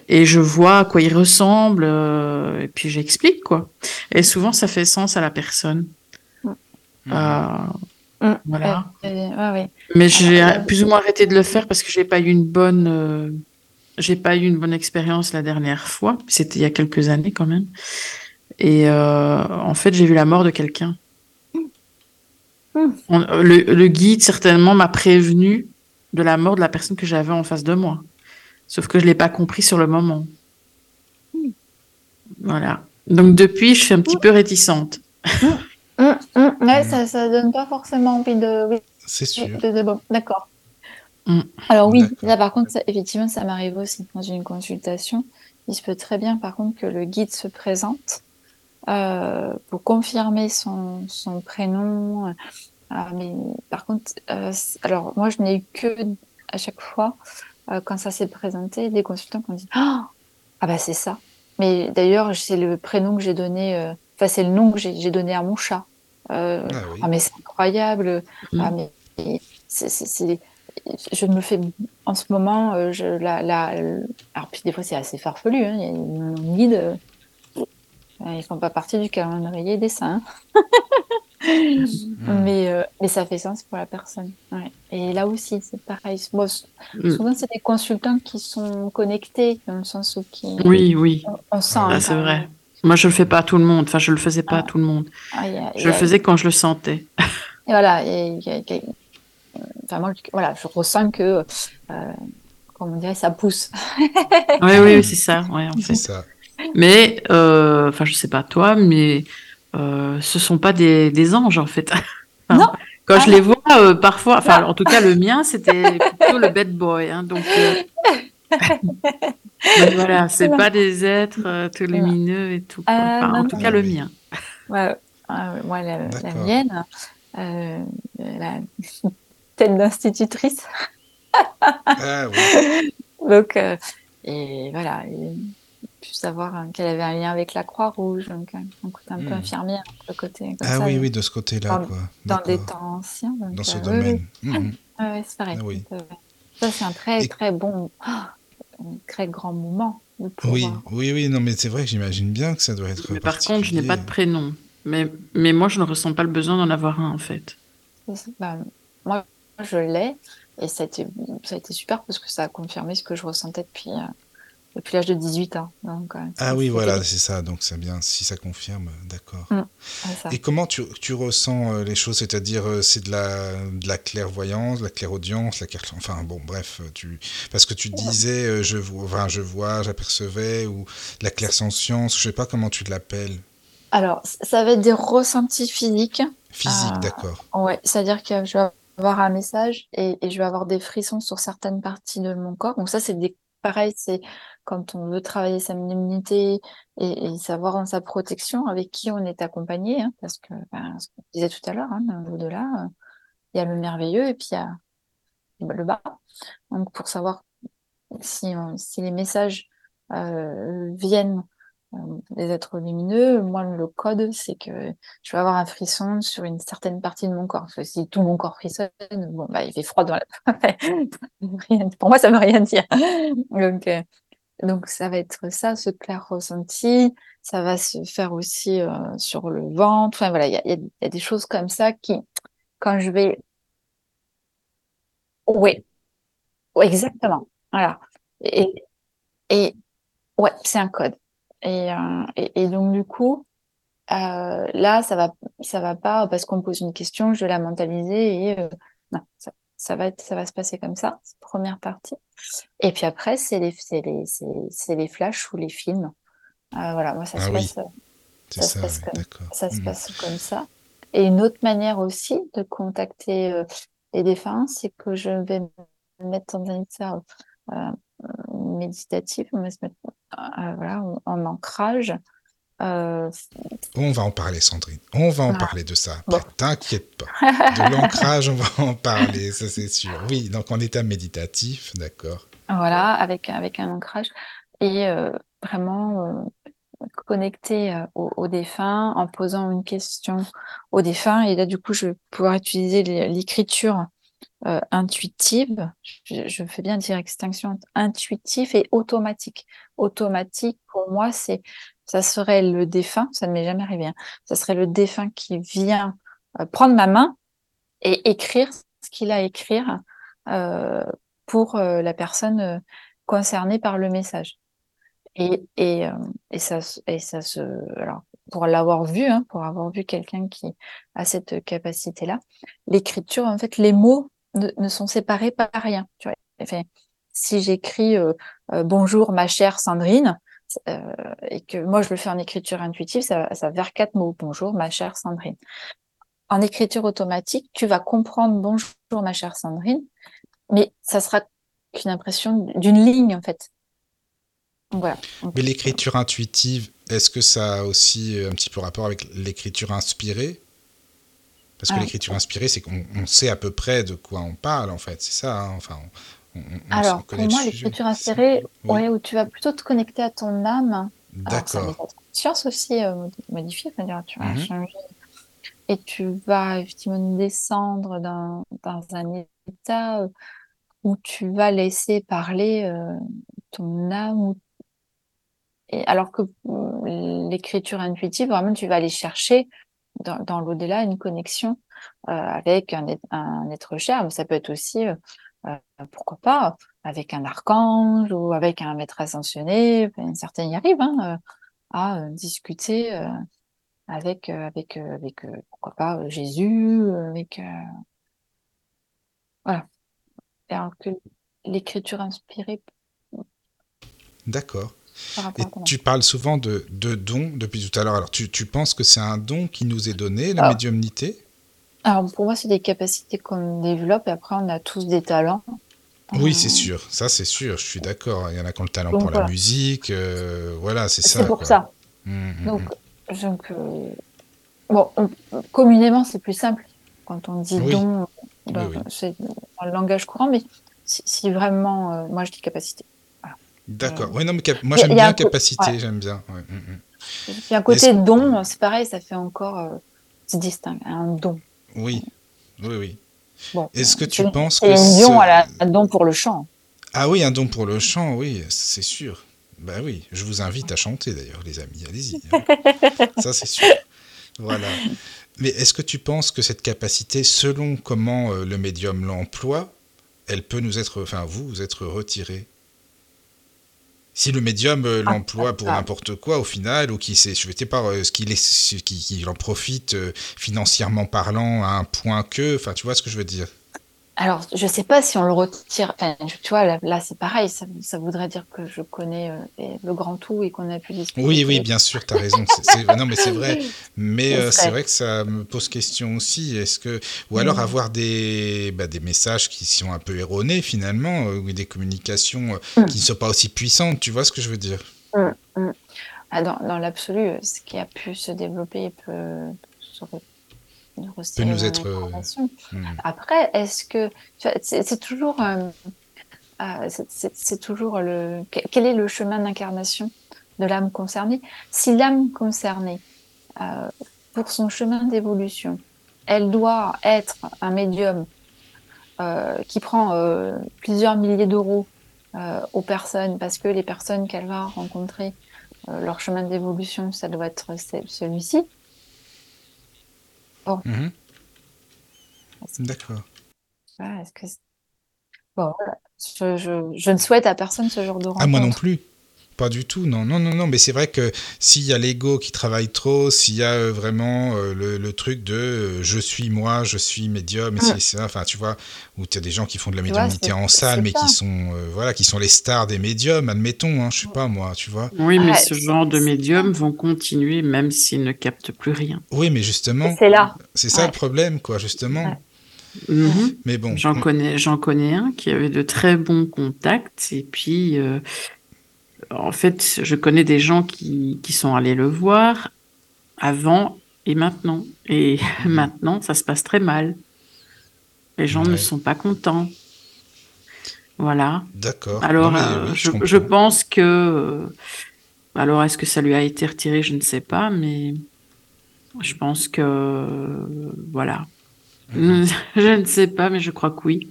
Et je vois à quoi il ressemble, euh, et puis j'explique, quoi. Et souvent, ça fait sens à la personne. Euh, voilà. Mais j'ai plus ou moins arrêté de le faire parce que j'ai pas eu une bonne, j'ai pas eu une bonne expérience la dernière fois. C'était il y a quelques années quand même. Et euh, en fait, j'ai vu la mort de quelqu'un. Hmm. Le, guide, certainement, m'a prévenu de la mort de la personne que j'avais en face de moi. Sauf que je ne l'ai pas compris sur le moment. Hmm. Voilà. Donc, depuis, je suis un petit peu réticente. Hmm. Ouais, ça ne donne pas forcément envie de. C'est sûr. D'accord. Alors, oui, là, par contre, effectivement, ça m'arrive aussi dans une consultation. Il se peut très bien, par contre, que le guide se présente euh, pour confirmer son, son prénom. Euh, mais par contre, euh, alors moi je n'ai eu que à chaque fois quand ça s'est présenté des consultants qui ont dit ah bah c'est ça. Mais d'ailleurs c'est le prénom que j'ai donné, enfin c'est le nom que j'ai donné à mon chat. Ah, ah, mais c'est incroyable. Mmh. Ah mais c'est je me fais en ce moment, je, la, la, alors puis des fois c'est assez farfelu, hein, il y a une guide, ils font pas partie du calendrier des saints. Mais, euh, mais ça fait sens pour la personne. Et là aussi, c'est pareil. Mm. Souvent, c'est des consultants qui sont connectés, dans le sens où qui, oui, oui. on, sent. Ah, c'est vrai. Moi, je le fais pas à tout le monde. Enfin, je le faisais pas à ah. tout le monde. Ah, je le faisais quand je le sentais. Et voilà. Et, enfin, moi, voilà, je ressens que, euh, comment dirait, ça pousse. oui, oui, c'est ça. Ouais, en fait. ça. Mais, euh, enfin, je sais pas toi, mais euh, ce sont pas des, des anges en fait. non. Quand je ah les vois, euh, parfois, enfin, en tout cas, le mien, c'était plutôt le bad boy. Hein, donc, euh, voilà, c'est pas des êtres euh, tout lumineux et tout. en tout cas, le mien. Ouais, moi, la, mienne, la tête d'institutrice. ah, oui. Donc, et voilà savoir hein, qu'elle avait un lien avec la Croix-Rouge, donc un, côté un peu hmm. infirmière, le côté. ah oui, oui, de ce côté-là, quoi. Dans des temps anciens. dans ce euh, domaine. Oui, hmm. oui. c'est pareil. Ah ça, c'est un très, très bon, un très grand moment. Oui, oui, oui, non, mais c'est vrai que j'imagine bien que ça doit être. Mais par contre, je n'ai pas de prénom. Mais, mais moi, je ne ressens pas le besoin d'en avoir un, en fait. Bah, moi, je l'ai. Et ça a, été, ça a été super parce que ça a confirmé ce que je ressentais depuis, euh, depuis l'âge de 18 ans. Donc, ah oui, voilà, c'est ça. Donc c'est bien, si ça confirme, d'accord. Mm, Et comment tu, tu ressens euh, les choses? C'est-à-dire, euh, c'est de la, de la clairvoyance, de la clairaudience, la clair... enfin bon, bref, tu... parce que tu disais, euh, je, vois, je vois, j'apercevais, ou la clairsentience, je sais pas comment tu l'appelles. Alors, ça va être des ressentis physiques. Physiques, d'accord. Ouais, c'est-à-dire que je vais avoir un message et, et, je vais avoir des frissons sur certaines parties de mon corps. Donc ça, c'est des pareil, c'est quand on veut travailler sa immunité et, savoir en sa protection avec qui on est accompagné, hein, parce que ben, ce qu'on disait tout à l'heure, hein, au-delà, euh, il y a le merveilleux et puis il y a le bas. Donc pour savoir si, si les messages euh, viennent euh, des êtres lumineux, moi le code c'est que je vais avoir un frisson sur une certaine partie de mon corps. Si tout mon corps frissonne, bon bah il fait froid dans la. Pour moi ça veut rien dire. Donc donc ça va être ça, ce clair ressenti. Ça va se faire aussi euh, sur le ventre. Enfin voilà, il y a, des choses comme ça qui, quand je vais, oui, exactement. Voilà. Et, et ouais, c'est un code. Et, euh, et, et, donc du coup, euh, là, ça va, ça va pas parce qu'on me pose une question, je vais la mentaliser et euh, non, ça, ça, va être, ça va se passer comme ça, première partie. Et puis après, c'est les, c'est les, c'est, les flashs ou les films. Euh, voilà, moi ça se passe, ça, se passe comme, ça se mmh. passe comme ça. Et une autre manière aussi de contacter les défunts, c'est que je vais me mettre dans un euh, méditatif, on va se mettre euh, voilà, en ancrage. Euh, on va en parler, Sandrine. On va en parler de ça. T'inquiète pas. De l'ancrage, on va en parler, ça c'est sûr. Oui, donc en état méditatif, d'accord. Voilà, avec, avec un ancrage. Et euh, vraiment connecter au, défunt en posant une question au défunt. Et là, du coup, je vais pouvoir utiliser l'écriture euh, intuitive, je, fais bien dire extinction intuitive et automatique. Automatique, pour moi, c'est ça serait le défunt, ça ne m'est jamais arrivé, hein, ça serait le défunt qui vient euh, prendre ma main et écrire ce qu'il a à écrire euh, pour la personne concernée par le message. Et, et, et, ça, et ça se. Alors, pour l'avoir vu, hein, pour avoir vu quelqu'un qui a cette capacité-là, l'écriture, en fait, les mots ne, sont séparés par rien. Si j'écris euh, euh, bonjour ma chère Sandrine euh, et que moi je le fais en écriture intuitive, ça, va faire quatre mots. Bonjour ma chère Sandrine. En écriture automatique, tu vas comprendre bonjour ma chère Sandrine, mais ça sera qu'une impression d'une ligne en fait. Mais l'écriture intuitive, est-ce que ça a aussi un petit peu rapport avec l'écriture inspirée? Parce que ah. l'écriture inspirée, c'est qu'on sait à peu près de quoi on parle, en fait. C'est ça. Hein. Enfin, Alors, pour moi, l'écriture inspirée, ouais, où tu vas plutôt te connecter à ton âme. D'accord. Conscience aussi euh, modifiée, c'est-à-dire tu vas mhm. changer. Et tu vas effectivement descendre dans, dans un état euh, où tu vas laisser parler euh, ton âme. Et alors que l'écriture intuitive, vraiment, tu vas aller chercher dans, l'au-delà une connexion euh, avec un, être cher, mais ça peut être aussi, euh, euh, pourquoi pas, avec un archange ou avec un maître ascensionné. Certains y arrivent. Hein, à discuter avec, avec, avec pourquoi pas Jésus, avec voilà. Alors que l'écriture inspirée. D'accord. Et tu parles souvent de, de dons depuis tout à l'heure. Alors, tu, tu, penses que c'est un don qui nous est donné, la médiumnité? Alors, pour moi, c'est des capacités qu'on développe et après, on a tous des talents. Oui, c'est sûr. Ça, c'est sûr. Je suis d'accord. Il y en a qui ont le talent pour la musique. Euh, voilà, c'est ça. C'est pour ça. Mmh, mmh, donc, mmh. donc euh, bon, communément, c'est plus simple quand on dit don. C'est dans le langage courant, mais si, vraiment, euh, moi, je dis capacité. D'accord. Oui, non, mais moi, j'aime bien capacité. J'aime bien. Il y a un côté don. C'est pareil, ça fait encore. c'est distinct. Un don. Oui. Oui, oui. Est-ce que tu penses que. Un don, un don pour le chant. Ah oui, un don pour le chant, oui, c'est sûr. Ben oui, je vous invite à chanter d'ailleurs, les amis, allez-y. Hein. Ça, c'est sûr. Voilà. Mais est-ce que tu penses que cette capacité, selon comment euh, le médium l'emploie, elle peut nous être, enfin vous, vous être retirée? Si le médium euh, ah, l'emploie pour n'importe quoi au final, ou qui s'est souhaité par euh, ce qu'il est, qui, en profite euh, financièrement parlant à un point que, enfin, tu vois ce que je veux dire alors, je ne sais pas si on le retire. Enfin, tu vois, là, c'est pareil. Ça, ça, voudrait dire que je connais euh, le grand tout et qu'on a pu discuter. Oui, oui, bien sûr, tu as raison. non, mais c'est vrai. Mais euh, c'est vrai que ça me pose question aussi. Est-ce que, ou alors mm. avoir des, bah, des messages qui sont un peu erronés finalement, euh, ou des communications mm. qui ne sont pas aussi puissantes. Tu vois ce que je veux dire? Mm, ah, Dans, dans l'absolu, ce qui a pu se développer peut se peut nous être. Euh, hmm. Après, est-ce que c'est toujours, euh, euh, c'est toujours le quel est le chemin d'incarnation de l'âme concernée? Si l'âme concernée, pour son chemin d'évolution, elle doit être un médium qui prend plusieurs milliers d'euros aux personnes parce que les personnes qu'elle va rencontrer, leur chemin d'évolution, ça doit être celui-ci. Mhm. D'accord. que bon, je, je, je, ne souhaite à personne ce genre de rencontre. Ah, moi non plus. Pas du tout, non, non, non, non. Mais c'est vrai que s'il y a l'ego qui travaille trop, s'il y a euh, vraiment euh, le, truc de euh, je suis moi, je suis médium, et c'est enfin, tu vois, où tu as des gens qui font de la médiumnité en salle, mais qui sont, voilà, qui sont les stars des médiums, admettons, hein, je sais pas moi, tu vois. Oui, mais ce genre de médiums vont continuer même s'ils ne captent plus rien. Oui, mais justement, c'est là. C'est ça le problème, quoi, justement. Mhm. Mais bon, j'en connais, j'en connais un qui avait de très bons contacts et puis en fait, je connais des gens qui, qui, sont allés le voir avant et maintenant. Et maintenant, ça se passe très mal. Les gens ne sont pas contents. Voilà. D'accord. Alors, euh, je, pense que. Euh, alors, est-ce que ça lui a été retiré Je ne sais pas, mais je pense que. voilà. Mhm. je ne sais pas, mais je crois que oui.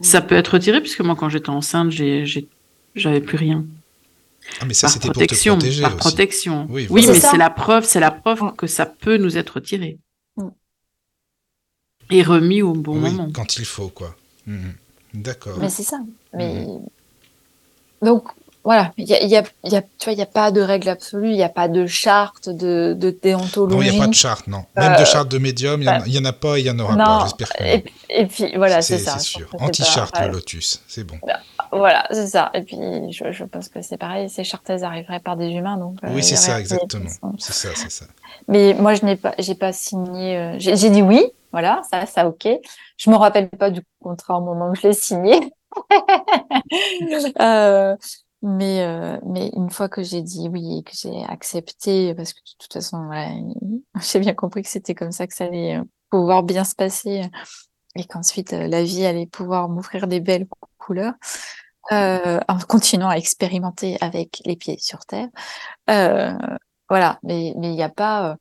Ça peut être retiré, puisque moi, quand j'étais enceinte, j'avais plus rien. Ah, mais ça, c'était pour te protéger Par protection. Oui, mais c'est la preuve, c'est la preuve que ça peut nous être retiré. Mm. Et remis au bon moment. Quand il faut, quoi. Mhm. D'accord. Mais c'est ça. Mais... Mhm. Donc, voilà, il y a, y a, y a, tu vois, il n'y a pas de règle absolue, il n'y a pas de charte de, de déontologie. Non, il n'y a pas de charte, non. Même de euh, charte de médium, il n'y en, a pas il n'y en aura pas, j'espère que et, et, puis, voilà, c'est ça. C'est sûr. Anti-charte, le Lotus, c'est bon. Bah, voilà, c'est ça. Et puis, je, je pense que c'est pareil, ces chartes, elles arriveraient par des humains. Donc, euh, oui, c'est ça, exactement. C'est ça, c'est ça. Mais moi, je n'ai pas, j'ai pas signé. Euh, j'ai dit oui, voilà, ça, ça, ok. Je me rappelle pas du contrat au moment où je l'ai signé. euh, mais, euh, mais une fois que j'ai dit oui et que j'ai accepté, parce que de toute façon, j'ai bien compris que c'était comme ça que ça allait pouvoir bien se passer et qu'ensuite la vie allait pouvoir m'offrir des belles couleurs euh, en continuant à expérimenter avec les pieds sur terre. Euh, voilà, mais il n'y a pas,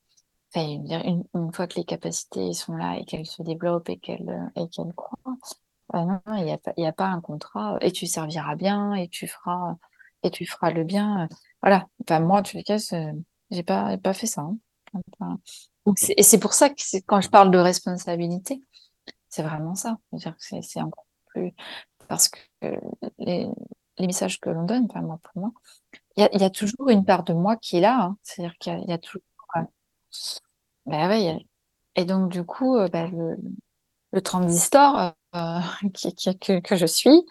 euh, une, fois que les capacités sont là et qu'elles se développent et qu'elles et croient, euh, non, il n'y a pas un contrat et tu serviras bien et tu feras et tu feras le bien. Voilà. Enfin, moi, en tous les cas, j'ai pas, pas fait ça. Hein. Et c'est pour ça que quand je parle de responsabilité, c'est vraiment ça. C'est encore plus parce que les, les messages que l'on donne, enfin moi pour moi, Il y a, toujours une part de moi qui est là. Hein. C'est-à-dire qu'il y, a toujours. Ben et donc, du coup, ben, le, transistor qui, que, que, je suis,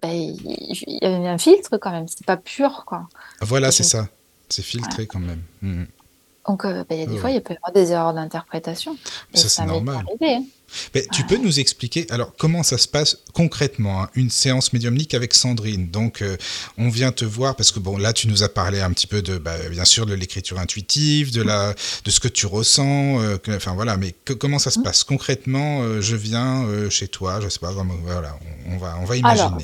ben, il y a un filtre quand même. C'est pas pur, quoi. Voilà, c'est ça. C'est filtré quand même. Mmh donc, ben, il y a des fois, il peut y avoir des erreurs d'interprétation. Ça, c'est normal. Hein. Mais tu peux nous expliquer, alors, comment ça se passe concrètement, hein, une séance médiumnique avec Sandrine? Donc, euh, on vient te voir, parce que, bon, là, tu nous as parlé un petit peu de, bah, bien sûr, de l'écriture intuitive, de, la, de ce que tu ressens, euh, enfin, voilà, mais comment ça se mmh. passe? Concrètement euh, Je viens chez toi, je sais pas, vraiment, voilà, on, va, on va imaginer. Alors,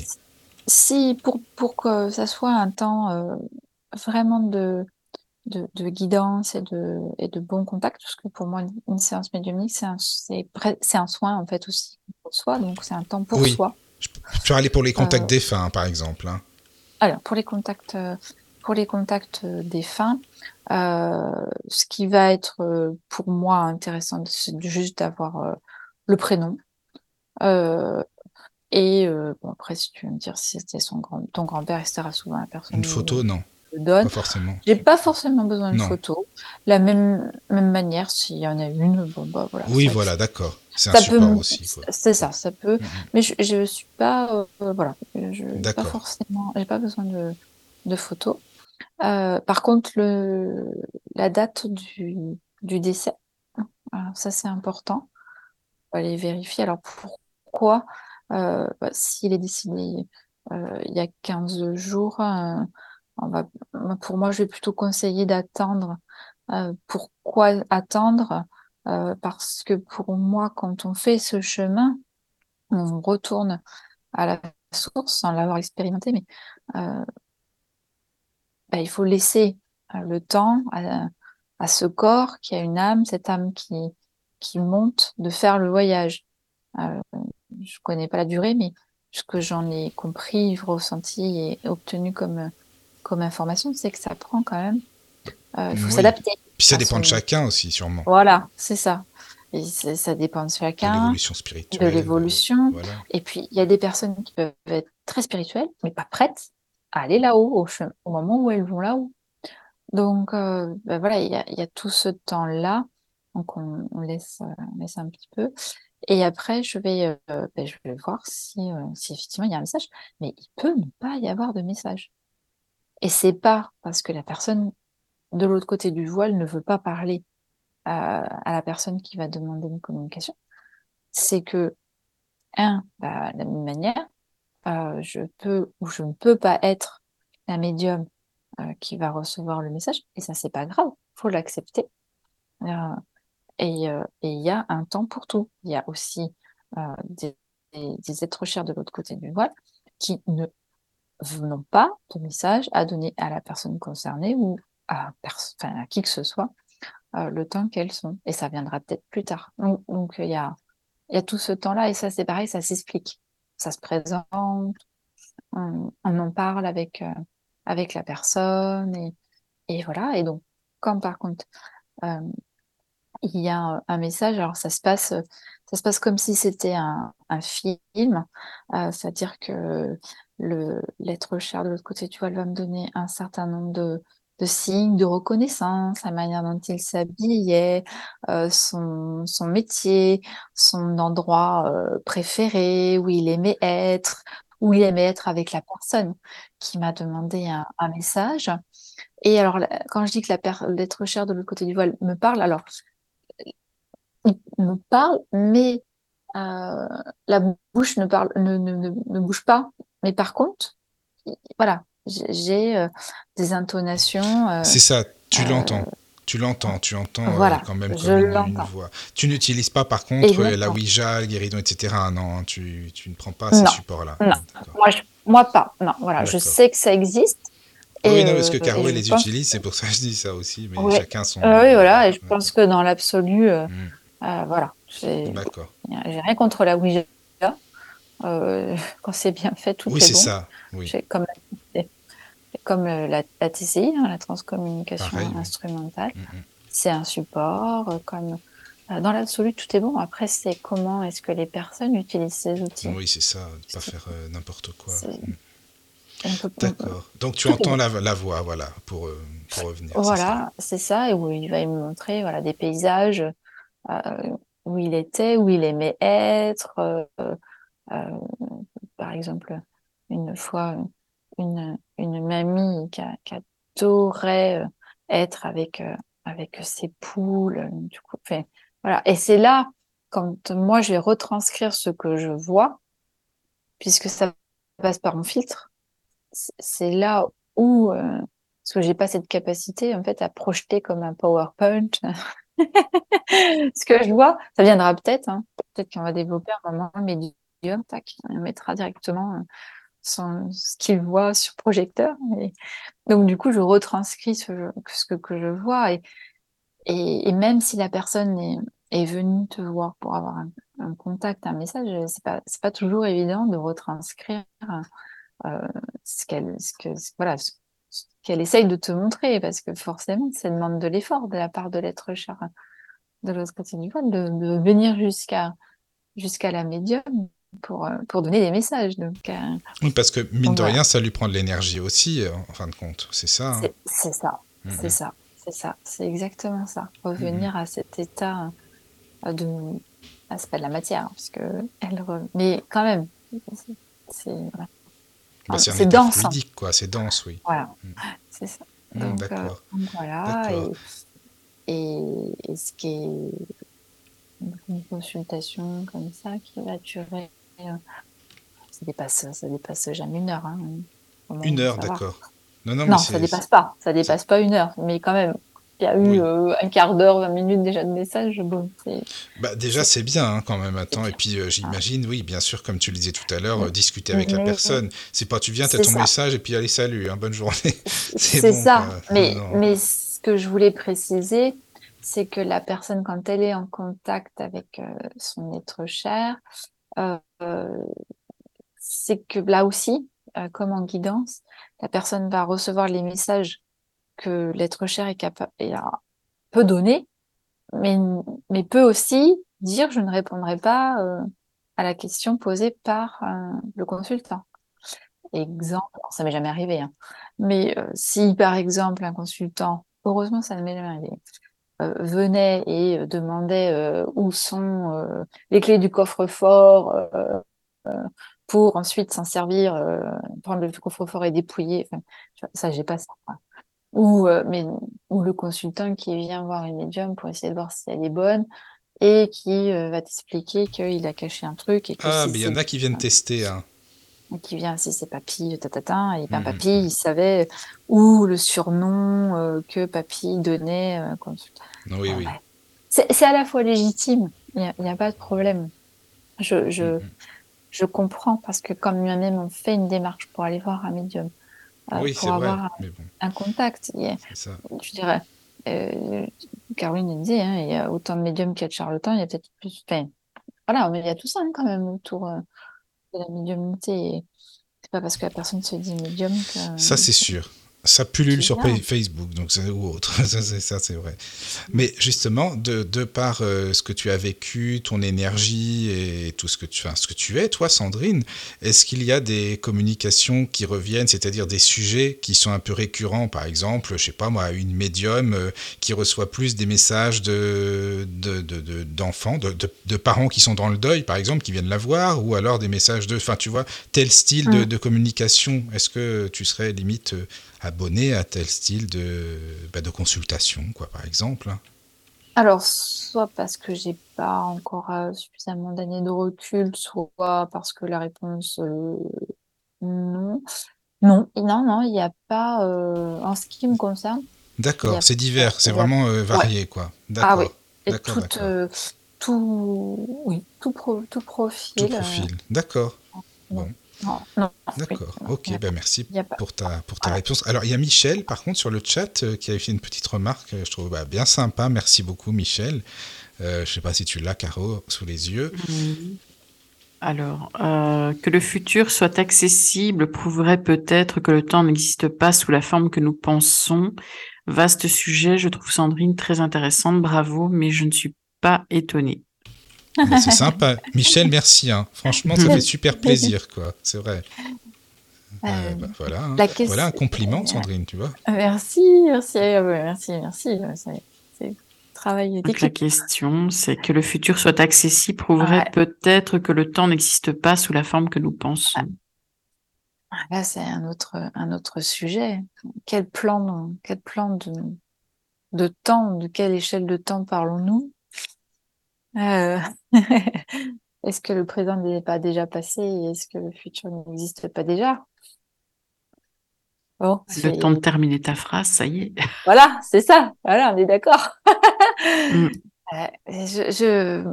si, pour, pour que ça soit un temps vraiment de de, guidance et de, et de bon contact, parce que pour moi, une séance médiumnique, c'est un, c'est, un soin en fait aussi pour soi, donc c'est un temps pour soi. Je peux aller pour les contacts euh, défunts, par exemple. Hein. Alors, pour les contacts, pour les contacts défunts, euh, ce qui va être pour moi intéressant, c'est juste d'avoir le prénom. et bon, après, si tu veux me dire si c'était son grand, ton grand-père, etc., souvent la personne. Une photo, non donne. Pas forcément. J'ai pas forcément besoin de photos. La même, même manière, s'il y en a une, bon, bah voilà. Oui, voilà, d'accord. C'est un support aussi. C'est ça, ça peut. Mm-hmm. Mais je, ne suis pas, euh, voilà, je n'ai pas forcément, j'ai pas besoin de, de photos. Euh, par contre, le, la date du, du décès, ça c'est important. On va aller vérifier. Alors pourquoi, euh, bah, s'il est décédé il y a 15 jours, pour moi, je vais plutôt conseiller d'attendre. Euh, pourquoi attendre euh, Parce que pour moi, quand on fait ce chemin, on retourne à la source sans l'avoir expérimenté, mais euh, bah, il faut laisser le temps à, ce corps qui a une âme, cette âme qui, qui monte, de faire le voyage. je connais pas la durée, mais ce que j'en ai compris, ressenti et obtenu comme comme information, c'est que ça prend quand même. Euh, il faut s'adapter. Puis ça dépend de chacun aussi, sûrement. Voilà, c'est ça. Et ça dépend de chacun. De l'évolution spirituelle. De l'évolution. Et puis, il y a des personnes qui peuvent être très spirituelles, mais pas prêtes à aller là-haut, au, moment où elles vont là-haut. Donc, euh, ben voilà, il y a, tout ce temps-là. Donc, on, laisse, euh, laisse un petit peu. Et après, je vais, ben, je vais voir si, si effectivement il y a un message. Mais il peut ne pas y avoir de message. Et c'est pas parce que la personne de l'autre côté du voile ne veut pas parler à, la personne qui va demander une communication. C'est que, un, bah, de la même manière, euh, je peux ou je ne peux pas être la médium euh, qui va recevoir le message, et ça c'est pas grave, faut l'accepter. Euh, et il y a un temps pour tout. Il y a aussi des, des, êtres chers de l'autre côté du voile qui ne n'ont pas de message à donner à la personne concernée ou à, qui que ce soit euh, le temps qu'elles sont. Et ça viendra peut-être plus tard. Donc il y a, y a tout ce temps-là et ça c'est pareil, ça s'explique. Ça se présente, on, en parle avec, euh, avec la personne et, et voilà. Et donc, comme par contre, euh, il y a un message, alors ça se passe, ça se passe comme si c'était un film, c'est-à-dire que l'être cher de l'autre côté, tu vois, elle va me donner un certain nombre de, de signes de reconnaissance, la manière dont il s'habillait, euh, son, son métier, son endroit euh, préféré, où il aimait être, où il aimait être avec la personne qui m'a demandé un, un, message. Et alors, quand je dis que l'être cher de l'autre côté du voile me parle, alors, il me parle, mais euh, la bouche ne, parle, ne, ne, ne, bouge pas. Mais par contre, voilà, j'ai euh, des intonations. Euh, c'est ça, tu l'entends. Tu l'entends, tu entends quand même comme une, voix. Tu n'utilises pas par contre la Ouija, le guéridon, etc. Non, tu, tu ne prends pas ces supports-là. Non, moi, moi, pas. Non, voilà, je sais que ça existe. oui, non, parce que Carouet les utilise, c'est pour ça que je dis ça aussi, mais chacun son. oui, voilà, et je pense que dans l'absolu, hmm. voilà, D'accord. J'ai rien contre la Ouija. Euh, quand c'est bien fait, tout oui, est, bon. Oui, c'est ça. Comme, comme euh, la, la, TCI, hein, la transcommunication instrumentale, mm, mm. c'est un support. Euh, comme dans l'absolu, tout est bon. Après, c'est comment est-ce que les personnes utilisent ces outils. Oui, c'est ça. Ne pas faire n'importe quoi. Mm. D'accord. Donc tu entends la, la, voix, voilà, pour, pour revenir. Voilà, c'est ça. Et où il va me montrer voilà, des paysages, euh, où il était, où il aimait être. Euh, par exemple, une fois, une, une mamie qui, qui adorait être avec, avec ses poules. Du coup, voilà. Et c'est là, quand moi je vais retranscrire ce que je vois, puisque ça passe par mon filtre, c'est là où, euh, parce que j'ai pas cette capacité en fait à projeter comme un PowerPoint. ce que je vois, ça viendra peut-être, hein. peut-être qu'on va développer un moment médium, tac, on mettra directement euh, ce qu'il voit sur projecteur. Donc du coup, je retranscris ce, que, je vois et, même si la personne est, venue te voir pour avoir un, contact, un message, c'est pas pas toujours évident de retranscrire euh, ce qu'elle essaye de te montrer parce que forcément ça demande de l'effort de la part de l'être cher de l'autre côté du voile de, venir jusqu'à la médium pour, euh, pour donner des messages. Donc, euh, oui, parce que mine de rien, ça lui prend de l'énergie aussi, en fin de compte. C'est ça. Hein. C'est ça. Mm-hmm. C'est ça. C'est ça. C'est exactement ça. Revenir mm-hmm. à cet état de ah, c'est pas de la matière, hein, parce que elle mais quand même, c'est voilà. bah, c'est dense. Hein. quoi, c'est dense, oui. Voilà, mm. c'est ça. Mm, euh, donc, voilà, et, et, ce qui est une consultation comme ça qui va durer, euh, ça dépasse, ça dépasse jamais une heure. Hein, une heure, d'accord. Non, non, non ça dépasse pas, ça dépasse pas une heure, mais quand même, il y a eu euh, un quart d'heure, 20 minutes déjà de message. Bon, bah déjà, c'est bien hein, quand même. Attends, et puis euh, j'imagine, oui, bien sûr, comme tu le disais tout à l'heure, euh, discuter avec la personne. C'est pas tu viens, tu as ton message et puis allez, salut, hein, bonne journée. c'est ça. Mais, mais ce que je voulais préciser, c'est que la personne, quand elle est en contact avec son être cher, c'est que là aussi, comme en guidance, la personne va recevoir les messages que l'être cher est capable, peut donner, mais, peut aussi dire je ne répondrai pas euh, à la question posée par euh, le consultant. Exemple, ça m'est jamais arrivé, hein, mais euh, si par exemple un consultant, heureusement ça ne m'est jamais arrivé, venait et demandait où sont les clés du coffre-fort pour ensuite s'en servir, prendre le coffre-fort et dépouiller, enfin, ça j'ai pas ça ou, euh, mais, ou le consultant qui vient voir une médium pour essayer de voir si elle est bonne et qui euh, va t'expliquer qu'il a caché un truc. Et que ah, mais il y en a qui viennent tester. Hein. Qui vient, si c'est papy, tatata, et ben, mmh. papy, il savait où le surnom euh, que papy donnait. consultant. Oui, oui. C'est à la fois légitime, il n'y a, a, pas de problème. Je, je, mmh. je comprends parce que comme moi-même on fait une démarche pour aller voir un médium, oui, pour avoir un, contact. Ça. Je dirais, euh, Caroline disait, hein, il y a autant de médiums qu'il y a de charlatans, il y a peut-être plus. Enfin, voilà, mais il y a tout ça hein, quand même autour euh, la médiumnité. C'est pas parce que la personne se dit médium que. Ça, c'est sûr ça pullule sur Facebook donc ou autre. Ça c'est vrai. Mais justement de, de par euh, ce que tu as vécu ton énergie et tout ce que tu enfin, ce que tu es toi Sandrine est-ce qu'il y a des communications qui reviennent c'est-à-dire des sujets qui sont un peu récurrents? Par exemple je sais pas moi une médium euh, qui reçoit plus des messages de d'enfants de, de, de, parents qui sont dans le deuil par exemple qui viennent la voir ou alors des messages de enfin tu vois tel style de, mm. communication. Est-ce que tu serais limite euh, abonné à tel style de, bah, de consultation, quoi, par exemple Alors, soit parce que j'ai pas encore euh, suffisamment d'années de recul, soit parce que la réponse euh, non. Non, non, non, il n'y a pas euh, en ce qui me concerne. D'accord, c'est divers, c'est vraiment varié, quoi. D'accord. Ah oui, et tout, tout, oui, tout, tout profil. Tout profil, d'accord. Bon. D'accord, ok, ben merci pour ta, pour ta réponse. Alors, il y a Michel, par contre, sur le chat, euh, qui avait fait une petite remarque, euh, je trouve bah, bien sympa. Merci beaucoup, Michel. Euh, je ne sais pas si tu l'as, Caro, sous les yeux. Alors, que le futur soit accessible prouverait peut-être que le temps n'existe pas sous la forme que nous pensons. Vaste sujet, je trouve Sandrine très intéressante, bravo, mais je ne suis pas étonnée. C'est sympa. Michel, merci. Hein. Franchement, ça fait super plaisir, quoi. C'est vrai. bah, voilà, hein. voilà un compliment, Sandrine, tu vois. Merci, merci, merci, merci. C'est travail la question, c'est que le futur soit accessible prouverait peut-être que le temps n'existe pas sous la forme que nous pensons. Ah, là, c'est un autre, un autre sujet. Quel plan, quel plan de, de temps, de quelle échelle de temps parlons-nous? Euh, Est-ce que le présent n'est pas déjà passé Est-ce que le futur n'existe pas déjà? C'est le temps de terminer ta phrase, ça y est. Voilà, c'est ça. Voilà, on est d'accord. Mm. Euh, je,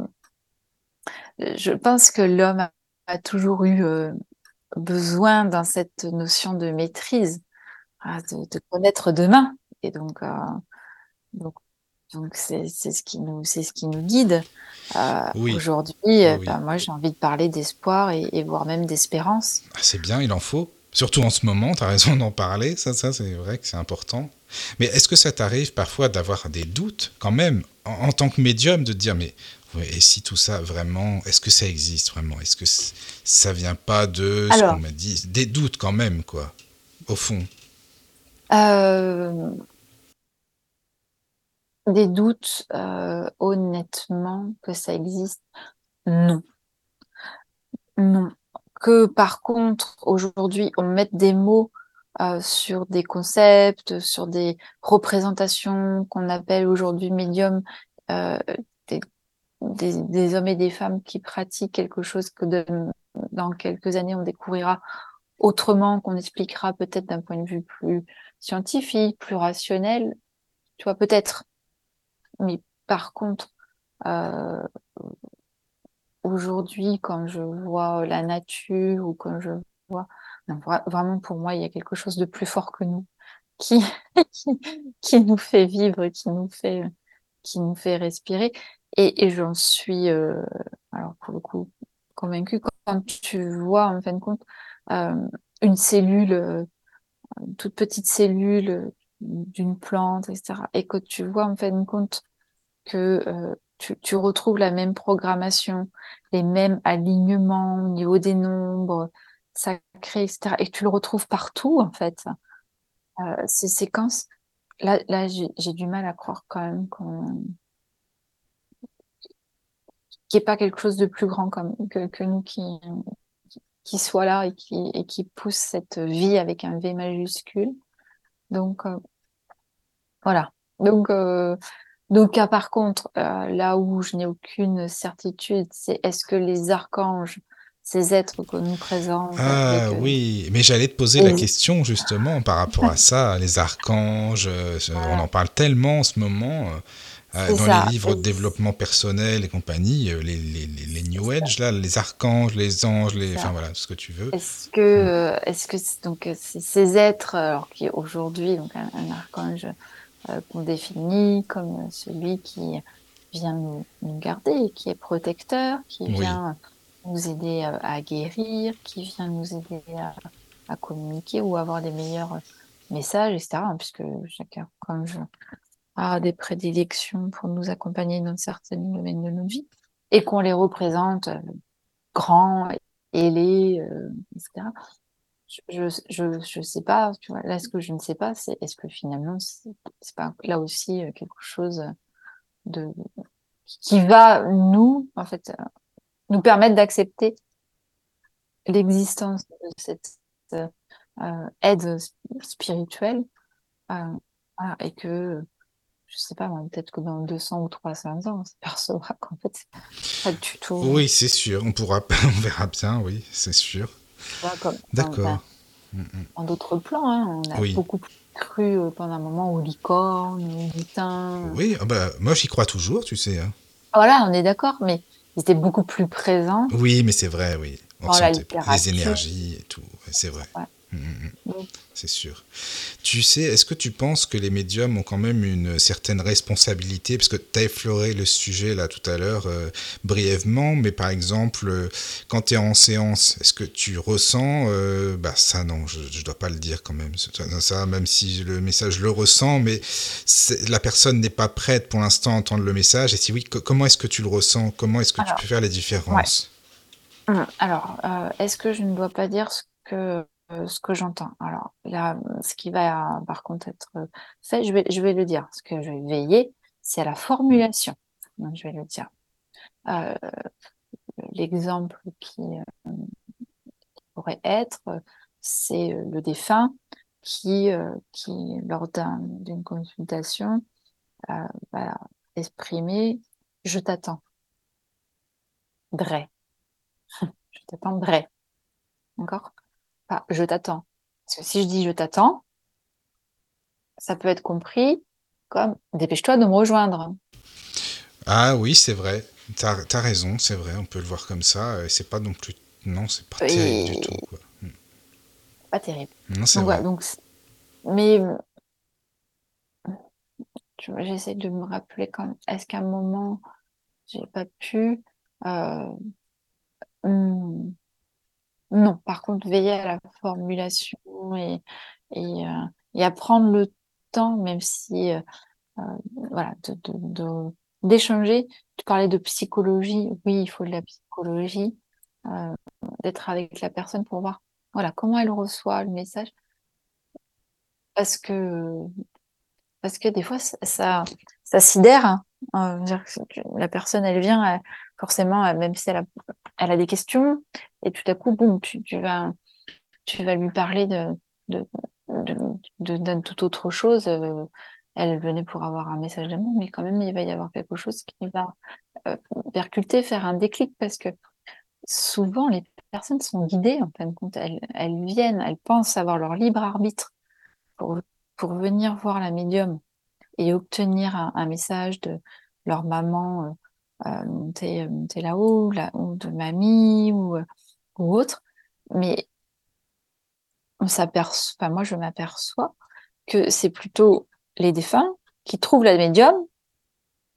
je, pense que l'homme a, toujours eu euh, besoin dans cette notion de maîtrise, ah, de, connaître demain. Et donc, donc, donc c'est, ce qui nous, c'est ce qui nous guide. Aujourd'hui, bah, moi, j'ai envie de parler d'espoir et, et voire même d'espérance. Ah, c'est bien, il en faut. Surtout en ce moment, tu as raison d'en parler, ça, ça c'est vrai que c'est important. Mais est-ce que ça t'arrive parfois d'avoir des doutes quand même, en, tant que médium, de te dire, mais et si tout ça vraiment, est-ce que ça existe vraiment? Est-ce que ça vient pas de ce qu'on m'a dit? Des doutes quand même, quoi, au fond. Euh, des doutes, euh, honnêtement, que ça existe, non. Non que par contre, aujourd'hui, on mette des mots euh, sur des concepts, sur des représentations qu'on appelle aujourd'hui médium, euh, des, des, hommes et des femmes qui pratiquent quelque chose que dans quelques années on découvrira autrement, qu'on expliquera peut-être d'un point de vue plus scientifique, plus rationnel, tu vois, peut-être. Mais par contre, euh, aujourd'hui, quand je vois la nature ou quand je vois, vraiment pour moi, il y a quelque chose de plus fort que nous, qui, qui, nous fait vivre, qui nous fait, qui nous fait respirer. Et, et j'en suis, euh, alors pour le coup, convaincue quand tu vois en fin de compte euh, une cellule, euh, une toute petite cellule d'une plante, etc. Et que tu vois en fin de compte que tu, retrouves la même programmation, les mêmes alignements au niveau des nombres sacrés, etc. Et tu le retrouves partout, en fait. Euh, ces séquences, là, là j'ai du mal à croire quand même qu'on qu'il n'y ait pas quelque chose de plus grand comme, que, que nous qui, qui soit là et qui, et qui pousse cette vie avec un V majuscule. Donc, euh, voilà. Donc, euh, donc, par contre, euh, là où je n'ai aucune certitude, c'est est-ce que les archanges, ces êtres que nous présentent. Ah oui, mais j'allais te poser la question justement par rapport à ça, les archanges, on en parle tellement en ce moment. Euh, dans les livres de développement personnel et compagnie, les, les, les, New Age, là, les archanges, les anges, les, enfin voilà, ce que tu veux. Est-ce que, mm. est-ce que donc ces êtres, alors qui aujourd'hui, donc un archange euh, qu'on définit comme celui qui vient nous, garder, qui est protecteur, qui vient nous aider à, guérir, qui vient nous aider à, communiquer ou avoir des meilleurs messages, etc. Puisque chacun, comme je, a des prédilections pour nous accompagner dans certains domaines de notre vie, et qu'on les représente euh, grands, ailés, euh, etc je, je, je sais pas, là, ce que je ne sais pas, c'est est-ce que finalement, c'est pas là aussi euh, quelque chose de, qui va nous, en fait, nous permettre d'accepter l'existence de cette aide spirituelle, et que, je sais pas, peut-être que dans 200 ou 300 ans, on s'apercevra qu'en fait, c'est pas du tout. Oui, c'est sûr, on pourra, on verra bien, oui, c'est sûr. D'accord. En d'autres plans, hein, on a beaucoup cru euh, pendant un moment aux licornes, aux lutins. Oui, ah bah, moi j'y crois toujours, tu sais. Hein. Voilà, on est d'accord, mais ils étaient beaucoup plus présents. Oui, mais c'est vrai, oui. On les énergies et tout, c'est vrai. Mm, C'est sûr. Tu sais, est-ce que tu penses que les médiums ont quand même une certaine responsabilité? Parce que tu as effleuré le sujet là tout à l'heure euh, brièvement, mais par exemple, euh, quand tu es en séance, est-ce que tu ressens, euh, bah ça non, je ne dois pas le dire quand même, ça, même si le message le ressent, mais la personne n'est pas prête pour l'instant à entendre le message, et si oui, comment est-ce que tu le ressens? Comment est-ce que tu peux faire les différences hum, Alors, est-ce que je ne dois pas dire ce que ce que j'entends. Alors là, ce qui va par contre être fait, je vais, je vais le dire. Ce que je vais veiller, c'est à la formulation. Donc, je vais le dire. Euh, l'exemple qui, pourrait être, c'est le défunt qui, qui lors d'une consultation, va exprimer « je t'attends ». Dre. je t'attendrai. D'accord? Pas je t'attends. Parce que si je dis je t'attends, ça peut être compris comme dépêche-toi de me rejoindre. Ah oui, c'est vrai. T'as as raison, c'est vrai, on peut le voir comme ça. C'est pas non plus. Non, c'est pas terrible du tout. Quoi. Hmm. Pas terrible. Non, c'est vrai. donc, mais j'essaie de me rappeler quand est-ce qu'à un moment j'ai pas pu euh, hmm, non, par contre, veiller à la formulation et, euh, à prendre le temps, même si, euh, voilà, de, d'échanger. Tu parlais de psychologie, oui, il faut de la psychologie, d'être avec la personne pour voir, voilà, comment elle reçoit le message. Parce que, parce que des fois, ça, ça, sidère. Hein. la personne, elle vient, forcément, même si elle a, elle a des questions, et tout à coup, boum, tu, vas, tu vas lui parler de, de, de, autre chose. Euh, elle venait pour avoir un message d'amour, mais quand même, il va y avoir quelque chose qui va euh, percuter, faire un déclic, parce que souvent, les personnes sont guidées, en fin de compte. Elles, viennent, elles pensent avoir leur libre arbitre pour, pour venir voir la médium et obtenir un, message de leur maman euh, euh montée, là-haut, ou de mamie, ou, ou autre. Mais on s'aperçoit, enfin, moi, je m'aperçois que c'est plutôt les défunts qui trouvent la médium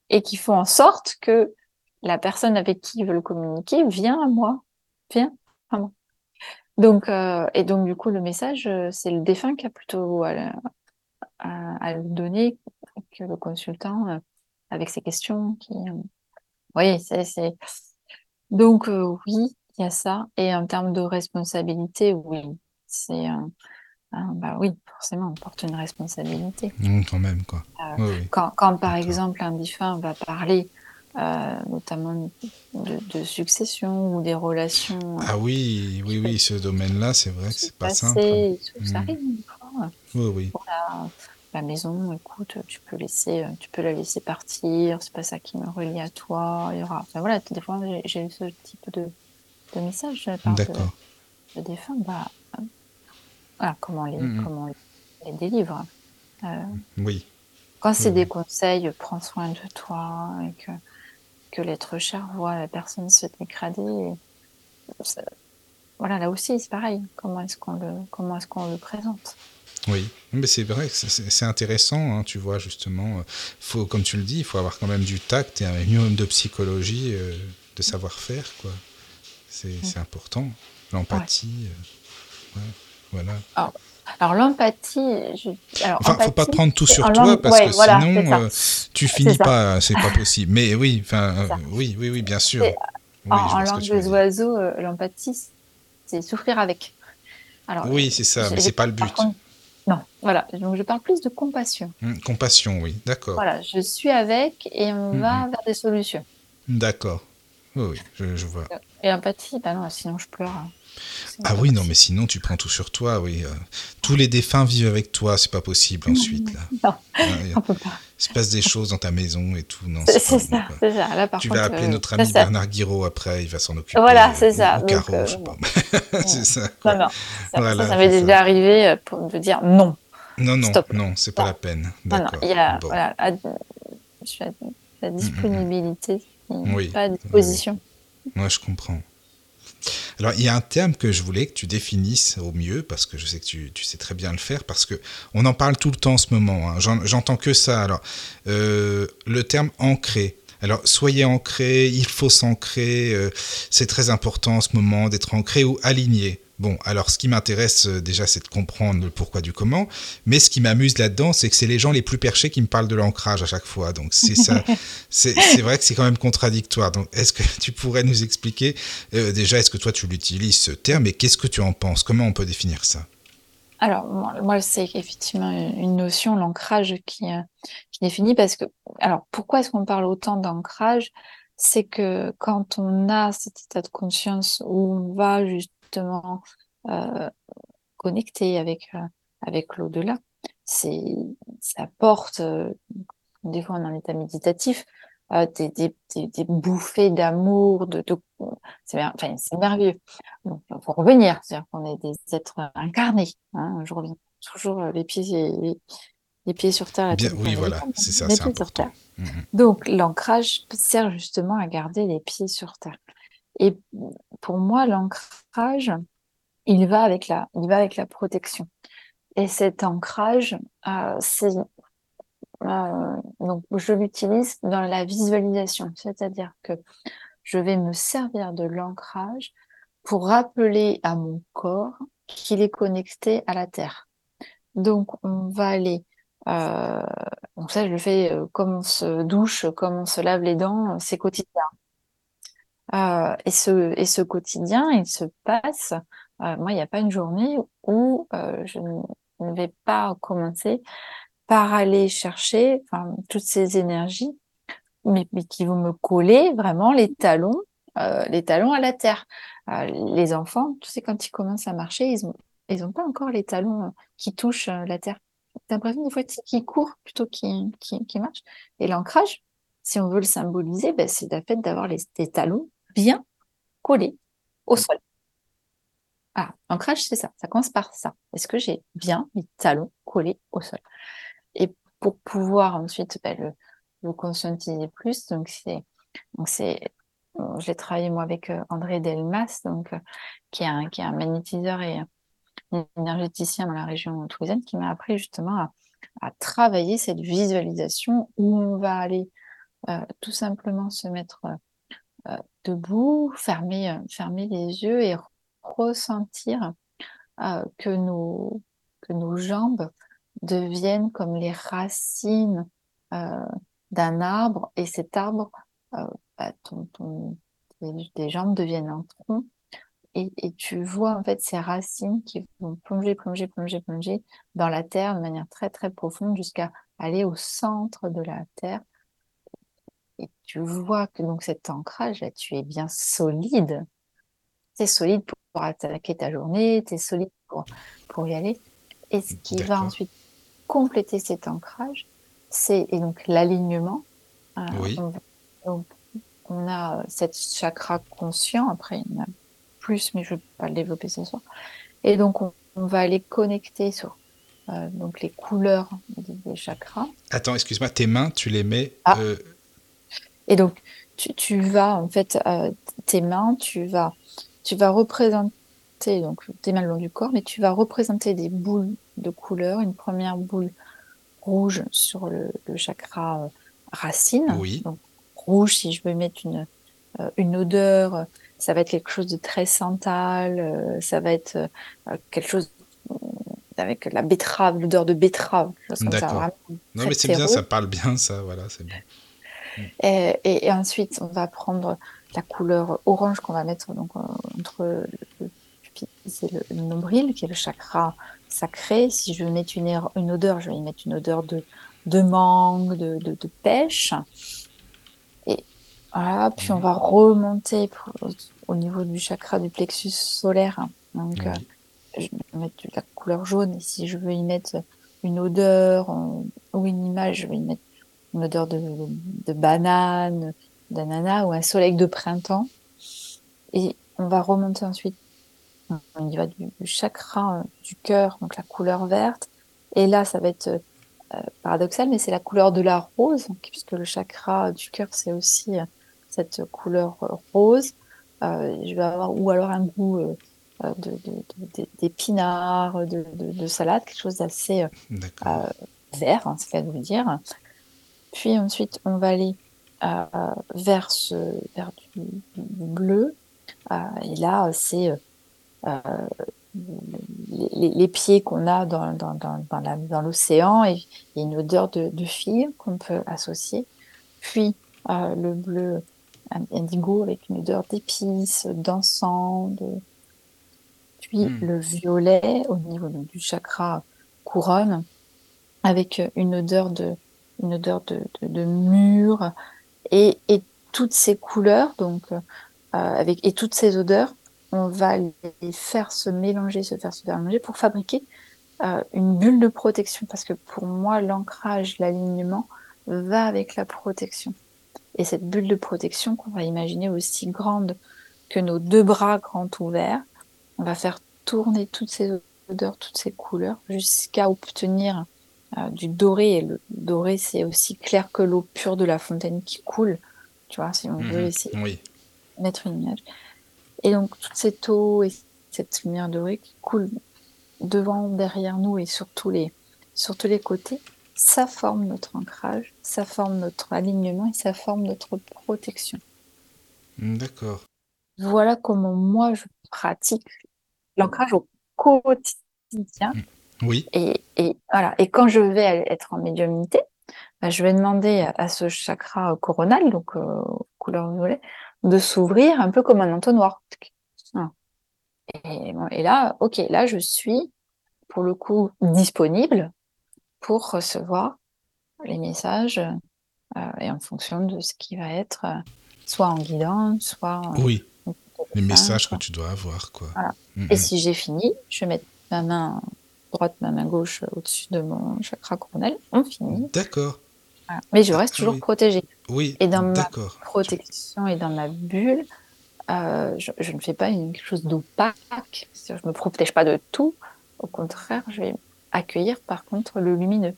et qui font en sorte que la personne avec qui ils veulent communiquer vient à moi, vient à moi. Donc, euh, et donc, du coup, le message, euh, c'est le défunt qui a plutôt à, le donner que le consultant euh, avec ses questions. Qui, oui, c'est. Donc, oui, il y a ça. Et en termes de responsabilité, oui, c'est. Ah, bah oui, forcément, on porte une responsabilité. Mmh, quand même, quoi. Euh, quand, quand, par exemple, un défunt va parler euh, notamment de, succession ou des relations. Ah oui, oui, oui, ce domaine-là, c'est vrai que c'est pas simple. Ça mmh. arrive Oui, oui. La, maison, écoute, tu peux laisser, tu peux la laisser partir. C'est pas ça qui me relie à toi. Il y aura. Enfin, voilà, des fois, j'ai eu ce type de, de message D'accord. de, de défunt. Bah, voilà, comment les, mm, mm. comment les délivre. Euh, oui. Quand c'est des conseils, prends soin de toi, et que, que l'être cher voit la personne se dégrader. voilà, là aussi, c'est pareil. Comment est-ce qu'on le, comment est-ce qu'on le présente oui, mais c'est vrai, c'est intéressant, hein, tu vois, justement. Faut, comme tu le dis, il faut avoir quand même du tact et un minimum de psychologie, euh, de savoir-faire, quoi. C'est mm. important. L'empathie. Euh, voilà. Alors, l'empathie, je... enfin, faut pas prendre tout sur toi parce que sinon euh, tu finis pas, c'est pas possible. Mais oui, enfin, euh, oui, oui, oui, bien sûr. en, langue des oiseaux, euh, l'empathie, c'est souffrir avec. Alors, oui, c'est ça, mais c'est pas le but. Non, voilà. Donc je parle plus de compassion. Hum, compassion, oui, d'accord. Voilà, je suis avec et on hum, va hum. vers des solutions. D'accord. Oui, oui, je, vois. Et l'empathie, bah non, sinon je pleure. Hein. Ah oui, non, mais sinon tu prends tout sur toi, oui. Euh. tous les défunts vivent avec toi, c'est pas possible ensuite. Là. Non, on peut pas. Il se passe des choses dans ta maison et tout. Non, c'est ça, c'est ça. Là, par tu vas appeler euh, notre ami Bernard Guiraud après, il va s'en occuper. Voilà, c'est ça. Caro, je sais pas. c'est ça. Non, non. Ça, ça, m'est déjà arrivé euh, pour de dire non. Non, non, Stop. non, c'est pas la peine. Non, non, il y a, voilà, je suis à la disponibilité, oui. pas à disposition. Moi, je comprends. Alors, il y a un terme que je voulais que tu définisses au mieux, parce que je sais que tu, sais très bien le faire, parce que on en parle tout le temps en ce moment. Hein. J'entends que ça. Alors, euh, le terme ancré. Alors, soyez ancré, il faut s'ancrer. Euh, c'est très important en ce moment d'être ancré ou aligné. Bon, alors ce qui m'intéresse euh, déjà, c'est de comprendre le pourquoi du comment, mais ce qui m'amuse là-dedans, c'est que c'est les gens les plus perchés qui me parlent de l'ancrage à chaque fois. Donc c'est ça, c'est vrai que c'est quand même contradictoire. Donc est-ce que tu pourrais nous expliquer euh, déjà, est-ce que toi tu l'utilises ce terme et qu'est-ce que tu en penses Comment on peut définir ça? Alors, moi, c'est effectivement une notion, l'ancrage, qui, euh, qui définit parce que, alors, pourquoi est-ce qu'on parle autant d'ancrage? C'est que quand on a cet état de conscience où on va euh, connecter avec, euh, avec l'au-delà, c'est, ça porte, des fois on est en état méditatif, euh, des, des, des, bouffées d'amour, de, de... c'est enfin, merveilleux. Donc, il faut revenir, c'est-à-dire qu'on est des êtres incarnés. Hein, je reviens toujours euh, les pieds, les, les pieds sur terre. Bien, oui, voilà, c'est ça, c'est important. Mmh, mmh. Donc, l'ancrage sert justement à garder les pieds sur terre. Et pour moi, l'ancrage, il va avec la, il va avec la protection. Et cet ancrage, euh, c'est euh, donc, je l'utilise dans la visualisation, c'est-à-dire que je vais me servir de l'ancrage pour rappeler à mon corps qu'il est connecté à la terre. Donc, on va aller. Euh, donc ça, je le fais comme on se douche, comme on se lave les dents, c'est quotidien. Euh, et, ce, et ce quotidien, il se passe. Euh, moi, il n'y a pas une journée où je ne vais pas commencer par aller chercher toutes ces énergies, mais, qui vont me coller vraiment les talons, euh, les talons à la terre. Euh, les enfants, tu sais, quand ils commencent à marcher, ils ont, ils ont pas encore les talons euh, qui touchent la terre. T'as l'impression des fois qu'ils courent plutôt qu'ils qui, marchent. Et l'ancrage, si on veut le symboliser, ben, c'est le fait d'avoir les, talons bien collés au sol. Ah, l'ancrage, c'est ça. Ça commence par ça. Est-ce que j'ai bien mes talons collés au sol? Et pour pouvoir ensuite ben, le, le, conscientiser plus, donc c'est, donc c'est, j'ai travaillé moi avec euh, André Delmas, donc euh, qui est un qui est un magnétiseur et un énergéticien dans la région toulousaine, qui m'a appris justement à, à, travailler cette visualisation où on va aller euh, tout simplement se mettre euh, debout, fermer fermer les yeux et ressentir que nos que nos jambes deviennent comme les racines euh, d'un arbre et cet arbre, euh, bah, ton, ton, tes, jambes deviennent un tronc et, et, tu vois en fait ces racines qui vont plonger, plonger, plonger, plonger dans la terre de manière très très profonde jusqu'à aller au centre de la terre. Et tu vois que donc cet ancrage là, tu es bien solide. Tu es solide pour attaquer ta journée, tu es solide pour, pour y aller. Et ce qui va ensuite compléter cet ancrage, c'est et donc l'alignement. Euh, oui. On, donc, on a cette chakra conscient, après il y en a plus, mais je ne vais pas le développer ce soir. Et donc on, va aller connecter sur euh, donc les couleurs des, chakras. Attends, excuse-moi, tes mains, tu les mets. Ah. Euh, et donc tu, tu, vas en fait tes mains, tu vas tu vas représenter donc tes mains le long du corps, mais tu vas représenter des boules de couleurs. Une première boule rouge sur le, chakra euh, racine. Oui. Donc, rouge, si je veux mettre une, euh, une odeur, ça va être quelque chose de très santal, euh, ça va être quelque chose avec la betterave, l'odeur de betterave. D'accord. Non, mais c'est bien, ça parle bien, ça, voilà, c'est bon. Et, et, ensuite, on va prendre la couleur orange qu'on va mettre donc, entre le c'est le, nombril, qui est le chakra sacré. Si je veux mettre une, une odeur, je vais y mettre une odeur de, de mangue, de, de, pêche. Et voilà, puis on va remonter au niveau du chakra du plexus solaire. Donc, euh, je vais mettre la couleur jaune. Et si je veux y mettre une odeur ou une image, je vais y mettre une odeur de, de banane, d'ananas ou un soleil de printemps. Et on va remonter ensuite on y va du, chakra euh, du cœur, donc la couleur verte. Et là, ça va être euh, paradoxal, mais c'est la couleur de la rose, puisque le chakra du cœur, c'est aussi euh, cette couleur rose. je vais avoir, ou alors un goût d'épinards, de, de, salade, quelque chose d'assez vert, hein, c'est qu'à vous dire. Puis ensuite, on va aller vers, ce, vers du, bleu. et là, c'est les, pieds qu'on a dans, dans, dans, l'océan et, une odeur de, de fille qu'on peut associer. Puis le bleu indigo avec une odeur d'épices, d'encens, de... puis hmm. le violet au niveau du chakra couronne avec une odeur de, une odeur de, de, et, toutes ces couleurs, donc euh, avec et toutes ces odeurs, on va les faire se mélanger, se faire se mélanger pour fabriquer euh, une bulle de protection. Parce que pour moi, l'ancrage, l'alignement va avec la protection. Et cette bulle de protection qu'on va imaginer aussi grande que nos deux bras grands ouverts, on va faire tourner toutes ces odeurs, toutes ces couleurs jusqu'à obtenir du doré. Et le doré, c'est aussi clair que l'eau pure de la fontaine qui coule. Tu vois, si on veut mhm. essayer de mettre une image. Et donc, toute cette eau et cette lumière dorée qui coule devant, derrière nous et sur tous les, sur tous les côtés, ça forme notre ancrage, ça forme notre alignement et ça forme notre protection. Hmm, d'accord. Voilà comment moi je pratique l'ancrage au quotidien. Hmm. Oui. Et, voilà. Et quand je vais être en médiumnité, bah, je vais demander à, ce chakra coronal, donc euh, couleur violet, de s'ouvrir un peu comme un entonnoir. Et, et là, ok, là je suis pour le coup disponible pour recevoir les messages euh, et en fonction de ce qui va être euh, soit en guidant, soit. oui, les messages que tu dois avoir. Quoi. Et si j'ai fini, je vais mettre ma main droite, ma main gauche au-dessus de mon chakra coronel. On finit. D'accord. Mais je reste toujours protégée. Oui. Et dans ma protection et dans ma bulle, euh, je, je, ne fais pas une, quelque chose d'opaque. Je ne me protège pas de tout. Au contraire, je vais accueillir par contre le lumineux.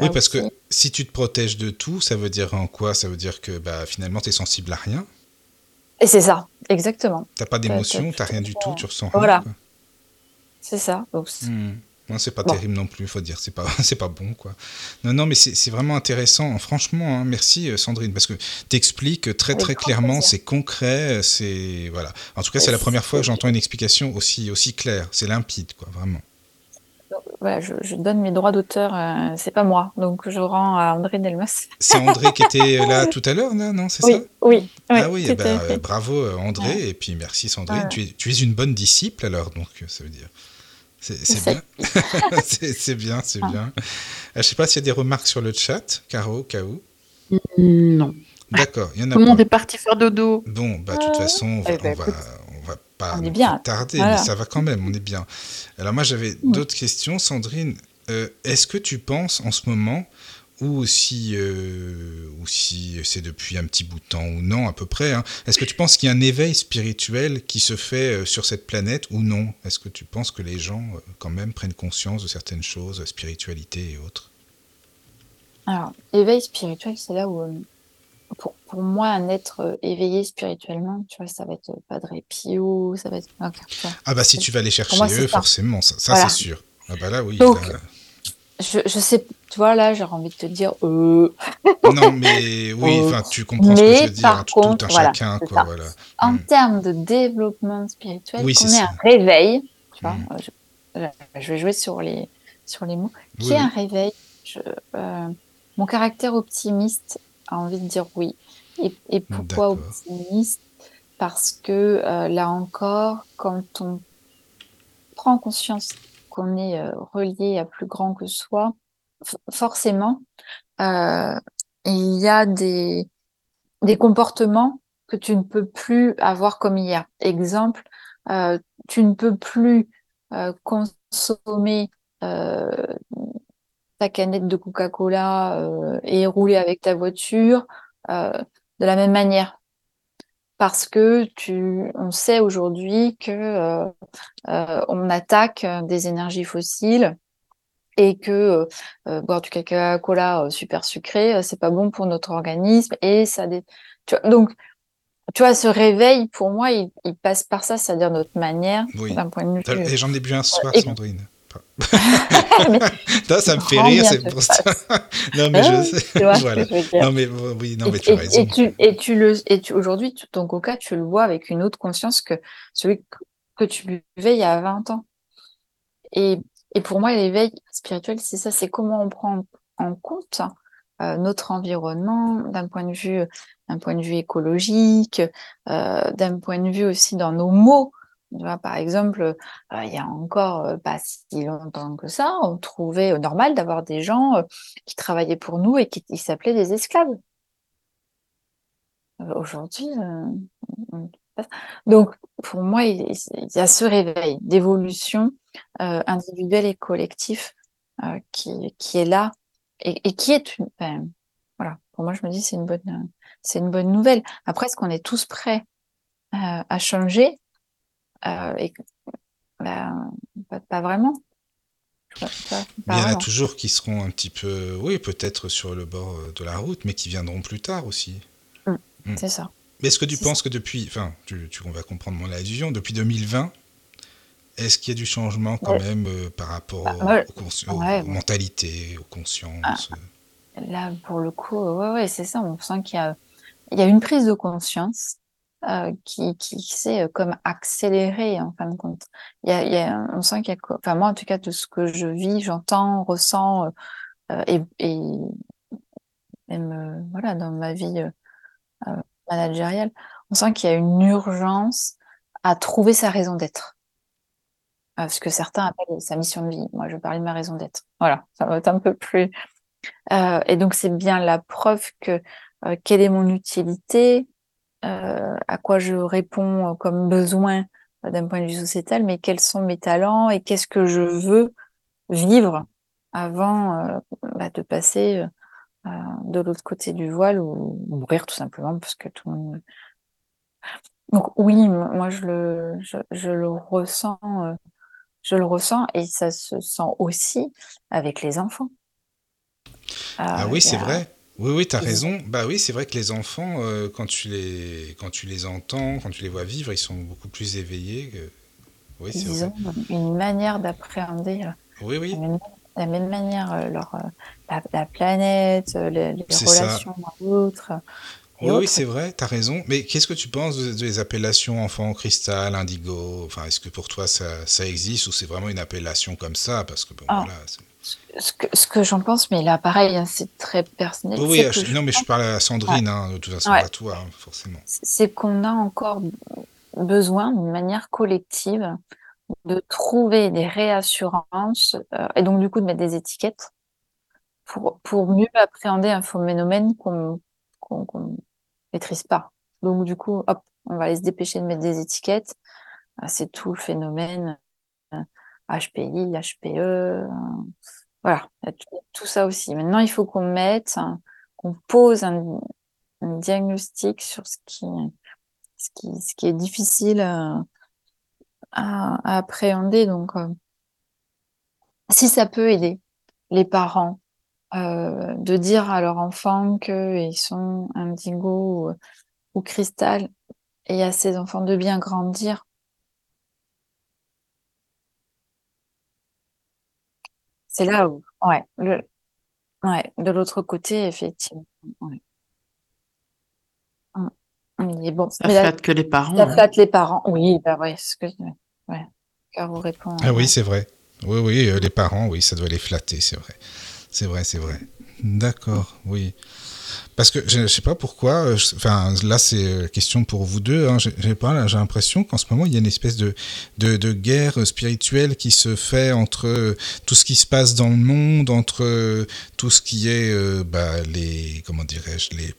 oui, parce que si tu te protèges de tout, ça veut dire en quoi? Ça veut dire que bah, finalement, tu es sensible à rien? Et c'est ça, exactement. Tu pas d'émotion, tu n'as rien du tout, tu ressens rien. Voilà. C'est ça. Donc, hmm. c'est pas terrible non plus, faut dire. C'est pas, c'est pas bon, quoi. Non, non, mais c'est vraiment intéressant. Franchement, hein, merci euh, Sandrine, parce que tu expliques très très clairement, c'est concret, c'est voilà. En tout cas, c'est la première fois que j'entends une explication aussi aussi claire. C'est limpide, quoi, vraiment je, donne mes droits d'auteur, euh, c'est pas moi, donc je rends à André Delmas. C'est André qui était là tout à l'heure, non C'est ça Oui, Ah oui, eh ben, bravo euh, André, et puis merci Sandrine. Tu, es, tu, es, une bonne disciple alors, donc euh, ça veut dire. C'est bien. c'est bien, c'est bien. Je sais pas s'il y a des remarques sur le chat, Caro, Kaou. Non. D'accord, il y en a Tout le monde est parti faire dodo. Bon, bah, de toute façon, on va, eh ben, pas on est bien. tarder, mais ça va quand même, on est bien. Alors moi j'avais d'autres questions, Sandrine. Euh, est-ce que tu penses en ce moment, ou si, euh, ou si c'est depuis un petit bout de temps ou non à peu près, hein, est-ce que tu penses qu'il y a un éveil spirituel qui se fait euh, sur cette planète ou non? Est-ce que tu penses que les gens quand même prennent conscience de certaines choses, spiritualité et autres? Alors, éveil spirituel, c'est là où pour, pour, moi, un être euh, éveillé spirituellement, tu vois, ça va être Padre Pio, ça va être. ah, bah, si tu vas aller chercher eux, forcément, ça, ça c'est sûr. Ah, bah là, oui. Donc, Je, je, sais, tu vois, là, j'aurais envie de te dire. Euh... non, mais oui, enfin, tu comprends ce que je veux dire, par contre, tout un voilà, chacun, quoi, voilà. En mm. termes de développement spirituel, oui, qu'on ait un réveil, tu vois, mm. je, je, vais jouer sur les, sur les mots, qui est un réveil. Je, euh, mon caractère optimiste a envie de dire oui. Et, et pourquoi optimiste? Parce que euh, là encore, quand on prend conscience qu'on est euh, relié à plus grand que soi, forcément, euh, il y a des, comportements que tu ne peux plus avoir comme hier. Exemple, euh, tu ne peux plus consommer ta canette de Coca-Cola et rouler avec ta voiture de la même manière. Parce que tu, on sait aujourd'hui que euh, on attaque des énergies fossiles et que boire du Coca-Cola super sucré, c'est pas bon pour notre organisme et ça. Tu vois, donc tu vois, ce réveil, pour moi, il, passe par ça, c'est-à-dire notre manière, d'un point de vue. Et j'en ai bu un soir, Sandrine. Non, ça me fait rire, c'est pour ça. non, mais je ah, voilà. Non, mais oui, non, mais tu as raison. Et tu, et tu le, et tu, aujourd'hui, ton coca, tu le vois avec une autre conscience que celui que tu buvais il y a 20 ans. Et, et pour moi, l'éveil spirituel, c'est ça, c'est comment on prend en compte euh, notre environnement d'un point de vue d'un point de vue écologique, euh, d'un point de vue aussi dans nos mots. Par exemple, euh, il y a encore euh, pas si longtemps que ça, on trouvait normal d'avoir des gens euh, qui travaillaient pour nous et qui, s'appelaient des esclaves. Aujourd'hui, donc pour moi, il, y a ce réveil d'évolution individuelle et collectif qui, est là et, qui est une, ben, voilà, pour moi, je me dis c'est une bonne, c'est une bonne nouvelle. Après, est-ce qu'on est tous prêts euh, à changer? euh, et, ben, pas, pas, vraiment. Il y en a toujours qui seront un petit peu, oui, peut-être sur le bord de la route, mais qui viendront plus tard aussi. Mmh, mmh. C'est ça. Mais est-ce que tu penses ça. que depuis, enfin, tu, tu, on va comprendre mon allusion, depuis 2020, est-ce qu'il y a du changement quand ouais. même euh, par rapport bah, ouais. aux, aux, ouais, aux, mentalités, aux consciences ah, Là, pour le coup, ouais, ouais, c'est ça. On sent qu'il y a une prise de conscience euh, qui, qui s'est euh, comme accélérée en fin de compte. Il y a, il y a, on sent qu'il y a, enfin moi en tout cas de ce que je vis, j'entends, ressens euh, et, et, même euh, voilà dans ma vie euh, managériale, on sent qu'il y a une urgence à trouver sa raison d'être. Euh, ce que certains appellent sa mission de vie. Moi, je parlais de ma raison d'être. Voilà, ça va être un peu plus. Euh, et donc, c'est bien la preuve que euh, quelle est mon utilité, euh, à quoi je réponds comme besoin euh, d'un point de vue sociétal, mais quels sont mes talents et qu'est-ce que je veux vivre avant euh, bah, de passer de l'autre côté du voile ou mourir tout simplement parce que tout le monde. Donc oui, moi je le je, je le ressens je le ressens et ça se sent aussi avec les enfants. Euh, ah oui, c'est vrai. Oui, oui, tu as raison. Bah oui, c'est vrai que les enfants, euh, quand, tu les, quand tu les entends, quand tu les vois vivre, ils sont beaucoup plus éveillés. Que... Oui, ils vrai. ont une manière d'appréhender. Euh, oui, oui. La même, manière, euh, leur, la, la, planète, les, les relations à l'autre. Oui, oui c'est vrai, tu as raison. Mais qu'est-ce que tu penses des appellations enfant cristal, indigo? Enfin, est-ce que pour toi ça, ça existe ou c'est vraiment une appellation comme ça? Parce que bon, ah, voilà. Ce que, ce que j'en pense, mais là, pareil, hein, c'est très personnel. Oui, je, non, mais je parle à Sandrine, ouais. hein, de toute façon, ouais. pas toi, hein, forcément. C'est qu'on a encore besoin, d'une manière collective, de trouver des réassurances euh, et donc du coup de mettre des étiquettes pour, pour mieux appréhender un phénomène qu'on qu qu maîtrise pas. Donc du coup, hop, on va aller se dépêcher de mettre des étiquettes. Ah, c'est tout le phénomène HPI, euh, HPE, euh, voilà, tout, ça aussi. Maintenant, il faut qu'on mette, qu'on pose un, diagnostic sur ce qui, est difficile à, à, appréhender. Donc, euh, si ça peut aider les parents euh, de dire à leur enfant qu'ils sont indigo ou, cristal et à ces enfants de bien grandir. C'est là où, ouais, le, ouais de l'autre côté, effectivement. Ouais. Mais bon, ça mais flatte que les parents. Ça hein. flatte les parents, oui, bah ouais, ce que, ouais, car vous répond. Ah oui, c'est vrai. Oui, oui, euh, les parents, oui, ça doit les flatter, c'est vrai. C'est vrai, c'est vrai. D'accord, oui. Parce que je ne sais pas pourquoi, euh, enfin là c'est euh, question pour vous deux, hein, j'ai l'impression qu'en ce moment il y a une espèce de, de, guerre spirituelle qui se fait entre euh, tout ce qui se passe dans le monde, entre tout ce qui est bah, les comment dirais-je les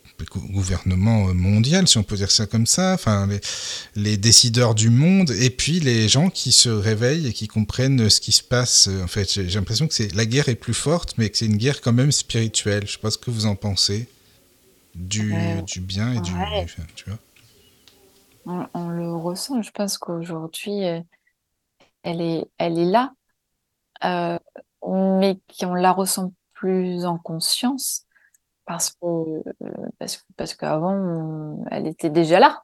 gouvernement mondial, si on peut dire ça comme ça, enfin les, les, décideurs du monde, et puis les gens qui se réveillent et qui comprennent ce qui se passe. En fait, j'ai l'impression que la guerre est plus forte, mais que c'est une guerre quand même spirituelle. Je sais pas ce que vous en pensez du, euh, du bien et ouais. du, enfin, tu vois. On, on, le ressent. Je pense qu'aujourd'hui, euh, elle est, elle est là, euh, mais qu'on la ressent plus en conscience parce que parce, parce qu'avant elle était déjà là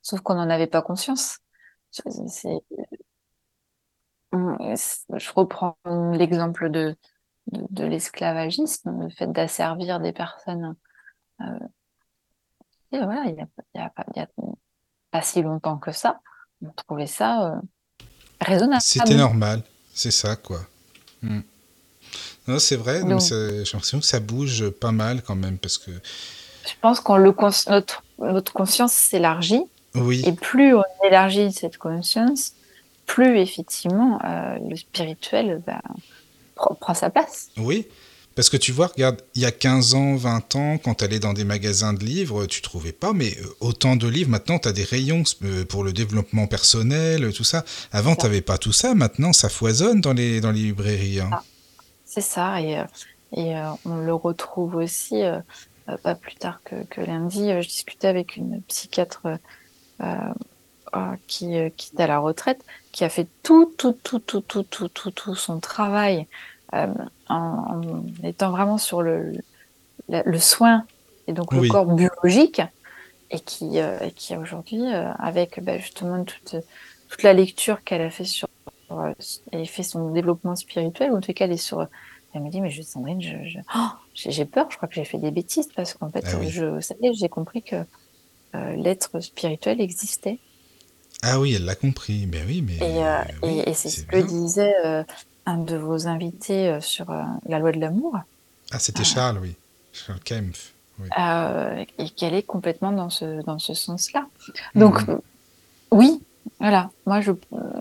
sauf qu'on n'en avait pas conscience c'est je reprends l'exemple de, de, de l'esclavagisme le fait d'asservir des personnes euh, et voilà il y a, y a, il y a pas si longtemps que ça on trouvait ça euh, raisonnable. C'était normal, c'est ça, quoi. Hmm. Non, c'est vrai, j'ai l'impression que ça bouge pas mal quand même, parce que... Je pense que notre, notre conscience s'élargit, oui. et plus on élargit cette conscience, plus effectivement euh, le spirituel bah, prend sa place. Oui, parce que tu vois, regarde, il y a 15 ans, 20 ans, quand tu allais dans des magasins de livres, tu trouvais pas, mais euh, autant de livres. Maintenant, tu as des rayons euh, pour le développement personnel, tout ça. Avant, tu n'avais pas tout ça. Maintenant, ça foisonne dans les, dans les librairies. Hein. Ah, c'est ça. Et, euh, et on le retrouve aussi, pas plus tard que, que lundi, je discutais avec une psychiatre qui, qui est à la retraite, qui a fait tout, tout, tout, tout, tout, tout, tout, tout son travail euh, en, étant vraiment sur le, le, soin et donc le corps biologique et qui, euh, qui aujourd'hui, euh, avec bah, justement toute, toute la lecture qu'elle a fait sur, elle fait son développement spirituel, ou en tout cas elle est sur, elle me dit mais je, Sandrine, je, oh, j'ai peur, je crois que j'ai fait des bêtises parce qu'en fait, ah je, j'ai compris que l'être spirituel existait. Ah oui, elle l'a compris, mais oui, mais. Et, et c'est ce que disait un de vos invités euh, sur euh, la loi de l'amour. Ah, c'était Charles, oui. Charles Kempf. Euh, et qu'elle est complètement dans ce, dans ce sens-là. Donc, mhm. oui, voilà. Moi, je,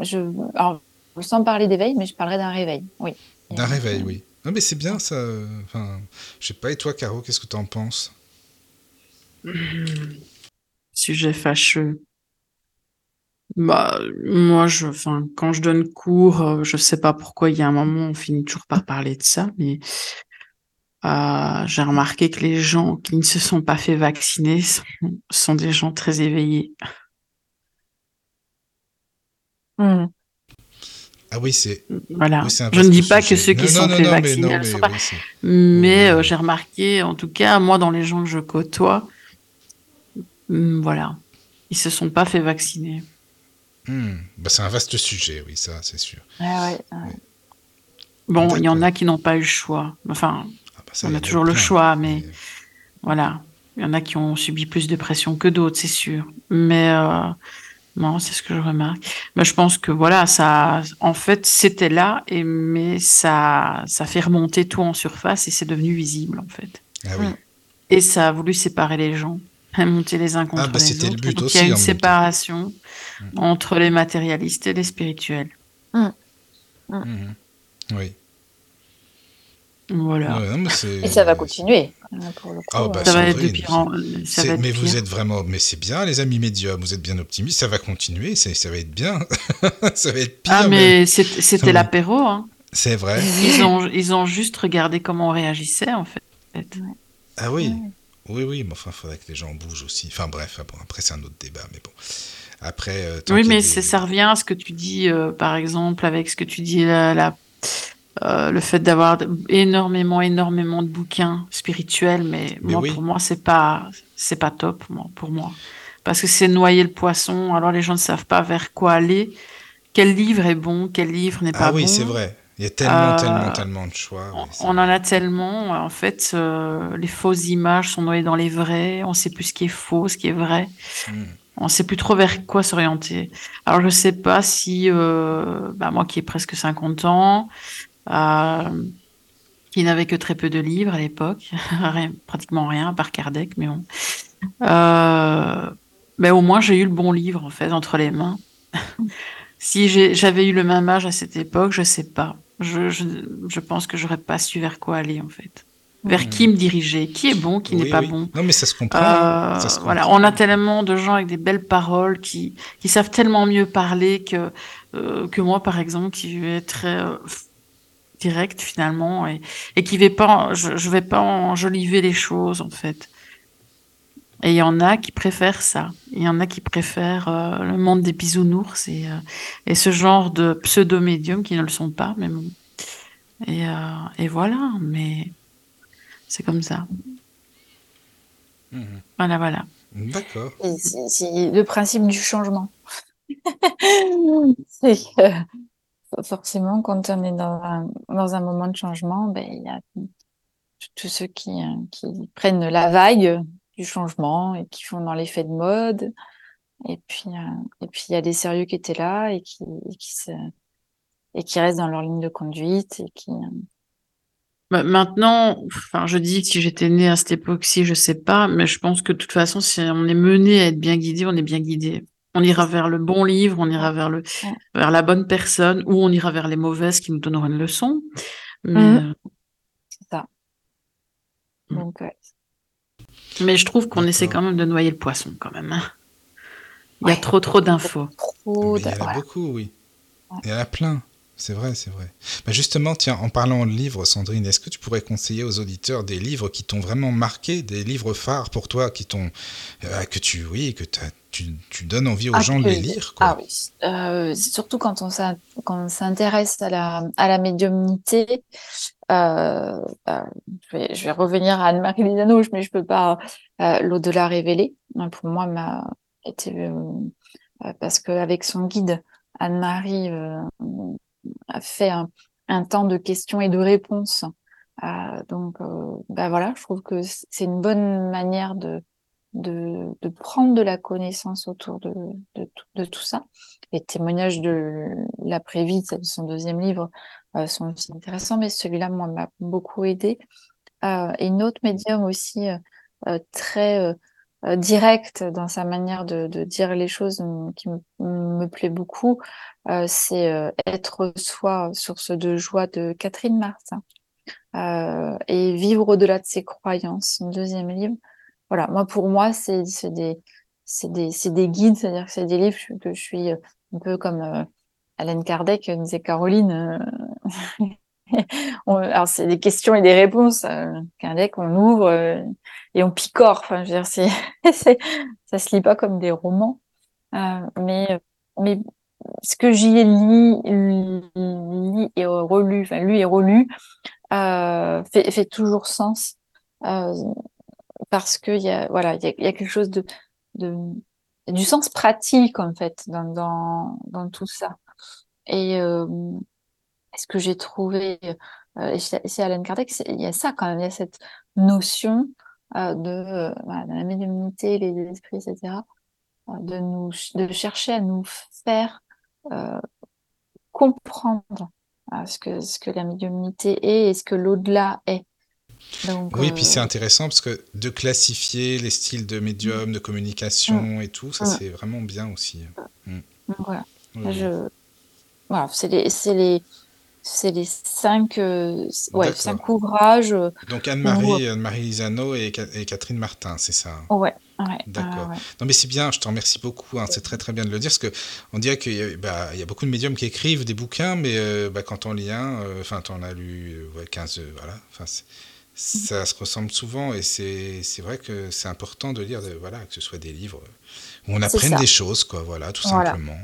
je, alors, sans parler d'éveil, mais je parlerai d'un réveil, oui. D'un réveil, oui. Non, mais c'est bien ça. Enfin, je sais pas, et toi, Caro, qu'est-ce que tu en penses? Sujet fâcheux. Bah, moi, je, enfin, quand je donne cours, euh, je sais pas pourquoi il y a un moment, on finit toujours par parler de ça, mais euh, j'ai remarqué que les gens qui ne se sont pas fait vacciner sont, des gens très éveillés. Mmh. Ah oui, c'est. Voilà. je ne dis pas que ceux qui sont fait vacciner ne sont pas. Mais euh, j'ai remarqué, en tout cas, moi, dans les gens que je côtoie, mmh, voilà, ils se sont pas fait vacciner. Hmm. Bah, c'est un vaste sujet, oui, ça, c'est sûr. Bon, il y en a qui n'ont pas eu le choix. Enfin, ah, bah, on a toujours le choix, mais, voilà. Il y en a qui ont subi plus de pression que d'autres, c'est sûr. Mais euh, non, c'est ce que je remarque. Mais je pense que voilà, ça, en fait, c'était là, et mais ça, ça fait remonter tout en surface et c'est devenu visible, en fait. Ah oui. Et ça a voulu séparer les gens monter les uns contre ah, bah, les autres. Le but aussi, il y a une séparation mm. entre les matérialistes et les spirituels. Mm. Mm. Oui. Voilà. et ça va continuer. Ah, bah, ça va être de pire en... ça Mais vous êtes vraiment, mais c'est bien les amis médiums, vous êtes bien optimistes, ça va continuer, ça va être bien, ça va être pire. Ah mais c'était l'apéro. Hein. C'est vrai. Ils ont, ils ont juste regardé comment on réagissait en fait. Ah oui. Oui, oui, mais enfin, il faudrait que les gens bougent aussi. Enfin bref, après c'est un autre débat, mais bon. Après, euh, oui, mais ça revient à ce que tu dis, euh, par exemple, avec ce que tu dis là, euh, le fait d'avoir énormément, énormément de bouquins spirituels, mais, moi, pour moi, c'est pas, c'est pas top, moi, pour moi, parce que c'est noyer le poisson. Alors les gens ne savent pas vers quoi aller. Quel livre est bon, quel livre n'est pas bon. Ah oui, c'est vrai. Il y a tellement, tellement, euh, tellement de choix. on, en a tellement. En fait, euh, les fausses images sont noyées dans les vraies. On ne sait plus ce qui est faux, ce qui est vrai. Hmm. On ne sait plus trop vers quoi s'orienter. Alors, je ne sais pas si, euh, bah, moi qui ai presque 50 ans, qui n'avait que très peu de livres à l'époque, pratiquement rien, à part Kardec, mais bon. mais au moins, j'ai eu le bon livre, en fait, entre les mains. si j'avais eu le même âge à cette époque, je ne sais pas. Je, je, je pense que j'aurais pas su vers quoi aller en fait. Vers qui me diriger, qui est bon, qui n'est pas bon? Non, mais ça se, comprend, euh, Voilà, on a tellement de gens avec des belles paroles qui, qui savent tellement mieux parler que, euh, que moi, par exemple, qui vais être très euh, direct finalement et, et qui vais pas, je, je vais pas enjoliver les choses en fait. Et il y en a qui préfèrent ça. Il y en a qui préfèrent euh, le monde des bisounours et, euh, et ce genre de pseudo-médiums qui ne le sont pas. Mais bon. et, euh, et voilà, mais c'est comme ça. Mhm. Voilà, voilà. D'accord. C'est le principe du changement. c'est forcément, quand on est dans un, dans un moment de changement, ben, il y a tous ceux qui, qui prennent la vague du changement et qui font dans l'effet de mode Et puis, et puis il y a des sérieux qui étaient là et qui, qui, se, et qui restent dans leur ligne de conduite et qui. Bah, maintenant, enfin, je dis si j'étais née à cette époque-ci, je sais pas, mais je pense que de toute façon, si on est mené à être bien guidé, on est bien guidé. On ira vers le bon livre, on ira vers le vers la bonne personne, ou on ira vers les mauvaises qui nous donneront une leçon. Mais, mmh. euh, C'est ça. Mmh. Donc, Mais je trouve qu'on essaie quand même de noyer le poisson, quand même. Hein. Il y a trop trop d'infos. Il y en a beaucoup, oui. Il y en a plein. C'est vrai, c'est vrai. Bah justement, tiens, en parlant de livres, Sandrine, est-ce que tu pourrais conseiller aux auditeurs des livres qui t'ont vraiment marqué, des livres phares pour toi, qui t'ont, euh, que tu, oui, que tu, tu, donnes envie aux ah, gens de les lire, quoi? Ah oui. Euh, surtout quand on s'intéresse à la, à la médiumnité. Euh, bah, je, vais, revenir à Anne-Marie Lisano, mais je peux pas. L'au-delà révélé, pour moi, m'a été parce qu'avec son guide, Anne-Marie a fait un, temps de questions et de réponses. Euh, donc, euh, bah voilà, je trouve que c'est une bonne manière de, de, prendre de la connaissance autour de, de, tout ça. Les témoignages de l'après-vie, son deuxième livre, euh, sont aussi intéressants, mais celui-là, moi, m'a beaucoup aidé. Euh, et une autre médium aussi euh, très euh, direct dans sa manière de, de, dire les choses qui me, plaît beaucoup, euh, c'est euh, Être soi, source de joie de Catherine Martin. Euh, et Vivre au-delà de ses croyances, deuxième livre. Voilà, moi pour moi, c'est des, des, des guides, c'est-à-dire que c'est des livres que je suis un peu comme euh, Alan Kardec disait Caroline. alors c'est des questions et des réponses. Kardec, on ouvre et on picore. Enfin, je veux dire, c'est, ça se lit pas comme des romans, euh, mais, mais ce que j'y ai lu, lu et relu, enfin lu et relu, euh, fait, fait toujours sens euh, parce que il y a voilà, il y a, y a, quelque chose de, de du sens pratique en fait dans dans, dans tout ça. Et ce que j'ai trouvé chez Alan Kardec, il y a ça quand même, il y a cette notion euh, de, euh, la médiumnité, les esprits, etc., euh, de, nous, de chercher à nous faire comprendre ce, que, ce que la médiumnité est et ce que l'au-delà est. Donc, oui, puis c'est intéressant parce que de classifier les styles de médium, de communication mm. et tout, ça mm. c'est vraiment bien aussi. Mm. Voilà. Je... voilà c'est les, les, c'est les cinq, euh, ouais, cinq ouvrages. Euh, Donc Anne-Marie, Anne-Marie Lisano et, et, Catherine Martin, c'est ça hein? Ouais. ouais D'accord. Non mais c'est bien, je te remercie beaucoup. Hein, c'est très très bien de le dire parce que on dirait qu'il y, a, bah, il y a beaucoup de médiums qui écrivent des bouquins, mais euh, bah, quand on lit un, enfin, tu en as lu ouais, 15, voilà. Enfin, ça se ressemble souvent et c'est vrai que c'est important de lire, voilà, que ce soit des livres où on apprenne des choses, quoi, voilà, tout simplement.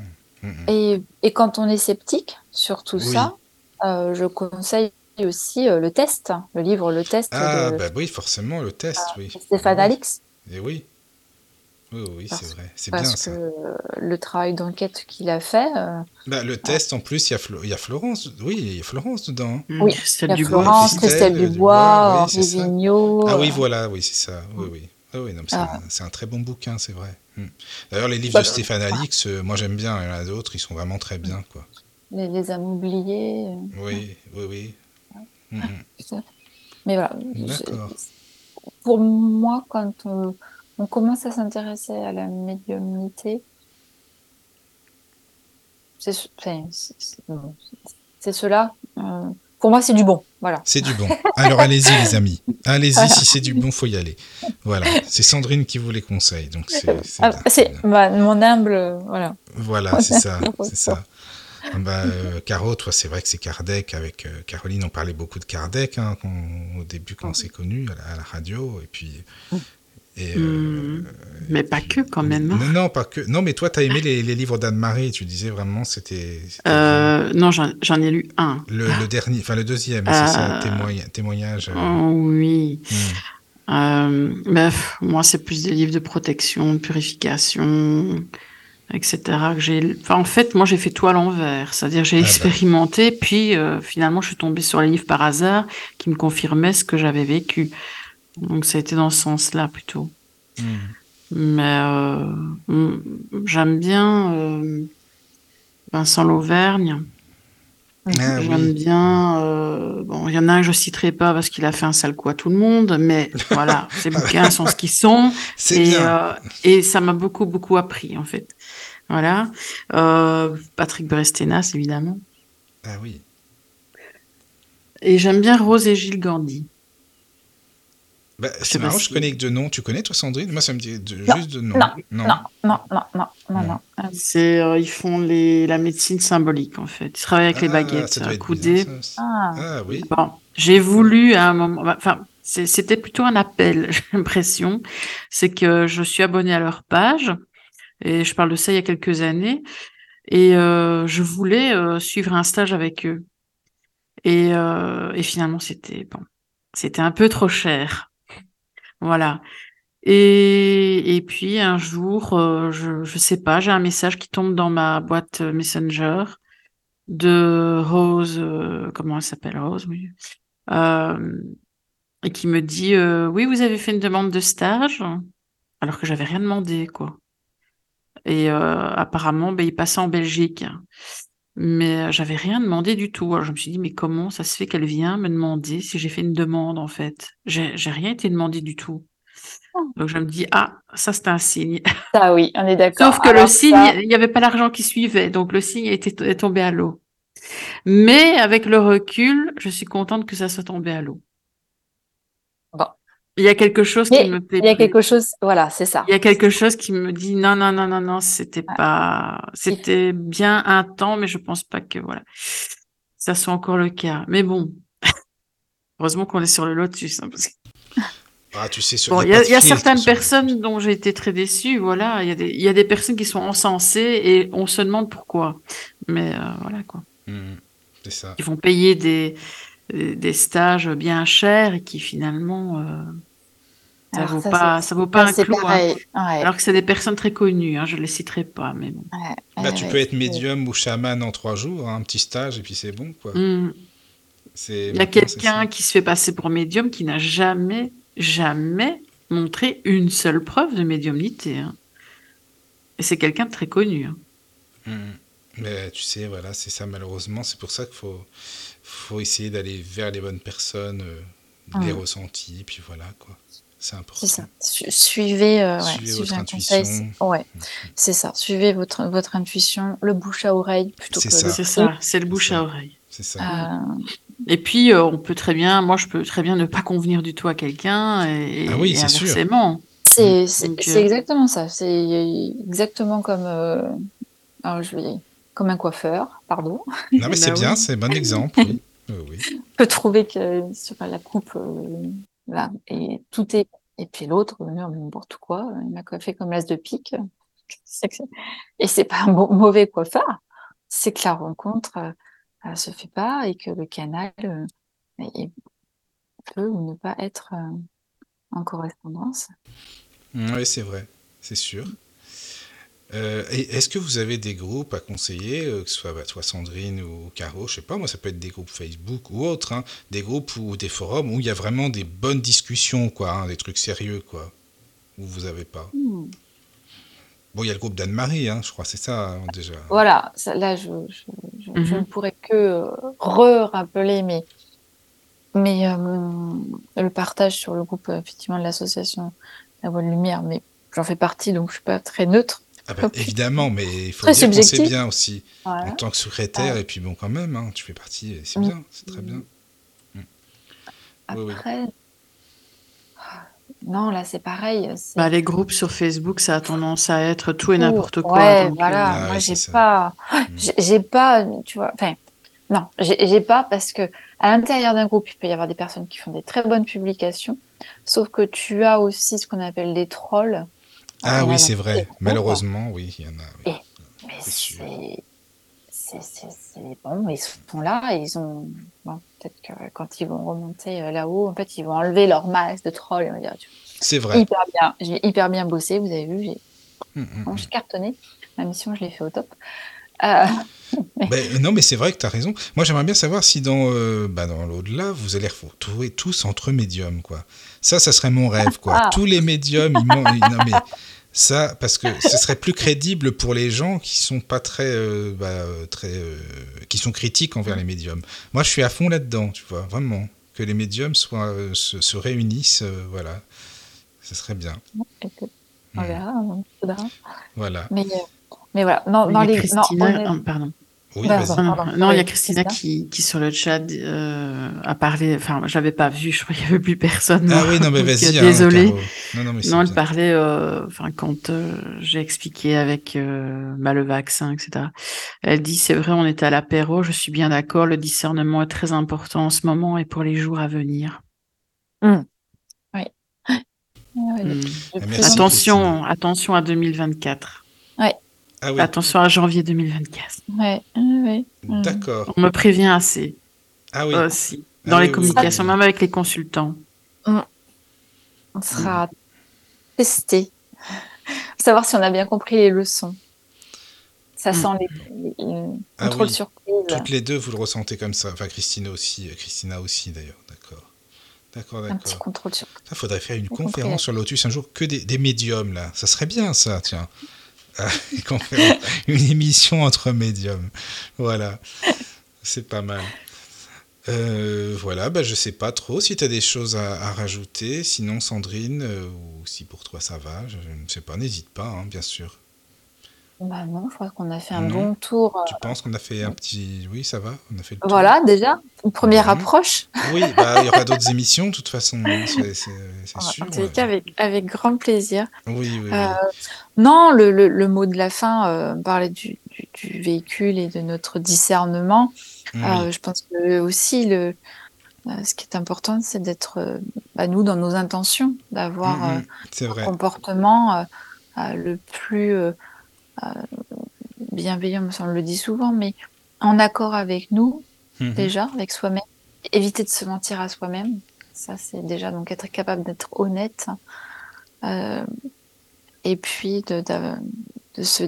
Mm, mm. Et, et, quand on est sceptique sur tout ça, euh, je conseille aussi euh, le test, le livre Le test. Ah, bah oui, forcément, le test, oui. Stéphane Alix. Et oui. Oui, oui, c'est vrai. C'est bien ça. que le travail d'enquête qu'il a fait. Euh, bah, le test, en plus, il y, a il y a Florence. Oui, il y a Florence dedans. Mm. Oui, Christelle a Florence, Christelle Dubois, Henri Vigneault. Ah oui, voilà, oui, c'est ça. Oui, oui. Ah oui, ah. c'est un, un, très bon bouquin, c'est vrai. Mm. D'ailleurs, les livres bah, de Stéphane Alix, moi j'aime bien. Il y en a d'autres, ils sont vraiment très bien, quoi les, les âmes oubliées. Oui, oui, oui. Mhm. Mais voilà. Pour moi, quand on, commence à s'intéresser à la médiumnité, c'est cela. Euh, pour moi, c'est du bon. Voilà. C'est du bon. Alors allez-y, les amis. Allez-y, si c'est du bon, faut y aller. Voilà. C'est Sandrine qui vous les conseille. Donc c'est ah, mon humble. Voilà. Voilà, c'est ça. C'est ça. Ah bah, euh, Caro, toi, c'est vrai que c'est Kardec. Avec euh, Caroline, on parlait beaucoup de Kardec hein, au début quand on s'est connus à, la radio. Et puis. Et, euh, hmm. Mais pas que quand même. Hein. Non, non, pas que. Non, mais toi, tu as aimé les, livres d'Anne-Marie. Tu disais vraiment, c'était. non, j'en ai lu un. Le, dernier, enfin le deuxième, c'est ça, témoignage. Oh, oui. Hmm. mais, moi, c'est plus des livres de protection, de purification etc. Que j'ai, enfin, en fait, moi, j'ai fait tout à l'envers. C'est-à-dire, j'ai ah bah. expérimenté, puis euh, finalement, je suis tombée sur les livres par hasard qui me confirmaient ce que j'avais vécu. Donc, ça a été dans ce sens-là plutôt. Hmm. Mais j'aime bien Vincent Lauvergne. Ah J'aime bien. Euh, bon, il y en a un que je citerai pas parce qu'il a fait un sale coup à tout le monde, mais voilà, ces bouquins sont ce qu'ils sont. Et, euh, et ça m'a beaucoup, beaucoup appris, en fait. Voilà. Euh, Patrick Brestenas, évidemment. Ah oui. Et j'aime bien Rose et Gilles Gandhi. Bah, c'est marrant, je connais que de noms. Tu connais, toi, Sandrine? Moi, ça me dit juste de noms. Non, non, non, non, non, non. non, C'est, euh, ils font les, la médecine symbolique, en fait. Ils travaillent avec les ah, baguettes coudées. Ah. ah. oui. Bon, j'ai voulu à un moment... Bah, enfin, c'était plutôt un appel, j'ai l'impression. C'est que je suis abonnée à leur page. Et je parle de ça il y a quelques années. Et euh, je voulais euh, suivre un stage avec eux. Et, euh, et finalement, c'était bon, c'était un peu trop cher. Voilà. Et, puis un jour, euh, je sais pas, j'ai un message qui tombe dans ma boîte Messenger de Rose, euh, comment elle s'appelle Rose, oui, euh, et qui me dit oui, vous avez fait une demande de stage, alors que j'avais rien demandé, quoi. Et apparemment, ben, il passait en Belgique, mais j'avais rien demandé du tout. Alors je me suis dit mais comment ça se fait qu'elle vient me demander si j'ai fait une demande en fait? J'ai rien été demandé du tout. Donc je me dis, ah, ça c'est un signe. Ah oui, on est d'accord. Sauf que le signe, il n'y avait pas l'argent qui suivait, donc le signe était, est tombé à l'eau. Mais avec le recul, je suis contente que ça soit tombé à l'eau. Bon. Il y a quelque chose qui me plaît. Il y a quelque chose, voilà, c'est ça. Il y a quelque chose qui me dit non, non, non, non, non, c'était pas, c'était bien un temps, mais je pense pas que voilà, ça soit encore le cas. Mais bon, heureusement qu'on est sur le lotus, hein, parce que ah, tu sais, il y a, certaines personnes dont j'ai été très déçue. Voilà, il y, a des, il y a des personnes qui sont encensées et on se demande pourquoi. Mais euh, voilà quoi. Mmh, c'est ça. Ils vont payer des, des stages bien chers et qui finalement. Euh, ça, vaut pas, ça vaut pas un clou. Hein. Alors que c'est des personnes très connues, hein, je ne les citerai pas. Mais bon. bah, tu peux être médium ou chaman en trois jours, hein, un petit stage et puis c'est bon. Quoi. Mmh. Il y a quelqu'un qui se fait passer pour médium qui n'a jamais jamais montré une seule preuve de médiumnité. Hein. Et c'est quelqu'un de très connu. Hein. Mmh. Mais tu sais, voilà, c'est ça malheureusement. C'est pour ça qu'il faut, faut essayer d'aller vers les bonnes personnes, euh, les ressentis, puis voilà, quoi. C'est important. C'est ça. suivez, euh, suivez, votre intuition. Ouais, mmh. c'est ça. Suivez votre, votre intuition, le bouche à oreille plutôt que C'est ça, c'est le bouche à oreille. C'est ça. Euh, et puis, euh, on peut très bien, moi, je peux très bien ne pas convenir du tout à quelqu'un et, ah oui, c'est inversement. C'est euh, exactement ça. C'est exactement comme, euh, alors je vais, comme un coiffeur, pardon. Non, mais c'est bah bien, c'est un bon exemple. Oui. oui. On peut trouver que sur la coupe, là, et tout est. Et puis l'autre, n'importe quoi, il m'a coiffé comme l'as de pique. Et c'est pas un mauvais coiffeur, c'est que la rencontre euh, se fait pas et que le canal euh, peut ou ne pas être euh, en correspondance. Oui, c'est vrai, c'est sûr. Est-ce que vous avez des groupes à conseiller, que ce soit bah, toi Sandrine ou Caro, je sais pas, moi ça peut être des groupes Facebook ou autres, hein, des groupes ou des forums où il y a vraiment des bonnes discussions, quoi, hein, des trucs sérieux, quoi, où vous avez pas? Hmm. Bon, il y a le groupe d'Anne-Marie, hein, je crois, c'est ça hein, déjà. Voilà, là, je, je, ne mhm. pourrais que euh, re-rappeler mais, mais euh, le partage sur le groupe effectivement de l'association La Voix de Lumière, mais j'en fais partie, donc je ne suis pas très neutre. Ah ben, évidemment, mais il faut dire que c'est bien aussi en tant que secrétaire, et puis bon, quand même, hein, tu fais partie, c'est mm. bien, c'est très bien. Mm. Après, non, là, c'est pareil. Bah, les groupes sur Facebook, ça a tendance à être tout et n'importe quoi. Ouais, voilà. Euh, ah Moi, j'ai pas, mm. j'ai pas, tu vois, enfin, non, j'ai pas parce que à l'intérieur d'un groupe, il peut y avoir des personnes qui font des très bonnes publications, sauf que tu as aussi ce qu'on appelle des trolls. Ah oui, c'est vrai. Malheureusement, oui, il y en a. Oui. mais c'est c'est bon, ils sont là, ils ont. Bon, peut-être que quand ils vont remonter euh, là-haut, en fait, ils vont enlever leur masque de troll. C'est vrai. Hyper bien. J'ai hyper bien bossé, vous avez vu, j'ai hum, hum, hum. cartonné. Ma mission, je l'ai fait au top. Euh, ben, non, mais c'est vrai que tu as raison. Moi, j'aimerais bien savoir si dans, euh, bah, dans l'au-delà, vous allez retrouver tous entre médiums, quoi. Ça, ça serait mon rêve, quoi. Ah. Tous les médiums, ils non, mais Ça, parce que ce serait plus crédible pour les gens qui sont pas très, euh, bah, très, qui sont critiques envers les médiums. Moi, je suis à fond là-dedans, tu vois, vraiment, que les médiums soient, se, réunissent, voilà, ce serait bien. On verra, on Voilà. Mais, mais voilà, non, dans les, non, pardon. Non, il y a Christina qui, qui, sur le chat euh, a parlé. Enfin, j'avais pas vu. Je crois qu'il y avait plus personne. Ah oui, non mais vas-y. Hein, désolée. non, non, mais non, elle parlait. Euh, enfin, quand euh, j'ai expliqué avec bah, le vaccin, etc. Elle dit c'est vrai, on était à l'apéro. Je suis bien d'accord. Le discernement est très important en ce moment et pour les jours à venir. Mmh. Oui. Mmh. Attention, attention à 2024. Ah Attention à janvier 2024. Ouais, ouais. D'accord. On me prévient assez. Ah oui. Aussi. Ah dans les communications, même avec les consultants. Mm. On sera testé. Savoir si on a bien compris les leçons. Ça mm. sent les, ah contrôles surprises. Toutes les deux, vous le ressentez comme ça. Enfin, Christina aussi. Christina aussi, d'ailleurs. D'accord. D'accord, d'accord. Un petit contrôle surprise. Il faudrait faire une conférence sur Lotus un jour que des, des médiums, là. Ça serait bien, ça, tiens. une émission entre médiums. Voilà, c'est pas mal. Euh, voilà, bah, je sais pas trop si tu as des choses à, rajouter. Sinon, Sandrine, euh, ou si pour toi ça va, je, ne sais pas, n'hésite pas, hein, bien sûr. Bah non, je crois qu'on a fait un bon tour. Tu penses qu'on a fait un petit. Oui, ça va on a fait Voilà, déjà, une première approche. Oui, bah, il y aura d'autres émissions, de toute façon, hein, c'est sûr. En tous les cas, avec, avec grand plaisir. Oui, oui. Euh, non, le, le, mot de la fin euh, parlait du, du, véhicule et de notre discernement. Euh, je pense que aussi, le, ce qui est important, c'est d'être, bah, nous, dans nos intentions, d'avoir mm, mm, un comportement le plus euh, bienveillant, on le dit souvent, mais en accord avec nous, mhm. déjà, avec soi-même. Éviter de se mentir à soi-même. Ça, c'est déjà donc être capable d'être honnête. Euh, et puis de, de, se,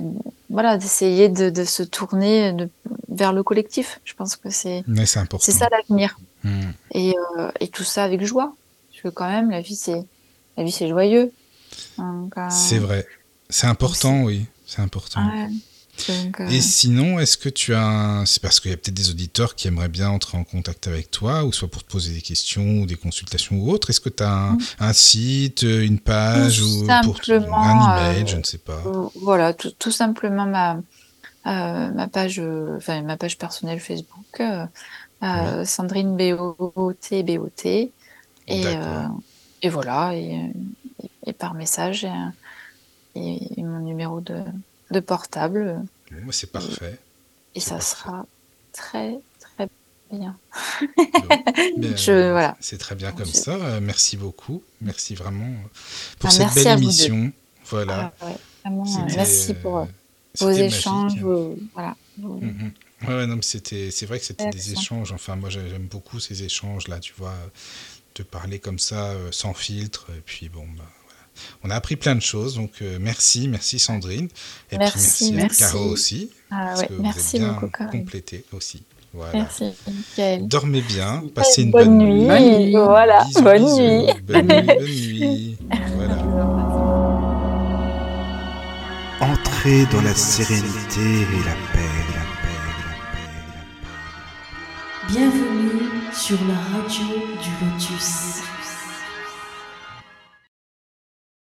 voilà, d'essayer de, se tourner vers le collectif. Je pense que c'est c'est ça l'avenir. Mhm. Et, euh, et, tout ça avec joie. Parce que quand même, la vie, c'est la vie, c'est joyeux. c'est vrai. C'est important, oui. C'est important. Euh, Et sinon, est-ce que tu as C'est parce qu'il y a peut-être des auditeurs qui aimeraient bien entrer en contact avec toi, ou soit pour te poser des questions, ou des consultations ou autre. Est-ce que tu as un, site, une page, ou pour un email, je ne sais pas. Euh, voilà, tout, simplement ma, euh, ma, page, enfin, ma page personnelle Facebook, Sandrine B-O-T, B-O-T. Et, et voilà, et, et, par message et, mon numéro de, de portable. c'est parfait. Et, ça sera très, très bien. Je, voilà. C'est très bien comme ça. Euh, merci beaucoup. Merci vraiment pour ah, cette belle émission. Voilà. Ah, merci pour euh, vos échanges. voilà. Mm, mm. Ouais, non, mais c'était, c'est vrai que c'était des échanges. Enfin, moi, j'aime beaucoup ces échanges-là, tu vois, de parler comme ça, euh, sans filtre. Et puis, bon, bah, on a appris plein de choses, donc euh, merci, merci Sandrine. Et merci, puis merci, Caro aussi. Ah, ouais, merci vous beaucoup, complété aussi. Voilà. Merci, Michael. Dormez bien, passez une bonne, nuit. nuit. Voilà, bonne, nuit. bonne nuit. Bonne nuit. Voilà. Entrez dans la sérénité et la paix, la paix, la paix, la paix. Bienvenue sur la radio du Lotus.